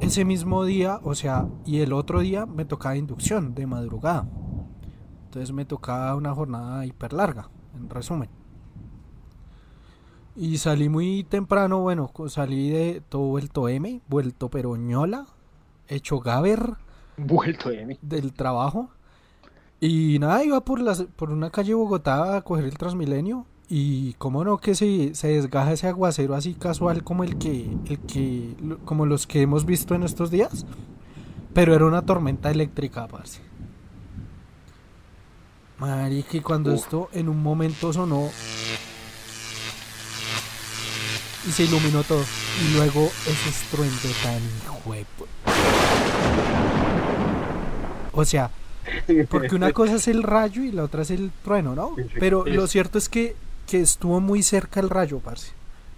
ese mismo día, o sea, y el otro día me tocaba inducción de madrugada. Entonces me tocaba una jornada hiper larga, en resumen. Y salí muy temprano, bueno, salí de todo vuelto M, vuelto peroñola, hecho gaber Vuelto mí. del trabajo. Y nada, iba por, las, por una calle de Bogotá a coger el Transmilenio. Y cómo no que se, se desgaja ese aguacero así casual como el que, el que, como los que hemos visto en estos días. Pero era una tormenta eléctrica, parce. Marica, y cuando Uf. esto en un momento sonó y se iluminó todo. Y luego ese estruendo tan hijuepo. O sea, porque una cosa es el rayo y la otra es el trueno, ¿no? Pero lo cierto es que, que estuvo muy cerca el rayo, parce.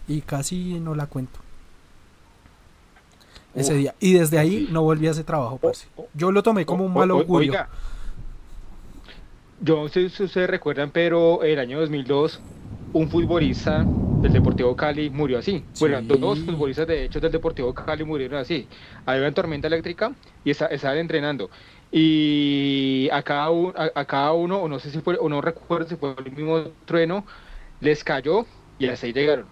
Y casi no la cuento. Ese Uf, día. Y desde ahí sí. no volví a ese trabajo, parce. Yo lo tomé como un O- mal o- augurio. Oiga, yo no sé si ustedes recuerdan, pero el año 2002 un futbolista del Deportivo Cali murió así. Bueno, Sí. dos futbolistas de hecho del Deportivo Cali murieron así. Había una tormenta eléctrica y esta- estaban entrenando. Y a cada, uno, a, a cada uno, o no sé si fue, o no recuerdo si fue el mismo trueno, les cayó y hasta ahí llegaron.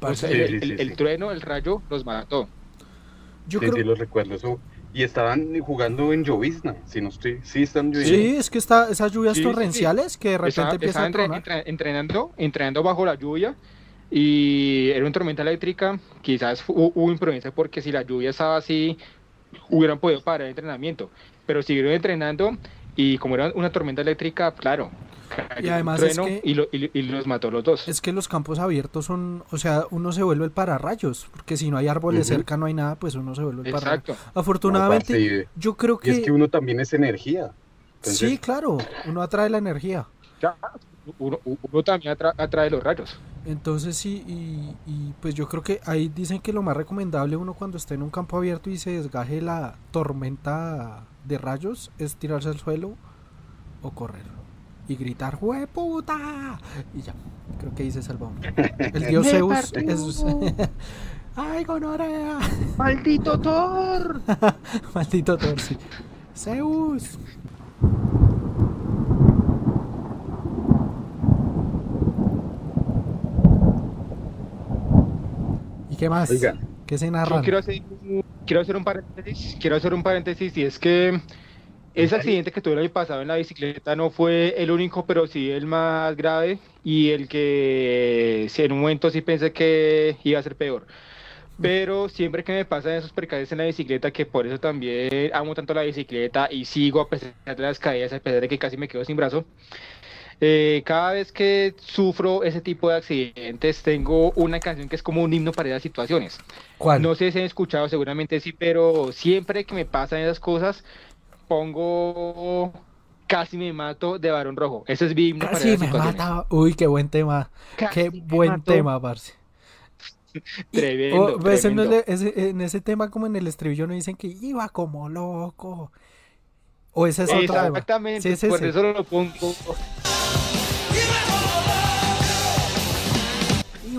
O sea, el, sí, el- sí, el trueno, el rayo, los mató. Yo sí, creo, sí, lo recuerdo eso. Y estaban jugando en llovizna, si no estoy, sí están lloviendo. Sí, es que está, esas lluvias Sí, sí, sí. torrenciales que de repente Estaba, empiezan estaba a entre- tronar. entre- entrenando, entrenando bajo la lluvia y era una tormenta eléctrica. Quizás hu- hubo imprudencia porque si la lluvia estaba así, hubieran podido parar el entrenamiento. Pero siguieron entrenando y como era una tormenta eléctrica, claro. Y además es que- y, lo- y- y los mató los dos. Es que los campos abiertos son, o sea, uno se vuelve el pararrayos, porque si no hay árboles cerca, no hay nada, pues uno se vuelve el pararrayos. Exacto. Afortunadamente, No, parce, yo creo y, y es que, que uno también es energía. Entonces, sí, claro, uno atrae la energía. Ya, uno, uno también atra- atrae los rayos. Entonces sí, y, y pues yo creo que ahí dicen que lo más recomendable uno cuando esté en un campo abierto y se desgaje la tormenta de rayos es tirarse al suelo o correr y gritar puta y ya, creo que ahí se salva uno. El dios Zeus es... ¡Ay, gonorrea! ¡Maldito Thor! Maldito Thor, sí. Zeus. ¿Qué más? Oigan, ¿Qué se Yo narran? quiero hacer, un- quiero hacer un paréntesis, quiero hacer un paréntesis y es que ese accidente que tuve el año pasado en la bicicleta no fue el único, pero sí el más grave y el que en un momento sí pensé que iba a ser peor. Pero siempre que me pasan esos percances en la bicicleta, que por eso también amo tanto la bicicleta y sigo a pesar de las caídas, a pesar de que casi me quedo sin brazo, eh, cada vez que sufro ese tipo de accidentes, tengo una canción que es como un himno para esas situaciones. ¿Cuál? No sé si han escuchado, seguramente sí, pero siempre que me pasan esas cosas, pongo Casi me mato de Barón Rojo. Ese es mi himno para Casi esas me situaciones. mata. Uy, qué buen tema. Casi Qué buen mato. tema, parce. Tremendo, oh, pues, en, tremendo. ese- en ese tema, como en el estribillo, no dicen que iba como loco. O ese es otro tema. Exactamente, Sí, por eso lo pongo.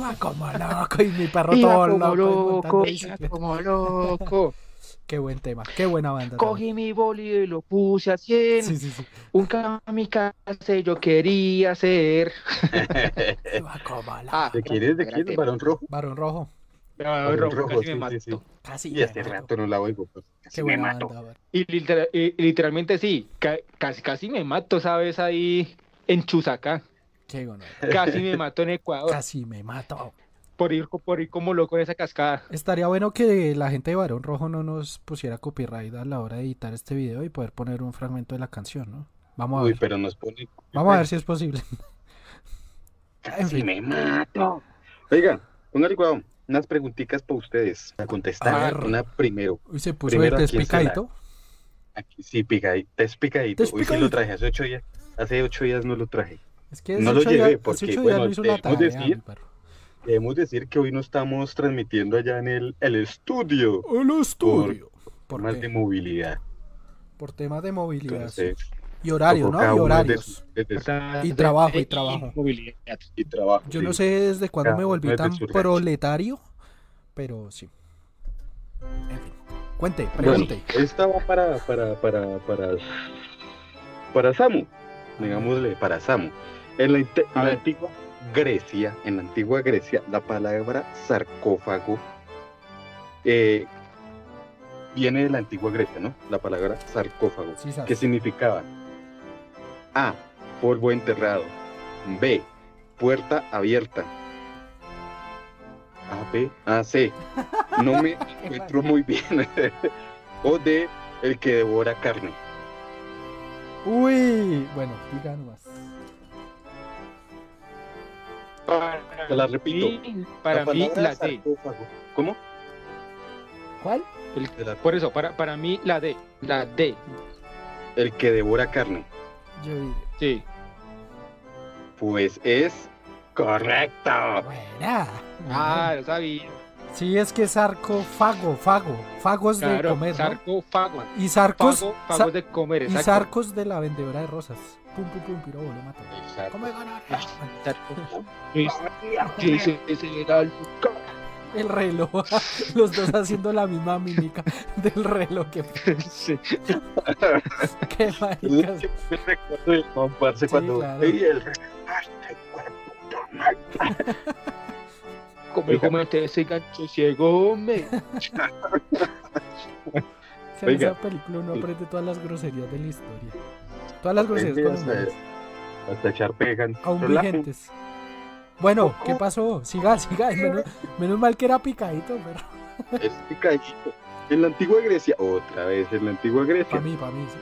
Iba como loco y mi perro Iba todo como loco. loco, como loco. Qué buen tema, qué buena banda. Cogí mi boli y lo puse a 100. también. Sí, sí, sí. Un kamikaze yo quería ser. Iba como loco. Ah, ¿De quién es? ¿De quién es? Varón Rojo. Barón Rojo. Barón Rojo, Rojo, casi me sí. Casi Y mato. rato no la oigo. pues, casi Qué me mato. banda. Y, litera- y- y literalmente sí, ca- casi, casi me mato, ¿sabes? Ahí en Chusacá. Casi me mato en Ecuador Casi me mato. por ir, por ir como loco en esa cascada. Estaría bueno que la gente de Barón Rojo no nos pusiera copyright a la hora de editar este video y poder poner un fragmento de la canción, ¿no? Vamos a Uy, ver. pero nos pone. Vamos a ver si es posible. En Casi fin. me mato. Oigan, póngale cuidado. Unas preguntitas para ustedes. Para A contestar. Una primero. Uy, se puso Primero, de ¿a quién se la- despicadito. Aquí sí, picadito. Es picadito. Hoy sí Despicadito. lo traje. Hace ocho días. Hace ocho días no lo traje. Es que No lo llevé porque, bueno, debemos tarea, decir-. Debemos decir que hoy no estamos transmitiendo allá en el, el estudio. El estudio. Por, qué? de movilidad. Por temas de movilidad. Entonces, y horario, ¿no? Y horarios. Y trabajo, y trabajo. movilidad. y trabajo. Yo sí. no sé desde cuándo me volví tan proletario, pero sí. En fin. Cuente, Bueno, pregunte. esta va para, para, para, para, para Samu, digámosle, para Samu. En la, A antigua Grecia, en la antigua Grecia, la palabra sarcófago eh, viene de la antigua Grecia, ¿no? La palabra sarcófago, Sí, que significaba A, polvo enterrado, B, puerta abierta, A, B, A, C, no me encuentro muy bien, o D, el que devora carne. Uy, bueno, diga nomás. Para Te la repito. mí- para La mí, la D. ¿Cómo? ¿Cuál? El- por eso, para, para mí, la D. La D. El que devora carne. Yo. Sí. Pues es correcto. Buena. Ah, lo sabía. Sí, es que es sarcófago, fago. Fagos de Claro, comer, ¿no? sarcófago. Y sarcos, Fago, sa- fagos de comer, y sarcos de la vendedora de rosas. Pum, pum, pum, piro, lo. Exacto. Ese era el- El reloj. Los dos haciendo la misma mímica del reloj. Que, Sí. qué maricas. Me recuerdo del comparse Sí, cuando claro. "Ey, el re- ¡Ay, hijo de puta madre". Como Oiga. comete ese gancho ciego, hombre. En Oiga. esa película uno aprende todas las groserías de la historia. Todas las groserías hasta, hasta echar pegan. Aún vigentes. Bueno, ¿qué pasó? Siga, siga. Menos, menos mal que era picadito, pero. Es picadito. En la antigua Grecia, otra vez, en la antigua Grecia. Para mí, para mí. sí.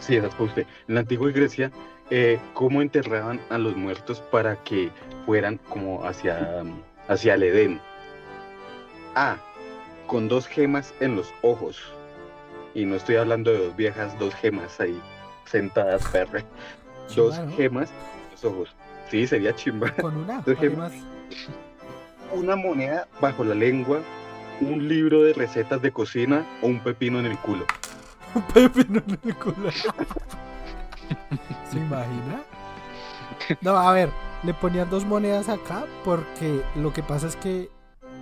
Sí, esa es para usted. En la antigua Grecia, eh, ¿cómo enterraban a los muertos para que fueran como hacia, hacia el Edén? A. Con dos gemas en los ojos. Y no estoy hablando de dos viejas, dos gemas ahí sentadas, perre. Dos ¿no? gemas los ojos. Sí, sería chimba. Con una. Dos además. Una moneda bajo la lengua, un libro de recetas de cocina o un pepino en el culo. Un pepino en el culo. ¿Se imagina? No, a ver, le ponían dos monedas acá porque lo que pasa es que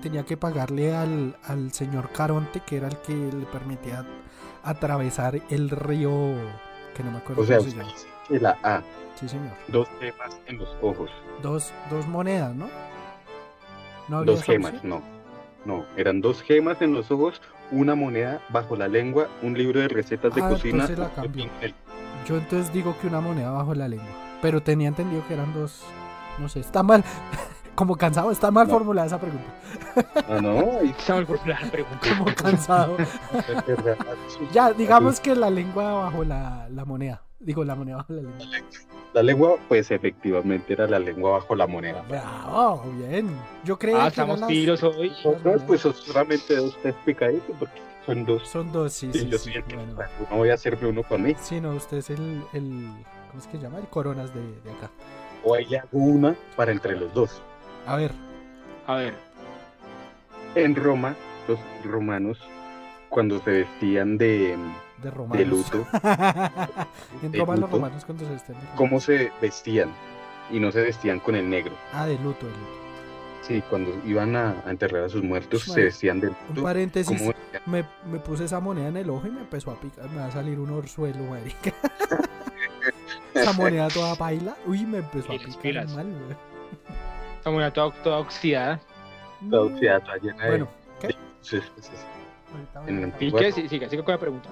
tenía que pagarle al, al señor Caronte, que era el que le permitía atravesar el río, que no me acuerdo O sea, cómo se llama. que la A, Sí, señor. dos gemas en los ojos. Dos, dos monedas, ¿no? No había Dos gemas, no. No, eran dos gemas en los ojos, una moneda bajo la lengua, un libro de recetas de Ah, cocina. entonces la cambio. Yo entonces digo que una moneda bajo la lengua. Pero tenía entendido que eran dos. No sé, está mal. Como cansado, está mal No. formulada esa pregunta. Ah, no, ahí Está mal por la pregunta. Como cansado. ya, digamos que la lengua bajo la, la moneda. Digo, la moneda bajo la lengua. La lengua, pues efectivamente era la lengua bajo la moneda. Bravo, bien. Yo creía Ah, que estamos las- pilos hoy. Otros, pues solamente dos test picaditos, porque son dos. Son dos, sí, Y sí. yo sí, soy el que- bueno. no voy a hacerme uno para mí. Sí, no, usted es el, el. ¿Cómo es que se llama? El coronas de, de acá. O ahí le hago una para entre los dos. A ver, A ver, En Roma, los romanos, cuando se vestían de, de romanos. de luto, en De Roma los romanos cuando se vestían de luto. ¿cómo se vestían? Y no se vestían con el negro. Ah, de luto, de luto. Sí, cuando iban a, a enterrar a sus muertos, Bueno, se vestían de Un luto. paréntesis. ¿Cómo? Me, me puse esa moneda en el ojo y me empezó a picar. Me va a salir un orzuelo, marica. esa moneda toda baila. Uy, me empezó a picar mal, güey. Esta moneda toda, toda oxidada. La oxidada está llena de- Bueno, ¿qué? Sí, sí, sí. En ¿Y Bueno. qué? Sí, siga con la pregunta.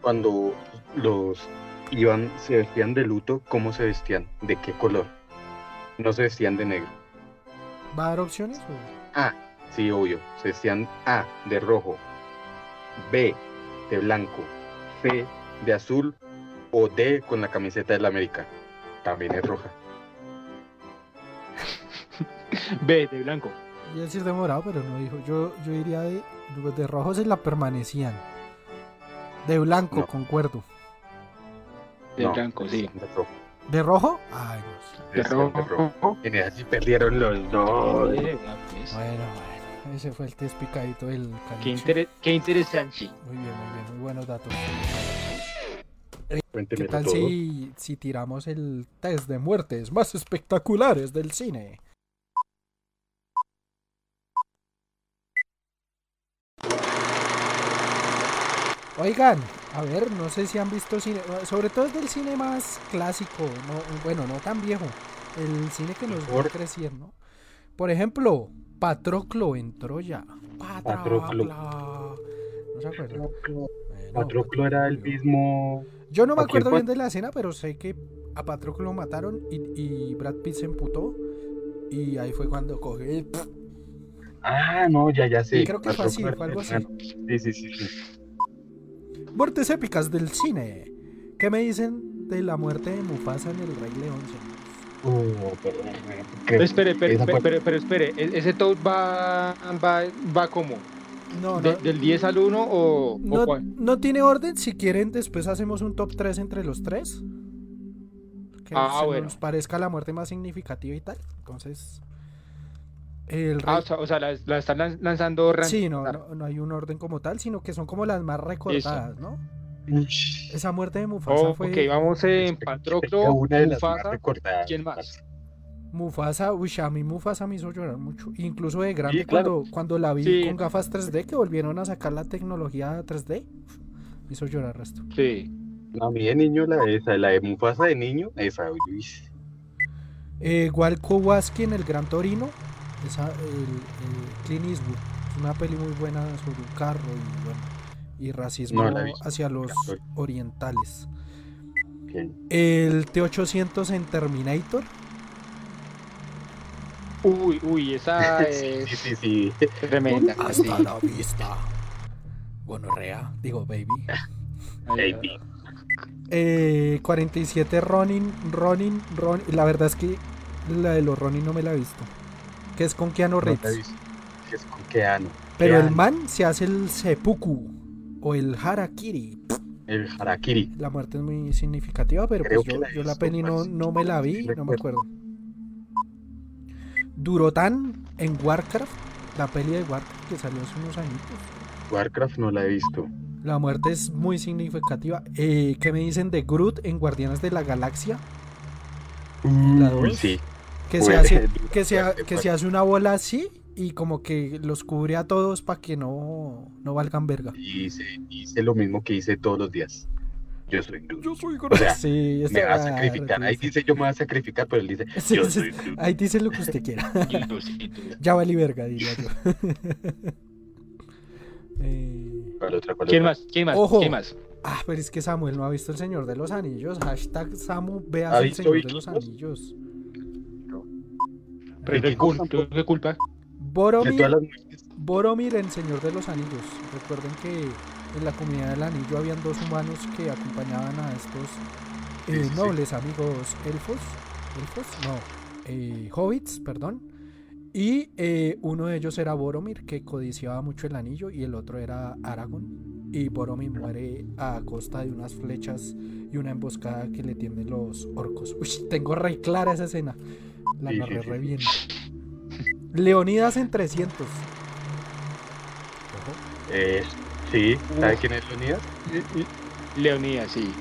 Cuando los iban, se vestían de luto, ¿cómo se vestían? ¿De qué color? No se vestían de negro. ¿Va a dar opciones? o? A, sí, obvio. Se vestían A, de rojo. B, de blanco. C, de azul. O D, con la camiseta del América. También es roja. B, de blanco. Iba a decir de morado, pero no dijo. Yo, yo diría de, de rojo se la permanecían. De blanco, No. concuerdo. De No, blanco, sí. De rojo. ¿De rojo? Ay, no sé. De rojo. En esa sí perdieron los dos. Pues. Bueno, bueno. Ese fue el test picadito del Qué, intere- qué interesante. Muy bien, muy bien. Muy buenos datos. ¿Qué tal si, si tiramos el test de muertes más espectaculares del cine? Oigan, a ver, no sé si han visto cine, sobre todo es del cine más clásico, no, bueno, no tan viejo, el cine que nos vio Mejor. crecer, ¿no? Por ejemplo, Patroclo en Troya. Patroclo. Patroclo. ¿No se acuerdan? Bueno, Patroclo era el mismo. yo no me ¿A acuerdo bien de la escena, pero sé que a Patroclo lo mataron y, y Brad Pitt se emputó. Y ahí fue cuando coge. Ah, no, ya, ya sé. Creo que fue así, Patroclo fue algo así. Sí, sí, sí. sí. Muertes épicas del cine. ¿Qué me dicen de la muerte de Mufasa en El Rey León? Uh, pero, Pero espere, espere, fue- pero, pero espere, ¿e- ¿ese top va, va, va como? No, ¿De- no, ¿Del 10 al 1 o, o no, cuál? no tiene orden. Si quieren, después hacemos un top 3 entre los tres. Que Ah, se bueno. nos parezca la muerte más significativa y tal. Entonces. El Ah, rey- o sea, o sea, la, la están lan- lanzando ran- Sí, no, no, no hay un orden como tal, sino que son como las más recordadas, ¿no? Ush, Esa muerte de Mufasa Oh, fue. ok, vamos en Patroclo, una de las más Mufasa. recordadas. ¿quién más? Mufasa, uy, a mí Mufasa me hizo llorar mucho. Incluso de grande, Sí, claro. cuando, cuando la vi Sí. con gafas 3D, que volvieron a sacar la tecnología 3D, me hizo llorar resto. Sí. A mí de niño, la, esa, la de Mufasa de niño, esa. uy, Eh, igual Kowalski en El Gran Torino, esa, el, el Clint Eastwood. Es una peli muy buena sobre un carro y, bueno, y racismo No hacia los orientales. El T-800 en Terminator. Uy, uy, esa Sí, es sí, sí, sí. tremenda. sí. Hasta la vista. Gonorrea, digo baby. Baby. Eh, 47 Ronin, Ronin, Ronin. La verdad es que la de los Ronin no me la he visto. Que es con Keanu No la he Reeves. visto. Es con Keanu. Pero el man se hace el seppuku o el harakiri. El Harakiri. La muerte es muy significativa, pero Creo pues yo, que la yo la peli no, no me la vi, no me acuerdo. Durotan en Warcraft, la peli de Warcraft que salió hace unos añitos. Warcraft no la he visto. La muerte es muy significativa. Eh, ¿Qué me dicen de Groot en Guardianes de la Galaxia? La Uy, dos. sí. Que se, hace, que, se, que se hace una bola así y como que los cubre a todos para que no, no valgan verga. Y hice, hice lo mismo que hice todos los días. yo soy Groot. Yo soy O sea, sí, me va a sacrificar. Ahí dice yo me voy a sacrificar, pero él dice sí, yo sí, soy Groot. Ahí dice lo que usted quiera. Ya vale verga, diría yo. Eh, ¿Cuál otra, cuál ¿Quién otra? más? ¿Quién más? Ojo. ¿Quién más? Ah, pero es que Samuel no ha visto El Señor de los Anillos. Hashtag Samu, veas ¿Ha El Señor de los? Anillos. Pero ¿De ¿qué qué culpa? tampoco? ¿Qué culpa? De Boromir, las. Boromir en Señor de los Anillos. Recuerden que en la comunidad del anillo habían dos humanos que acompañaban a estos eh, sí, sí. nobles amigos elfos. ¿Elfos? No. eh, hobbits, perdón. Y eh, uno de ellos era Boromir, que codiciaba mucho el anillo, y el otro era Aragorn. Y Boromir muere a costa de unas flechas y una emboscada que le tienden los orcos. Uy, tengo re clara esa escena. La Sí, narré sí. re bien. Leonidas en 300. Ojo. Eh, sí, ¿sabe quién es Leonidas? Leonidas, sí.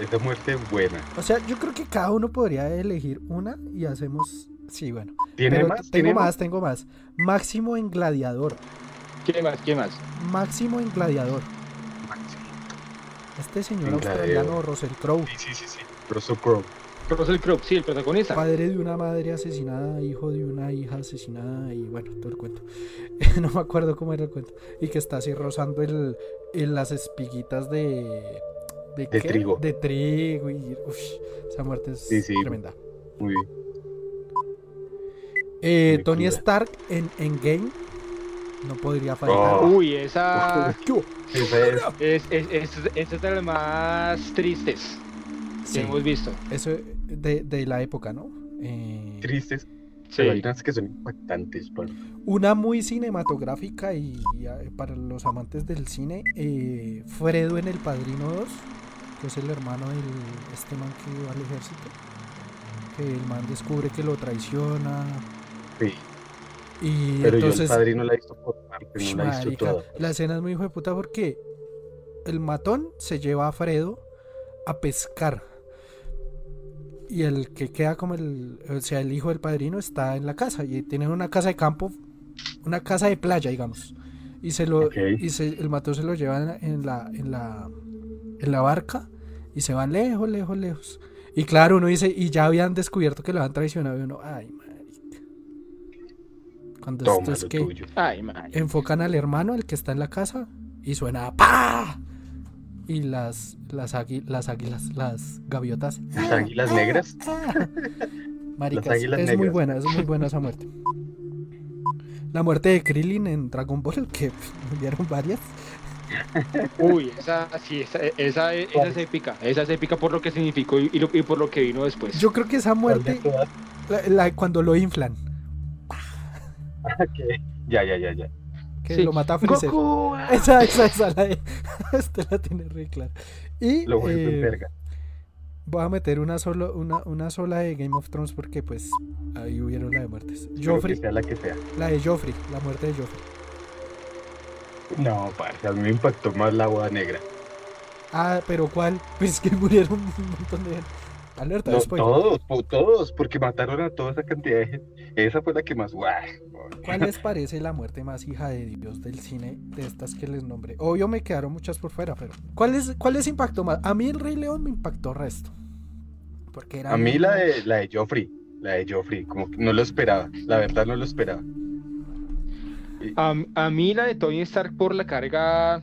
Esa muerte es buena. O sea, yo creo que cada uno podría elegir una y hacemos. Sí, bueno. ¿Tiene Pero más? Tengo ¿Tiene más, tengo más. Máximo en gladiador. ¿Quién más? ¿Quién más? Máximo en gladiador. Este señor En australiano, Gladiador. Russell Crowe, Sí, sí, sí, sí. Russell Crowe. Russell Crowe, sí, el protagonista. padre de una madre asesinada, hijo de una hija asesinada y bueno, todo el cuento. no me acuerdo cómo era el cuento. Y que está así rozando el, en las espiguitas de... ¿De, De trigo. De trigo y... uf, esa muerte es Sí, sí. tremenda. Muy bien. Eh, Muy Tony. Stark en Endgame no podría faltar. Oh. Uy, esa es es, es, es, esa es de las más tristes sí, que hemos visto. eso de, de la época, ¿no? Eh, tristes, Sí. pero hay unas que son impactantes. Pablo. una muy cinematográfica y eh, para los amantes del cine, eh, Fredo en El Padrino 2, que es el hermano del este man que va al ejército, que el man descubre que lo traiciona Sí, y pero yo entonces el padrino la he visto por parte, Ush, no la he visto marica, toda. la escena es muy hijo de puta porque el matón se lleva a Fredo a pescar. Y el que queda como el, o sea, el hijo del padrino está en la casa y tienen una casa de campo, una casa de playa, digamos. Y se lo y se- el matón se lo lleva en la, en la en la en la barca y se van lejos, lejos, lejos. Y claro, uno dice, y ya habían descubierto que lo han traicionado y uno, ay, marica. Cuando esto Toma es que tuyo. Ay, enfocan al hermano, el que está en la casa, y suena ¡pa! Y las, las, águi- las águilas, las gaviotas. Las águilas negras. Maricas, Las águilas es muy negras. buena, es muy buena esa muerte. La muerte de Krillin en Dragon Ball, que pff, vieron varias. Uy, esa, sí, esa, esa, esa es épica. Esa es épica por lo que significó y, y lo- y por lo que vino después. Yo creo que esa muerte, la, la- cuando lo inflan, Ok. Ya, ya, ya, ya. Que Sí. lo mata a Freezer. Goku, Esa, esa, esa, la de- este la tiene re clara. Y Lo vuelve eh, verga. voy a meter una, solo, una, una sola de Game of Thrones porque pues ahí hubieron la de muertes. Joffrey, sea la que sea. la de Joffrey, la muerte de Joffrey. No, parce, a mí me impactó más la boda negra. Ah, pero ¿cuál? Pues que murieron un montón de gente. Alerta, No, spoiler. todos, todos, porque mataron a toda esa cantidad de gente. Esa fue la que más. ¡guau! ¿Cuál les parece la muerte más hija de Dios del cine de estas que les nombré? Obvio me quedaron muchas por fuera, pero ¿cuál les, cuál les impactó más? A mí el Rey León me impactó resto. Porque era A mí la de, la de Joffrey. La de Joffrey, como que no lo esperaba. La verdad no lo esperaba. A, a mí la de Tony Stark por la carga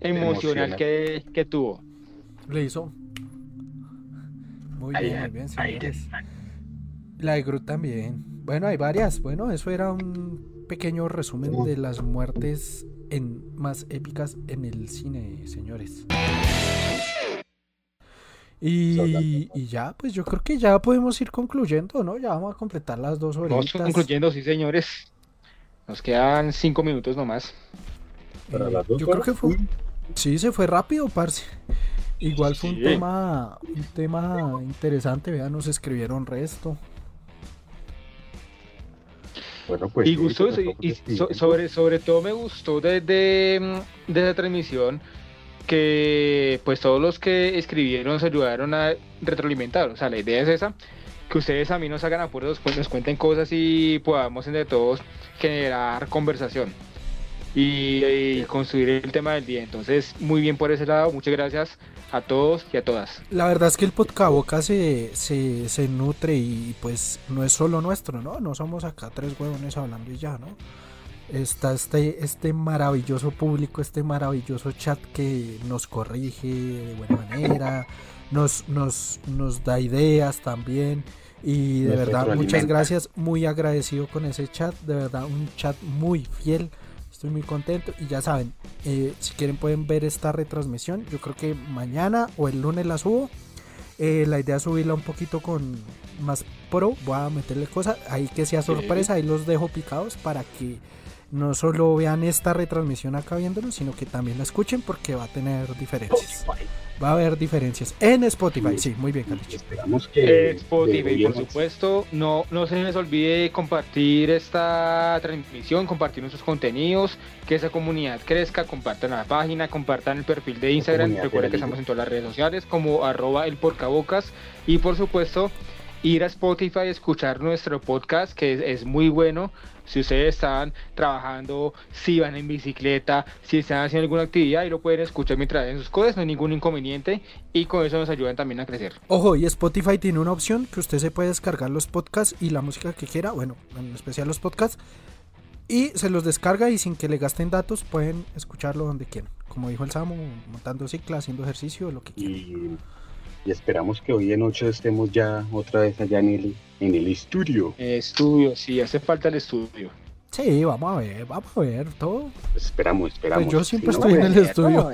emocional Emocional. que, que tuvo. le hizo. Muy Ahí, bien, muy bien, señores. La de Groot también. Bueno, hay varias. Bueno, eso era un pequeño resumen de las muertes en, más épicas en el cine, señores. Y, y ya, pues yo creo que ya podemos ir concluyendo, ¿no? Ya vamos a completar las dos Vamos horitas. concluyendo, sí, señores. Nos quedan cinco minutos nomás. Para Eh, las dos yo creo horas, que fue. Sí, se fue rápido, parce. Igual fue un tema, un tema interesante, vean, nos escribieron resto. Bueno, pues. y gustó, y- so- sobre, sobre todo me gustó de, de, de esa transmisión que pues todos los que escribieron se ayudaron a retroalimentar. O sea, la idea es esa, que ustedes a mí nos hagan apuestos, pues nos cuenten cosas y podamos entre todos generar conversación. Y, y construir el tema del día. Entonces, muy bien por ese lado. Muchas gracias a todos y a todas. La verdad es que el podcast boca se, se, se nutre y pues no es solo nuestro, ¿no? No somos acá tres huevones hablando y ya, ¿no? Está este, este maravilloso público, este maravilloso chat que nos corrige de buena manera, nos, nos, nos da ideas también. Y de Nos verdad, muchas gracias, muy agradecido con ese chat, de verdad, un chat muy fiel. Estoy muy contento y ya saben, eh, si quieren pueden ver esta retransmisión. Yo creo que mañana o el lunes la subo. Eh, la idea es subirla un poquito con más pro. Voy a meterle cosas ahí que sea sorpresa. Ahí los dejo picados para que no solo vean esta retransmisión acá viéndolo, sino que también la escuchen porque va a tener diferencias. Va a haber diferencias en Spotify. Sí, muy bien, Calich. Esperamos que. Eh, Spotify, por supuesto. No, no se les olvide compartir esta transmisión, compartir nuestros contenidos, que esa comunidad crezca, compartan la página, compartan el perfil de Instagram. Recuerden que estamos en todas las redes sociales como arroba el porcabocas. Y por supuesto, ir a Spotify y escuchar nuestro podcast, que es, es muy bueno. Si ustedes están trabajando, si van en bicicleta, si están haciendo alguna actividad y lo pueden escuchar mientras hacen sus cosas, no hay ningún inconveniente y con eso nos ayudan también a crecer. Ojo, y Spotify tiene una opción que usted se puede descargar los podcasts y la música que quiera, bueno, en especial los podcasts, y se los descarga y sin que le gasten datos pueden escucharlo donde quieran. Como dijo el Samu, montando cicla, haciendo ejercicio, lo que quieran. Y, y esperamos que hoy en noche estemos ya otra vez allá en el, en el estudio. Estudio, sí, hace falta el estudio. Sí, vamos a ver, vamos a ver todo. Esperamos, esperamos. Pues yo siempre Si no, estoy en el pues, estudio.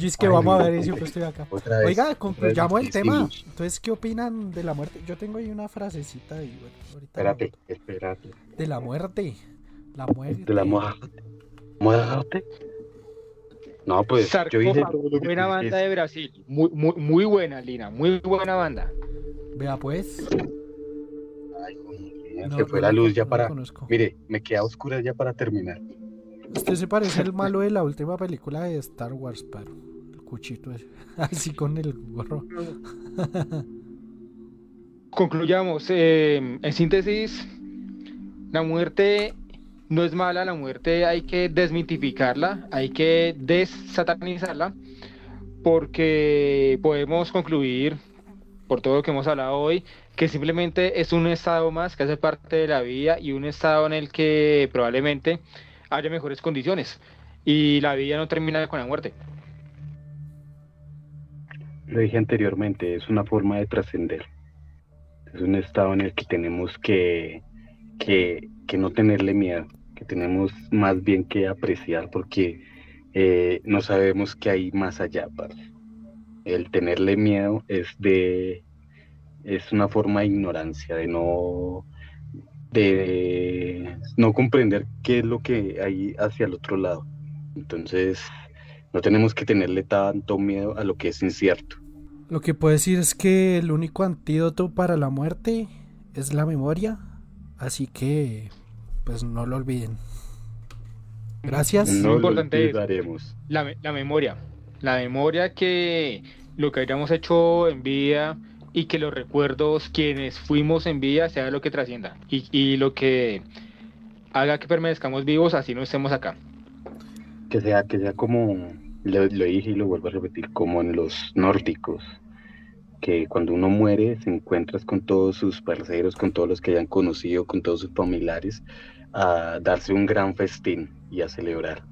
Y es que Ay, vamos a ver y siempre pues, estoy acá. Vez. Oiga, concluyamos el tema. Entonces, ¿qué opinan de la muerte? Yo tengo ahí una frasecita y bueno, ahorita Espérate, espérate. de la muerte. La muerte. De la muerte. ¿Muerte? No, pues yo hice Sarcófago, todo lo que buena que banda de Brasil. Muy, muy, muy buena, Lina. Muy buena banda. Vea pues. Ay, No, se fue no la luz ya no para. Mire, me queda oscura ya para terminar. Usted se parece al malo de la última película de Star Wars, pero el cuchito ese. Así con el gorro. Concluyamos. eh, en síntesis, la muerte no es mala, la muerte hay que desmitificarla, hay que desatanizarla, porque podemos concluir, por todo lo que hemos hablado hoy, que simplemente es un estado más que hace parte de la vida y un estado en el que probablemente haya mejores condiciones. Y la vida no termina con la muerte. Lo dije anteriormente, es una forma de trascender. Es un estado en el que tenemos que, que, que no tenerle miedo, que tenemos más bien que apreciar porque eh, no sabemos qué hay más allá. parce. El tenerle miedo es de es una forma de ignorancia, de no de no comprender qué es lo que hay hacia el otro lado. Entonces, no tenemos que tenerle tanto miedo a lo que es incierto. Lo que puedo decir es que el único antídoto para la muerte es la memoria. Así que, pues no lo olviden. Gracias. No lo importante es-. La, la memoria. La memoria que lo que hayamos hecho en vida y que los recuerdos, quienes fuimos en vida, sea lo que trascienda. Y, y lo que haga que permanezcamos vivos, así no estemos acá. Que sea, que sea como, lo, lo dije y lo vuelvo a repetir, como en los nórdicos, que cuando uno muere se encuentras con todos sus parceros, con todos los que hayan conocido, con todos sus familiares, a darse un gran festín y a celebrar.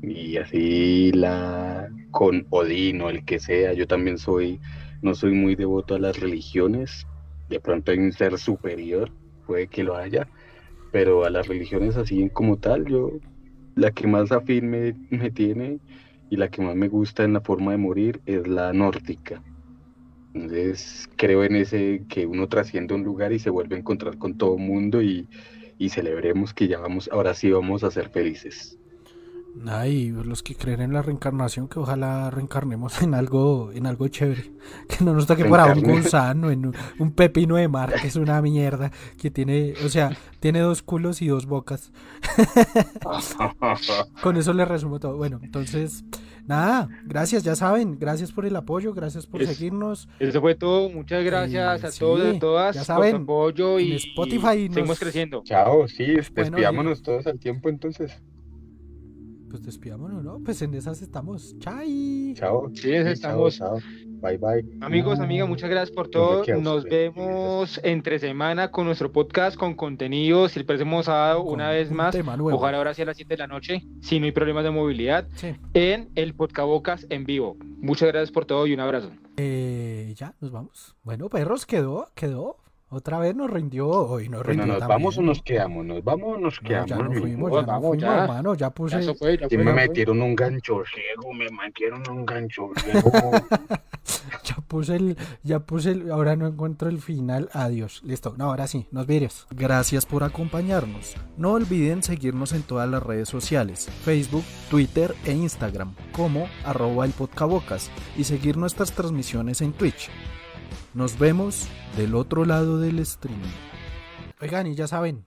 Y así la con Odín o el que sea, yo también soy, no soy muy devoto a las religiones, de pronto hay un ser superior, puede que lo haya, pero a las religiones así como tal, yo la que más afín me, me tiene y la que más me gusta en la forma de morir es la nórdica. Entonces creo en ese que uno trasciende un lugar y se vuelve a encontrar con todo el mundo y, y celebremos que ya vamos, ahora sí vamos a ser felices. Ay, los que creen en la reencarnación, que ojalá reencarnemos en algo, en algo chévere. Que no nos toque por ahí un gusano, en un, un pepino de mar, que es una mierda, que tiene, o sea, tiene dos culos y dos bocas. Con eso le resumo todo. Bueno, entonces, Nada, gracias, ya saben, gracias por el apoyo, gracias por Es- seguirnos. Eso fue todo. Muchas gracias Eh, a sí, todos y a todas ya por saben, su apoyo en y Spotify nos- seguimos creciendo. Chao, sí, Bueno, despidámonos todos al tiempo entonces. Pues despidámonos, ¿no? Pues en esas estamos. Chai. Chao. Sí, estamos. Chao, chao. Bye, bye. Amigos, amigas, muchas gracias por todo. Nos vemos entre semana con nuestro podcast, con contenido. Si el hemos dado una vez un más, ojalá ahora sea a las 7 de la noche, si no hay problemas de movilidad, Sí. en el Podcast Bocas en vivo. Muchas gracias por todo y un abrazo. Eh, ya, nos vamos. Bueno, perros, quedó, quedó. Otra vez nos rindió. Hoy nos Bueno, rindió ¿nos vamos o nos quedamos? ¿Nos vamos o nos No, quedamos? ya no mi fuimos, ya vamos, fuimos, ya. hermano. Ya puse, fue, ya fue, me metieron un gancho ciego, me metieron un gancho ciego. ya puse el, ya puse el, ahora no encuentro el final. Adiós. Listo. No, ahora sí, nos vires. Gracias por acompañarnos. No olviden seguirnos en todas las redes sociales, Facebook, Twitter e Instagram, como arroba el podcabocas y seguir nuestras transmisiones en Twitch. Nos vemos del otro lado del stream. Oigan, y ya saben.